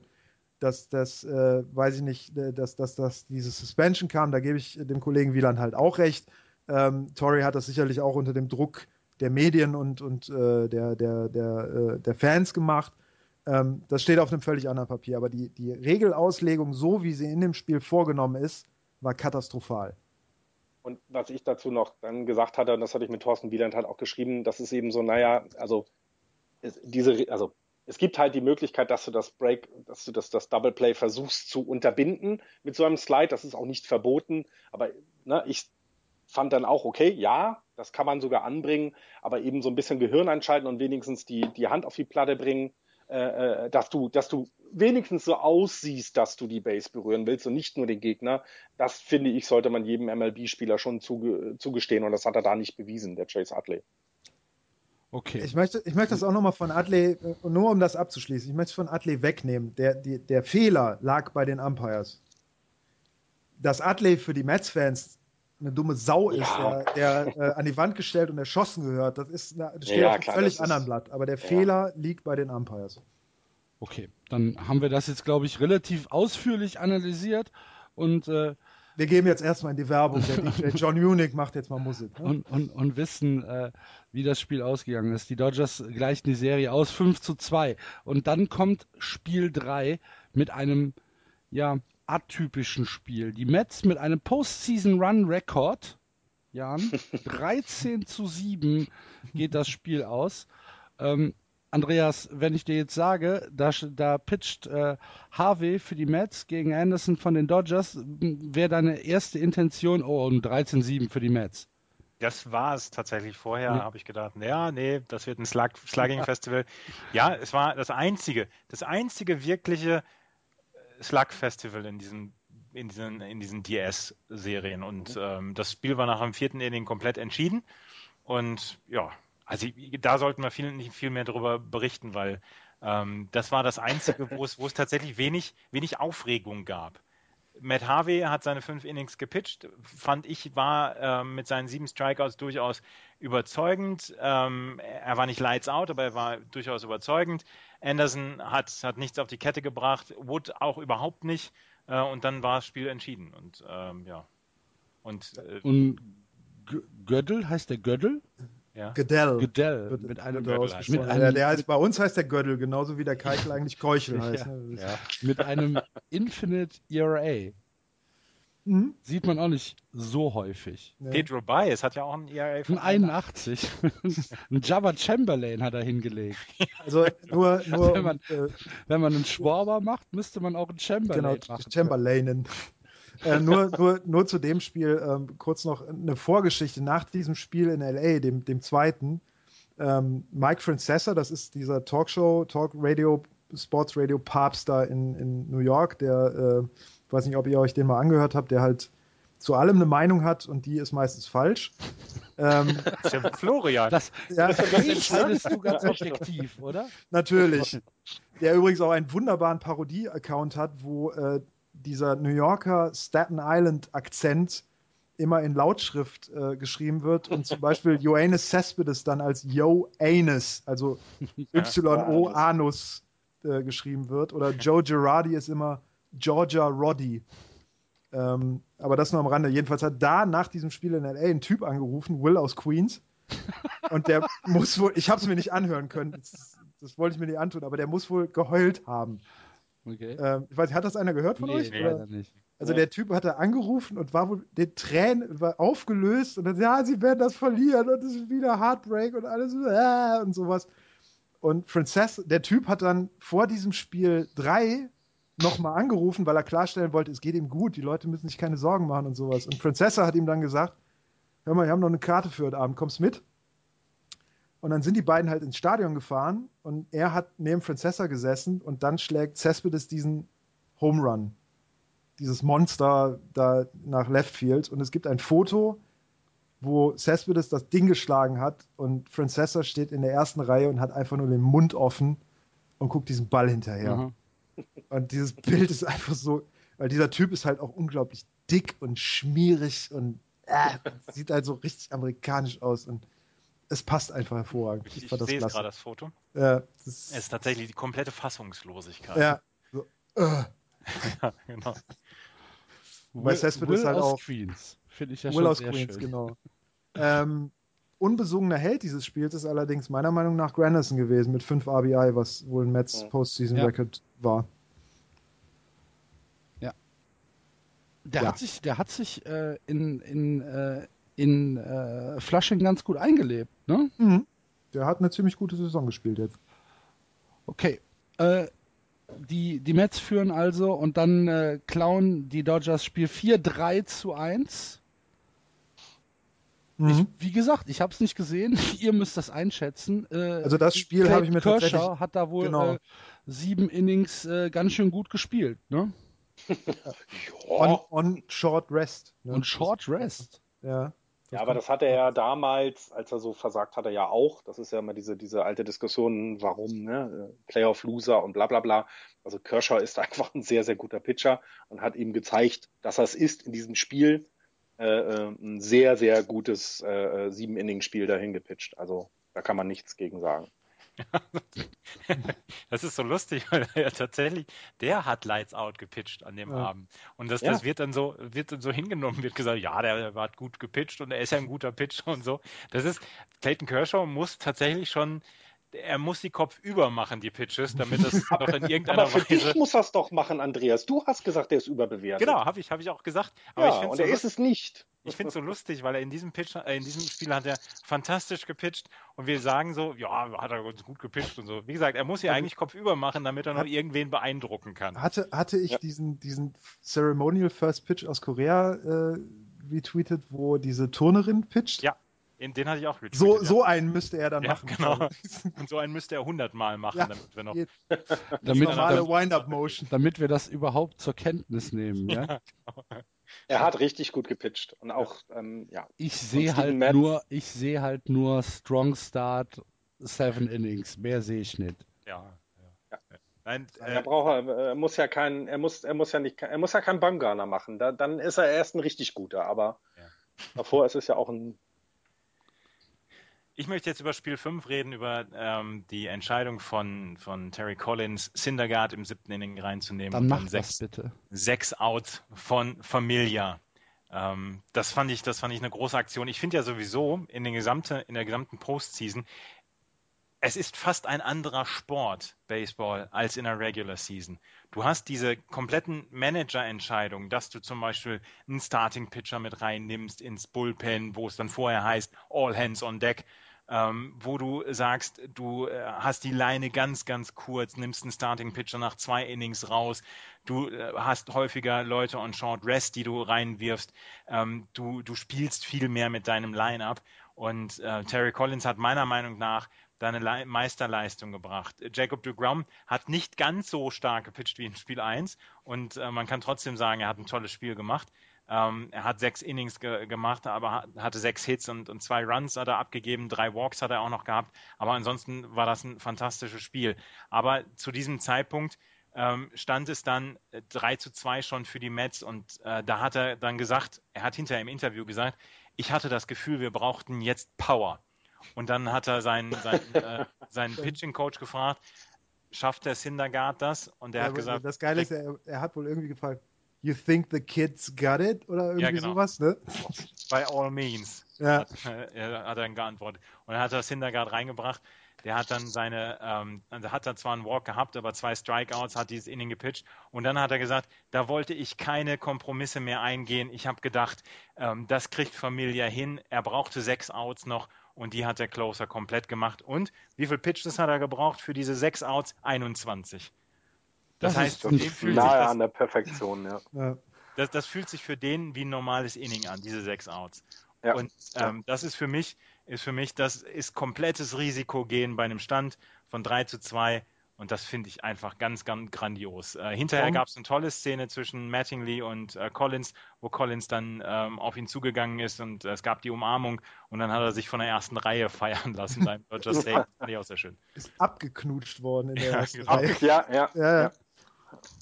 dass das, äh, weiß ich nicht, äh, dass, dass, dass diese Suspension kam, da gebe ich dem Kollegen Wieland halt auch recht. Ähm, Torrey hat das sicherlich auch unter dem Druck der Medien und, und äh, der, der, der, äh, der Fans gemacht. Ähm, das steht auf einem völlig anderen Papier. Aber die, die Regelauslegung, so wie sie in dem Spiel vorgenommen ist, war katastrophal. Und was ich dazu noch dann gesagt hatte, und das hatte ich mit Thorsten Wieland halt auch geschrieben, das ist eben so, naja, also es, diese, also es gibt halt die Möglichkeit, dass du das Break, dass du das, das Double Play versuchst zu unterbinden mit so einem Slide. Das ist auch nicht verboten, aber ne, ich fand dann auch, okay, ja, das kann man sogar anbringen, aber eben so ein bisschen Gehirn einschalten und wenigstens die, die Hand auf die Platte bringen, äh, äh, dass du, dass du wenigstens so aussiehst, dass du die Base berühren willst und nicht nur den Gegner. Das finde ich, sollte man jedem MLB-Spieler schon zuge zugestehen und das hat er da nicht bewiesen, der Chase Utley. Okay. Ich möchte, ich möchte das auch nochmal von Adley, äh, nur um das abzuschließen, ich möchte es von Adley wegnehmen. Der, die, der Fehler lag bei den Umpires. Dass Adley für die Mets-Fans eine dumme Sau ist, Ja. der, der äh, an die Wand gestellt und erschossen gehört, das, ist, das steht Ja, auf einem klar, völlig ist- anderen Blatt. Aber der Fehler liegt bei den Umpires. Okay, dann haben wir das jetzt, glaube ich, relativ ausführlich analysiert und, äh, Wir geben jetzt erstmal in die Werbung. Der John Unick macht jetzt mal Musik. Ne? und, und, und wissen, äh, wie das Spiel ausgegangen ist. Die Dodgers gleichen die Serie aus 5 zu 2. Und dann kommt Spiel 3 mit einem ja, atypischen Spiel. Die Mets mit einem Postseason-Run-Rekord. Jan, 13 zu 7 geht das Spiel aus. Ähm, Andreas, wenn ich dir jetzt sage, da, da pitcht äh, Harvey für die Mets gegen Anderson von den Dodgers, wäre deine erste Intention, oh, und 13-7 für die Mets. Das war es tatsächlich vorher, Ja. habe ich gedacht, ja, nee, das wird ein Slug, Slugging Festival. Ja, es war das einzige, das einzige wirkliche Slug Festival in diesen, in diesen, in diesen DS-Serien. Und ähm, das Spiel war nach dem vierten Inning komplett entschieden. Und ja, also da sollten wir viel, nicht viel mehr darüber berichten, weil ähm, das war das Einzige, wo es, wo es tatsächlich wenig, wenig Aufregung gab. Matt Harvey hat seine fünf Innings gepitcht, fand ich, war ähm, mit seinen sieben Strikeouts durchaus überzeugend. Ähm, er war nicht lights out, aber er war durchaus überzeugend. Anderson hat, hat nichts auf die Kette gebracht, Wood auch überhaupt nicht. Äh, und dann war das Spiel entschieden. Und ähm, ja. Und äh, Und Gödel, heißt der Gödel? Ja. Gödell. Gödell. Wird- Mit einem, Gödel ausgesprochen. heißt er. der, der heißt, bei uns heißt der Gödel, genauso wie der Keikel eigentlich Keuchel heißt. Ja. Ne? ja. mit einem Infinite ERA. Mhm. Sieht man auch nicht so häufig. Pedro Baez hat ja auch ein ERA Ein von 81. ein Jabba Chamberlain hat er hingelegt. Also nur, nur Wenn man- äh, Wenn man einen Schwarber macht, müsste man auch einen Chamberlain genau, machen. Chamberlainen. Äh, nur, nur, nur zu dem Spiel ähm, kurz noch eine Vorgeschichte. Nach diesem Spiel in LA, dem, dem zweiten, ähm, Mike Francesa, das ist dieser Talkshow, Talk Radio, Sports Radio Papst da in, in New York, der, äh, weiß nicht, ob ihr euch den mal angehört habt, der halt zu allem eine Meinung hat und die ist meistens falsch. ähm, Das ist ja Florian. Das, ja, das entscheidest du ganz objektiv, oder? Natürlich. Der übrigens auch einen wunderbaren Parodie-Account hat, wo äh, dieser New Yorker Staten Island-Akzent immer in Lautschrift äh, geschrieben wird und zum Beispiel Joannes Cespedes dann als Yo Anus, also Y-O Anus äh, geschrieben wird oder Joe Girardi ist immer Georgia Roddy. Ähm, aber das nur am Rande. Jedenfalls hat da nach diesem Spiel in LA ein Typ angerufen, Will aus Queens. Und der muss wohl, ich habe es mir nicht anhören können, das, das wollte ich mir nicht antun, aber der muss wohl geheult haben. Okay. Ähm, ich weiß, nicht, hat das einer gehört von nee, euch? nee. Oder? nicht. Also der Typ hatte angerufen und war wohl den Tränen war aufgelöst und dann, ja, sie werden das verlieren und es ist wieder Heartbreak und alles äh, und sowas. Und Frances, der Typ hat dann vor diesem Spiel drei nochmal angerufen, weil er klarstellen wollte, es geht ihm gut, die Leute müssen sich keine Sorgen machen und sowas. Und Francesa hat ihm dann gesagt, hör mal, wir haben noch eine Karte für heute Abend, kommst mit? Und dann sind die beiden halt ins Stadion gefahren und er hat neben Francesa gesessen und dann schlägt Cespedes diesen Home Run. Dieses Monster da nach Left Field. Und es gibt ein Foto, wo Cespedes das Ding geschlagen hat und Francesa steht in der ersten Reihe und hat einfach nur den Mund offen und guckt diesem Ball hinterher. Aha. Und dieses Bild ist einfach so, weil dieser Typ ist halt auch unglaublich dick und schmierig und äh, sieht halt so richtig amerikanisch aus und es passt einfach hervorragend. Ich, ich das sehe gerade das Foto. Ja, das Es ist tatsächlich die komplette Fassungslosigkeit. ja, so, äh. Ja, genau. Wobei Cespedes Will halt aus auch- Queens. Finde ich ja Will schon aus sehr Queens, schön. genau. Ähm, unbesungener Held dieses Spiels ist allerdings meiner Meinung nach Granderson gewesen mit 5 RBI, was wohl ein Mets Ja. Postseason Ja. Record war. Der Ja. hat sich, der hat sich äh, in, in, äh, in äh, Flushing ganz gut eingelebt, ne? Mhm. Der hat eine ziemlich gute Saison gespielt jetzt. Okay. Äh, die, die Mets führen also und dann äh, klauen die Dodgers Spiel 4, 3 zu 1. Ich, Mhm. wie gesagt, ich habe es nicht gesehen. Ihr müsst das einschätzen. Äh, Also das Spiel habe ich mir Kershaw tatsächlich- hat da wohl genau. äh, sieben Innings äh, ganz schön gut gespielt, ne? On, on Short Rest. ne? Und Short Rest. Ja. Ja, aber das hatte er ja damals, als er so versagt hatte, ja auch. Das ist ja immer diese, diese alte Diskussion, warum, ne? Playoff Loser und bla bla bla. Also Kershaw ist einfach ein sehr, sehr guter Pitcher und hat ihm gezeigt, dass er es ist in diesem Spiel. Äh, äh, ein sehr, sehr gutes äh, äh, Sieben-Inning-Spiel dahin gepitcht. Also da kann man nichts gegen sagen. Das ist so lustig, weil er ja tatsächlich, der hat Lights Out gepitcht an dem Ja. Abend. Und das, Ja. das wird dann so, wird dann so hingenommen, wird gesagt, ja, der, der hat gut gepitcht und er ist ja ein guter Pitcher und so. Das ist, Clayton Kershaw muss tatsächlich schon, er muss die Kopf über machen, die Pitches, damit das doch in irgendeiner Aber für Weise. dich muss das doch machen, Andreas. Du hast gesagt, der ist überbewertet. Genau, habe ich, hab ich auch gesagt. Aber Ja, ich finde und er ist es nicht. Ich finde es so lustig, weil er in diesem Pitch, äh, in diesem Spiel hat er fantastisch gepitcht und wir sagen so, ja, hat er uns gut gepitcht und so. Wie gesagt, er muss ja eigentlich kopfüber machen, damit er noch irgendwen beeindrucken kann. Hatte, hatte ich Ja. diesen, diesen Ceremonial First Pitch aus Korea äh, retweetet, wo diese Turnerin pitcht? Ja, in den hatte ich auch retweetet. So, ja. so einen müsste er dann Ja, machen. genau. Und so einen müsste er hundertmal machen, Ja. damit wir noch. Damit, Normale Wind-Up-Motion. damit wir das überhaupt zur Kenntnis nehmen, ja? Er hat richtig gut gepitcht. Und auch, ähm, ja. Ich sehe halt Matz- nur, ich sehe halt nur Strong Start, Seven Innings. Mehr sehe ich nicht. Ja, ja. Nein, Er äh, braucht, er muss ja kein, er muss, er muss ja nicht, er muss ja keinen Bumgarner machen. Da, dann ist er erst ein richtig guter. Aber Ja. davor ist es ja auch ein, ich möchte jetzt über Spiel 5 reden, über ähm, die Entscheidung von, von Terry Collins, Syndergaard im siebten Inning reinzunehmen Dann und mach dann das sechs, bitte. sechs Outs von Familia. Ähm, das fand ich, das fand ich eine große Aktion. Ich finde ja sowieso in, den gesamte, in der gesamten Postseason es ist fast ein anderer Sport, Baseball, als in der Regular Season. Du hast diese kompletten Manager-Entscheidungen, dass du zum Beispiel einen Starting-Pitcher mit reinnimmst ins Bullpen, wo es dann vorher heißt, all hands on deck, ähm, wo du sagst, du äh, hast die Leine ganz, ganz kurz, nimmst einen Starting-Pitcher nach zwei Innings raus, du äh, hast häufiger Leute on Short Rest, die du reinwirfst, ähm, du, du spielst viel mehr mit deinem Line-Up und äh, Terry Collins hat meiner Meinung nach deine Le Meisterleistung gebracht. Jacob de Grom hat nicht ganz so stark gepitcht wie in Spiel 1 und äh, man kann trotzdem sagen, er hat ein tolles Spiel gemacht. Ähm, er hat sechs Innings ge gemacht, aber hatte sechs Hits und, und, zwei Runs hat er abgegeben, drei Walks hat er auch noch gehabt. Aber ansonsten war das ein fantastisches Spiel. Aber zu diesem Zeitpunkt ähm, stand es dann 3 zu 2 schon für die Mets und äh, da hat er dann gesagt, er hat hinterher im Interview gesagt, ich hatte das Gefühl, wir brauchten jetzt Power. Und dann hat er seinen, seinen, äh, seinen Pitching-Coach gefragt, schafft der Syndergaard das? Und der ja, hat gesagt. Das Geile ist, er, er, hat wohl irgendwie gefragt, You think the kids got it? Oder irgendwie ja, genau. sowas, ne? By all means. Ja. Hat, äh, hat er dann geantwortet. Und dann hat er Syndergaard reingebracht. Der hat dann seine, ähm, also hat er zwar einen Walk gehabt, aber zwei Strikeouts, hat dieses Inning gepitcht. Und dann hat er gesagt, da wollte ich keine Kompromisse mehr eingehen. Ich habe gedacht, ähm, das kriegt Familia hin. Er brauchte sechs Outs noch und die hat der Closer komplett gemacht. Und wie viel Pitches hat er gebraucht für diese sechs Outs? 21. Das, das heißt, ist nahe das, an der Perfektion, ja. ja. Das, das, fühlt sich für den wie ein normales Inning an, diese sechs Outs. Ja. Und ähm, das ist für mich, ist für mich, das ist komplettes Risiko gehen bei einem Stand von 3 zu 2 und das finde ich einfach ganz, ganz grandios. Äh, hinterher gab es eine tolle Szene zwischen Mattingly und äh, Collins, wo Collins dann ähm, auf ihn zugegangen ist und äh, es gab die Umarmung und dann hat er sich von der ersten Reihe feiern lassen beim Dodger Stadium. Fand ich auch sehr schön. Ist abgeknutscht worden in der ja, ersten genau. Reihe. Ja, ja. ja, ja.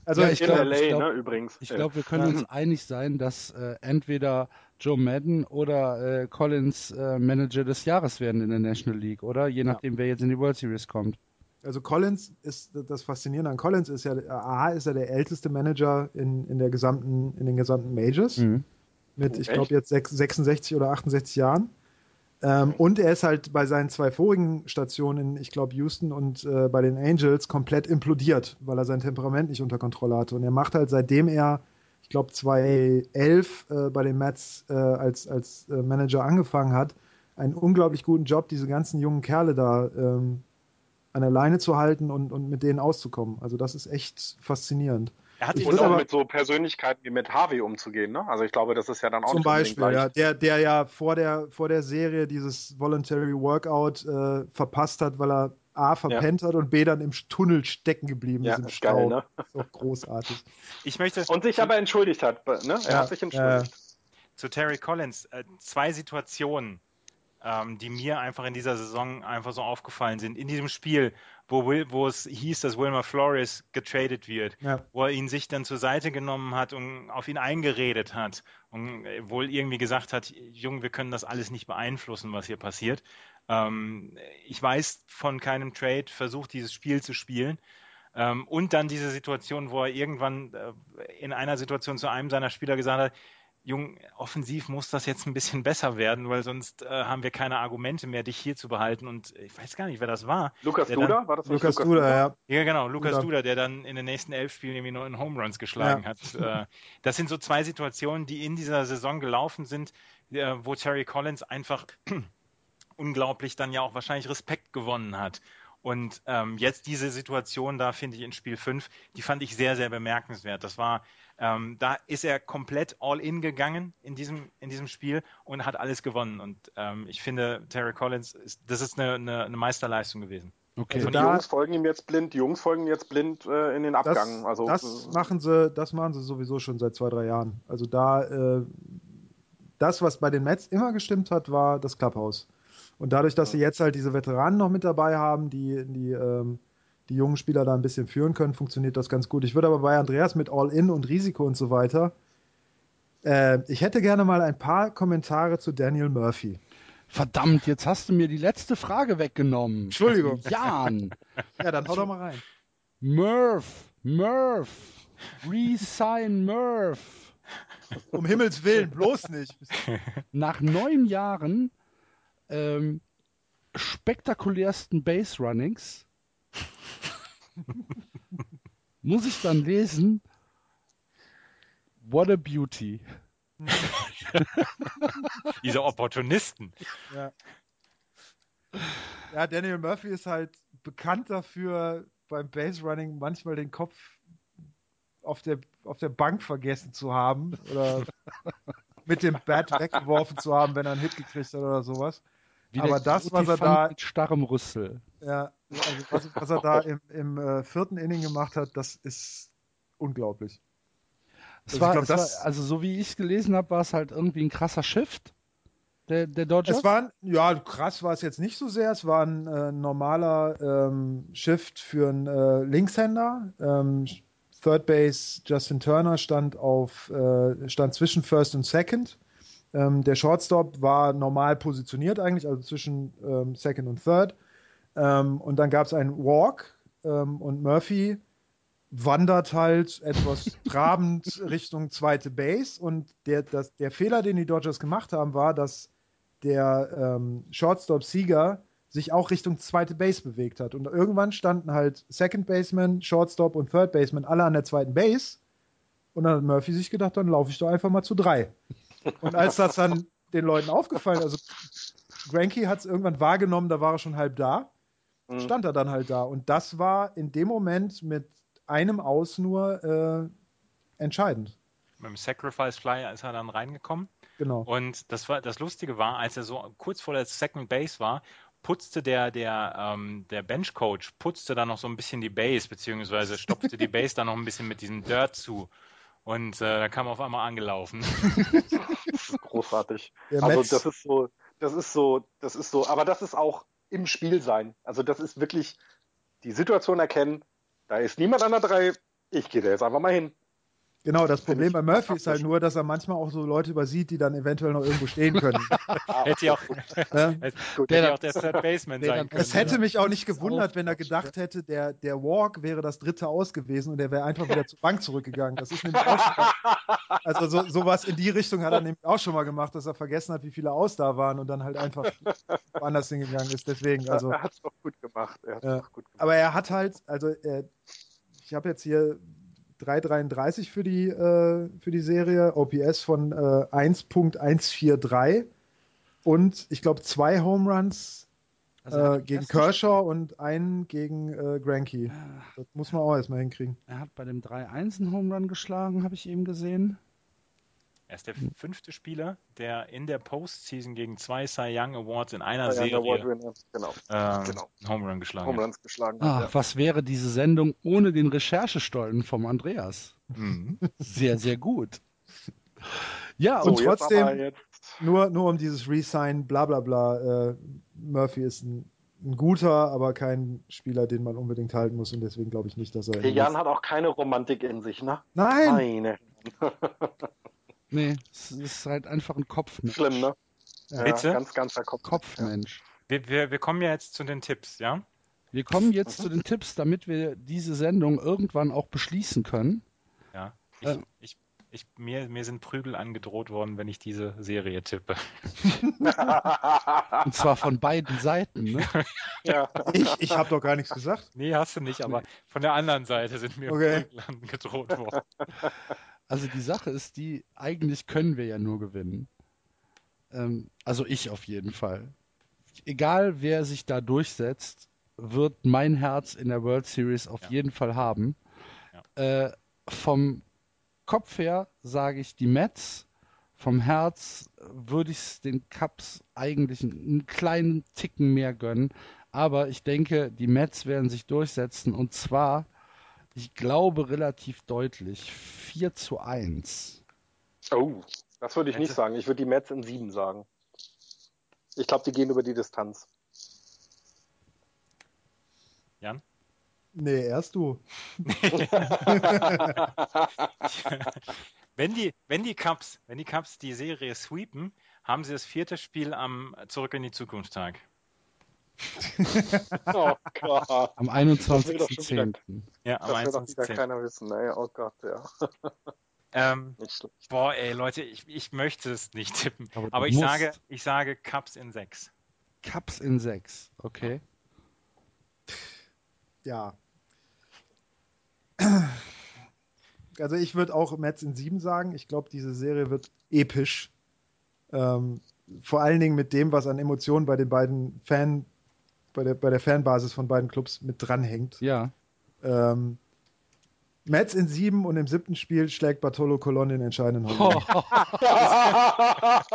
Also ja, ich in glaub, LA, ich glaub, ne, übrigens. Ich glaube, wir können uns einig sein, dass äh, entweder Joe Madden oder äh, Collins äh, Manager des Jahres werden in der National League, oder? Je nachdem, wer jetzt in die World Series kommt. Also Collins ist das Faszinierende an Collins ist ja, A ist er der älteste Manager in, in der gesamten, in den gesamten Majors. Mhm. Mit, oh, ich glaube, jetzt 66 oder 68 Jahren. Ähm, und er ist halt bei seinen zwei vorigen Stationen, ich glaube Houston und äh, bei den Angels, komplett implodiert, weil er sein Temperament nicht unter Kontrolle hatte. Und er macht halt, seitdem er, ich glaube, 2011 äh, bei den Mets äh, als, als äh, Manager angefangen hat, einen unglaublich guten Job, diese ganzen jungen Kerle da ähm, an der Leine zu halten und, und mit denen auszukommen. Also das ist echt faszinierend. Er hat und auch aber, mit so Persönlichkeiten wie mit Harvey umzugehen, ne? Also ich glaube, das ist ja dann auch zum Beispiel, ja, der, der ja vor der vor der Serie dieses Voluntary Workout äh, verpasst hat, weil er A verpennt ja. hat und B dann im Tunnel stecken geblieben ja, ist im Stau. Geil, ne? Das ist auch großartig. Ich möchte und sich aber entschuldigt hat, ne? Er ja, hat sich entschuldigt. Zu Terry Collins äh, zwei Situationen ähm, die mir einfach in dieser Saison einfach so aufgefallen sind. In diesem Spiel, wo, Will, wo es hieß, dass Wilmer Flores getradet wird, ja. wo er ihn sich dann zur Seite genommen hat und auf ihn eingeredet hat und wohl irgendwie gesagt hat, Junge, wir können das alles nicht beeinflussen, was hier passiert. Ähm, ich weiß von keinem Trade, versucht dieses Spiel zu spielen. Ähm, und dann diese Situation, wo er irgendwann äh, in einer Situation zu einem seiner Spieler gesagt hat, Jung, offensiv muss das jetzt ein bisschen besser werden, weil sonst äh, haben wir keine Argumente mehr, dich hier zu behalten. Und ich weiß gar nicht, wer das war. Lukas Duda? Dann, war das Lukas, Lukas Duda, ja. Ja, genau, Lukas Duda. Duda, der dann in den nächsten elf Spielen irgendwie neun Home Runs geschlagen ja. hat. Äh, das sind so zwei Situationen, die in dieser Saison gelaufen sind, äh, wo Terry Collins einfach unglaublich dann ja auch wahrscheinlich Respekt gewonnen hat. Und ähm, jetzt diese Situation da, finde ich, in Spiel 5, die fand ich sehr, sehr bemerkenswert. Das war ähm, da ist er komplett all in gegangen in diesem, in diesem Spiel und hat alles gewonnen. Und ähm, ich finde, Terry Collins, ist, das ist eine, eine, eine Meisterleistung gewesen. Okay. Also die da, Jungs folgen ihm jetzt blind, die Jungs folgen jetzt blind äh, in den Abgang. Das, also, das, machen sie, das machen sie sowieso schon seit zwei, drei Jahren. Also da, äh, das, was bei den Mets immer gestimmt hat, war das Clubhouse. Und dadurch, dass sie jetzt halt diese Veteranen noch mit dabei haben, die, die ähm, die jungen Spieler da ein bisschen führen können, funktioniert das ganz gut. Ich würde aber bei Andreas mit All-In und Risiko und so weiter, äh, ich hätte gerne mal ein paar Kommentare zu Daniel Murphy. Verdammt, jetzt hast du mir die letzte Frage weggenommen. Entschuldigung. Jan. ja, dann hau doch mal rein. Murph, Murph, resign Murph. Um Himmels Willen, bloß nicht. Nach neun Jahren ähm, spektakulärsten Base Runnings muss ich dann lesen, what a beauty. Diese Opportunisten. Ja. ja, Daniel Murphy ist halt bekannt dafür, beim Base Running manchmal den Kopf auf der, auf der Bank vergessen zu haben oder mit dem Bat weggeworfen zu haben, wenn er einen Hit gekriegt hat oder sowas. Wie Aber das, was er da- mit starrem Rüssel. Ja, also was, was er da im, im äh, vierten Inning gemacht hat, das ist unglaublich. Also war, glaub, war, also so wie ich es gelesen habe, war es halt irgendwie ein krasser Shift der, der Dodgers. Es war, ja, krass war es jetzt nicht so sehr. Es war ein äh, normaler ähm, Shift für einen äh, Linkshänder. Ähm, Third Base Justin Turner stand auf äh, stand zwischen First und Second. Ähm, der Shortstop war normal positioniert eigentlich, also zwischen ähm, Second und Third. Ähm, und dann gab es einen Walk ähm, und Murphy wandert halt etwas trabend Richtung zweite Base. Und der, das, der Fehler, den die Dodgers gemacht haben, war, dass der ähm, Shortstop Sieger sich auch Richtung zweite Base bewegt hat. Und irgendwann standen halt Second Baseman, Shortstop und Third Baseman alle an der zweiten Base. Und dann hat Murphy sich gedacht, dann laufe ich doch einfach mal zu drei. Und als das dann den Leuten aufgefallen, also Granky hat es irgendwann wahrgenommen, da war er schon halb da, Mhm. stand er dann halt da. Und das war in dem Moment mit einem Aus nur äh, entscheidend. Mit dem Sacrifice Fly ist er dann reingekommen. Genau. Und das war das Lustige war, als er so kurz vor der Second Base war, putzte der der ähm, der Benchcoach putzte dann noch so ein bisschen die Base beziehungsweise stopfte die Base dann noch ein bisschen mit diesem Dirt zu. Und äh, da kam er auf einmal angelaufen. Großartig. Der Also Metz- das ist so, das ist so, das ist so, aber das ist auch im Spiel sein. Also das ist wirklich die Situation erkennen, da ist niemand an der drei, ich gehe da jetzt einfach mal hin. Genau, das Problem bei Murphy ist halt nur, dass er manchmal auch so Leute übersieht, die dann eventuell noch irgendwo stehen können. Hätte ja auch, ne? hätte auch der Third Baseman sein können. Es hätte mich auch nicht gewundert, auch wenn er gedacht hätte, der, der Walk wäre das dritte aus gewesen und er wäre einfach wieder zur Bank zurückgegangen. Das ist nämlich auch schon mal, Also so, sowas in die Richtung hat er nämlich auch schon mal gemacht, dass er vergessen hat, wie viele aus da waren und dann halt einfach woanders hingegangen ist. Deswegen, also. er hat es doch gut gemacht. Er hat's Ja. doch gut gemacht. Aber er hat halt, also er, ich habe jetzt hier 3,33 für die, äh, für die Serie, OPS von äh, 1.143 und ich glaube zwei Home Runs Also äh, gegen Kershaw und einen gegen äh, Granky. Das muss man auch erstmal hinkriegen. Er hat bei dem 3-1 einen Home Run geschlagen, habe ich eben gesehen. Er ist der fünfte Spieler, der in der Postseason gegen zwei Cy Young Awards in einer Award Serie Winner. Genau. äh, Genau. Home Run geschlagen Home hat. Runs geschlagen Ach, hat. Ja. was wäre diese Sendung ohne den Recherchestollen vom Andreas? Mhm. Sehr, sehr gut. Ja, Und und So, jetzt trotzdem- Nur, nur um dieses Resign, bla bla bla. Äh, Murphy ist ein, ein guter, aber kein Spieler, den man unbedingt halten muss und deswegen glaube ich nicht, dass er. der Jan hat auch keine Romantik in sich, ne? Nein! Meine. nee, es ist halt einfach ein Kopfmensch. Schlimm, ne? Ja, Bitte? Ganz, ganzer Kopf. Kopfmensch. Wir, wir, wir kommen ja jetzt zu den Tipps, ja? Wir kommen jetzt zu den Tipps, damit wir diese Sendung irgendwann auch beschließen können. Ja. Ich, Äh. ich, ich, mir, mir sind Prügel angedroht worden, wenn ich diese Serie tippe. Und zwar von beiden Seiten. Ne? ja. Ich, ich habe doch gar nichts gesagt. Nee, hast du nicht, aber von der anderen Seite sind mir Okay. Prügel angedroht worden. Also die Sache ist die, eigentlich können wir ja nur gewinnen. Ähm, also ich auf jeden Fall. Egal wer sich da durchsetzt, wird mein Herz in der World Series auf Ja. jeden Fall haben. Äh, vom Kopf her sage ich die Mets. Vom Herz würde ich es den Cubs eigentlich einen kleinen Ticken mehr gönnen. Aber ich denke, die Mets werden sich durchsetzen. Und zwar, ich glaube, relativ deutlich. 4 zu 1. Oh, das würde ich nicht sagen. Ich würde die Mets in sieben sagen. Ich glaube, die gehen über die Distanz. Jan? Nee, erst du. wenn die, wenn die Cubs, wenn die Cubs die Serie sweepen, haben sie das vierte Spiel am Zurück in die Zukunft Tag. oh Gott. Am Das will doch schon 21.10. Ja, am Das will doch wieder 21.10. keiner wissen. Ey. Oh Gott, ja. Ähm, boah, ey, Leute, ich, ich möchte es nicht tippen. Aber Aber, ich musst. sage, ich sage Cubs in sechs. Cups in sechs. Okay. Ja. Also ich würde auch Mets in sieben sagen. Ich glaube, diese Serie wird episch. Ähm, vor allen Dingen mit dem, was an Emotionen bei den beiden Fan, bei der, bei der Fanbasis von beiden Clubs mit dranhängt. Ja. Ähm, Mets in sieben und im siebten Spiel schlägt Bartolo Colon den entscheidenden Home.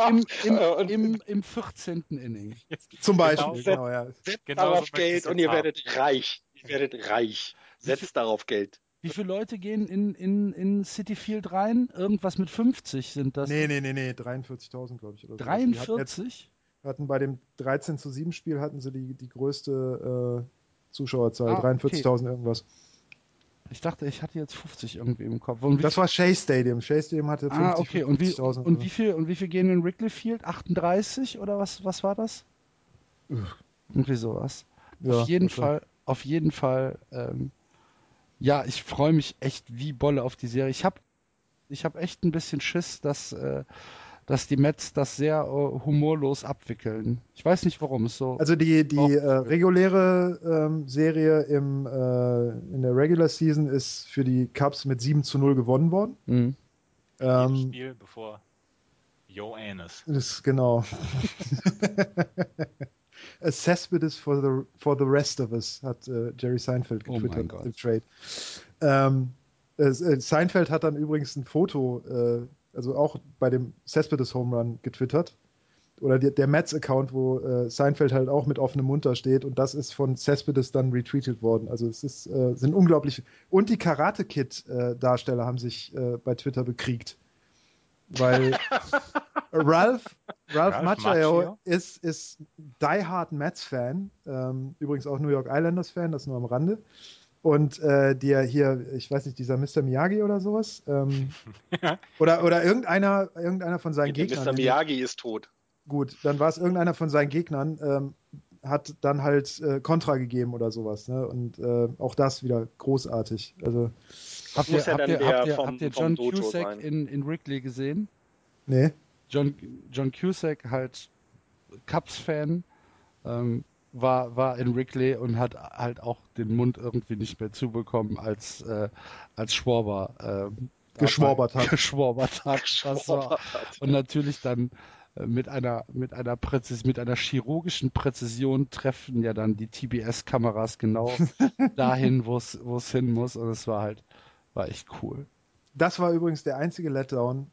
Im, im, Und- im, Im 14. Inning. Zum Beispiel, Genau. genau, ja. Setzt Genau so darauf möchte Geld und ihr haben. werdet reich. Ihr werdet reich. Setzt darauf Geld. Wie viele Leute gehen in, in, in City Field rein? Irgendwas mit 50 sind das. Nee, nee, nee, nee, 43.000, glaube ich. Oder so. Die hatten, jetzt, 43? Hatten bei dem 13 zu 7 Spiel hatten sie die, die größte äh, Zuschauerzahl, Ah, 43.000 irgendwas. Ich dachte, ich hatte jetzt 50 irgendwie im Kopf. Und Das war Shea Stadium. Shea Stadium hatte 50, ah, okay. Und wie, 50.000. und, wie viel, und wie viel gehen in Wrigley Field? 38 oder was, was war das? Irgendwie sowas. Ja, auf jeden wahrscheinlich. Fall, auf jeden Fall, ähm, ja, ich freue mich echt wie Bolle auf die Serie. Ich habe ich hab echt ein bisschen Schiss, dass, äh, dass die Mets das sehr äh, humorlos abwickeln. Ich weiß nicht warum. Es so. Also die, die äh, reguläre ähm, Serie im, äh, in der Regular Season ist für die Cubs mit 7 zu 0 gewonnen worden. Mhm. Ähm, Spiel bevor Joannes. Das ist genau. A Cesspit for the, for the rest of us, hat äh, Jerry Seinfeld Oh mein getwittert Gott. im Trade. Ähm, äh, Seinfeld hat dann übrigens ein Foto, äh, also auch bei dem Cespedes Home Run getwittert. Oder der, der Mets-Account, wo äh, Seinfeld halt auch mit offenem Mund da steht und das ist von Cespedes dann retweetet worden. Also es ist, äh, sind unglaublich. Und die Karate Kid-Darsteller haben sich äh, bei Twitter bekriegt. Weil Ralph, Ralph, Ralph Macchio, Macchio? ist, ist Die Hard Mets-Fan, ähm, übrigens auch New York Islanders-Fan, das nur am Rande. Und äh, der hier, ich weiß nicht, dieser Mr. Miyagi oder sowas, ähm, oder, oder irgendeiner, irgendeiner von seinen Der Gegnern. Mr. Miyagi ist tot. Gut, dann war es irgendeiner von seinen Gegnern, ähm, hat dann halt äh, Kontra gegeben oder sowas. Ne? Und äh, auch das wieder großartig. Also, Habt ihr, ja habt ihr, habt ihr, vom- habt ihr John Cusack sein. in, in Wrigley gesehen? nee. John, John Cusack, halt Cubs-Fan, ähm, war, war in Wrigley und hat halt auch den Mund irgendwie nicht mehr zubekommen, als, äh, als Schwarber ähm, Geschworbert hat. Geschworbert hat. Geschworbert und natürlich dann äh, mit einer, mit einer Präzis, mit einer chirurgischen Präzision treffen ja dann die TBS-Kameras genau dahin, wo es wo es hin muss. Und es war halt, war echt cool. Das war übrigens der einzige Letdown.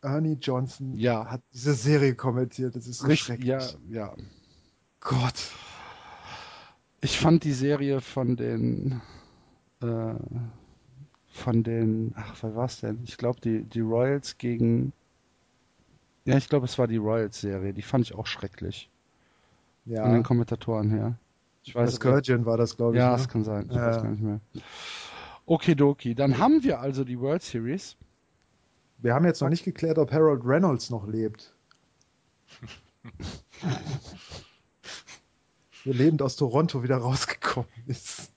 Ernie Johnson Ja. hat diese Serie kommentiert. Das ist so Richtig, schrecklich. ja, ja. Gott. Ich fand die Serie von den äh, von den, ach, was war's denn? Ich glaube, die, die Royals gegen ja, ich glaube, es war die Royals-Serie. Die fand ich auch schrecklich. Von den Ja, Kommentatoren her. Ich weiß das Scourgeon war das, glaube ich. Ja, ne? es kann sein. Ich Ja. weiß gar nicht mehr. Okidoki. Dann haben wir also die World Series. Wir haben jetzt noch nicht geklärt, ob Harold Reynolds noch lebt. Lebend aus Toronto wieder rausgekommen ist.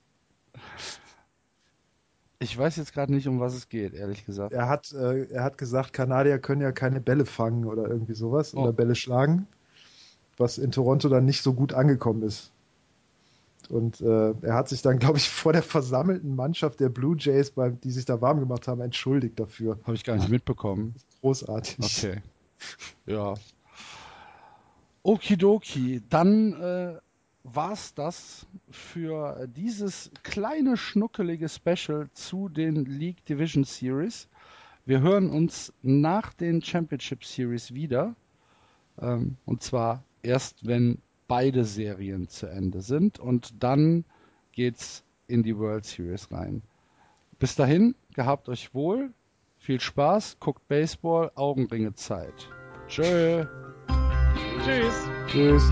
Ich weiß jetzt gerade nicht, um was es geht, ehrlich gesagt. Er hat, äh, er hat gesagt, Kanadier können ja keine Bälle fangen oder irgendwie sowas Oh. oder Bälle schlagen, was in Toronto dann nicht so gut angekommen ist. Und äh, er hat sich dann, glaube ich, vor der versammelten Mannschaft der Blue Jays, beim, die sich da warm gemacht haben, entschuldigt dafür. Habe ich gar nicht mitbekommen. Großartig. Okay. Ja. Okidoki. Dann äh, war's das für dieses kleine, schnuckelige Special zu den League Division Series. Wir hören uns nach den Championship Series wieder. Ähm, und zwar erst, wenn beide Serien zu Ende sind. Und dann geht's in die World Series rein. Bis dahin, gehabt euch wohl. Viel Spaß, guckt Baseball, Augenringe Zeit. Tschö. Tschüss. Tschüss.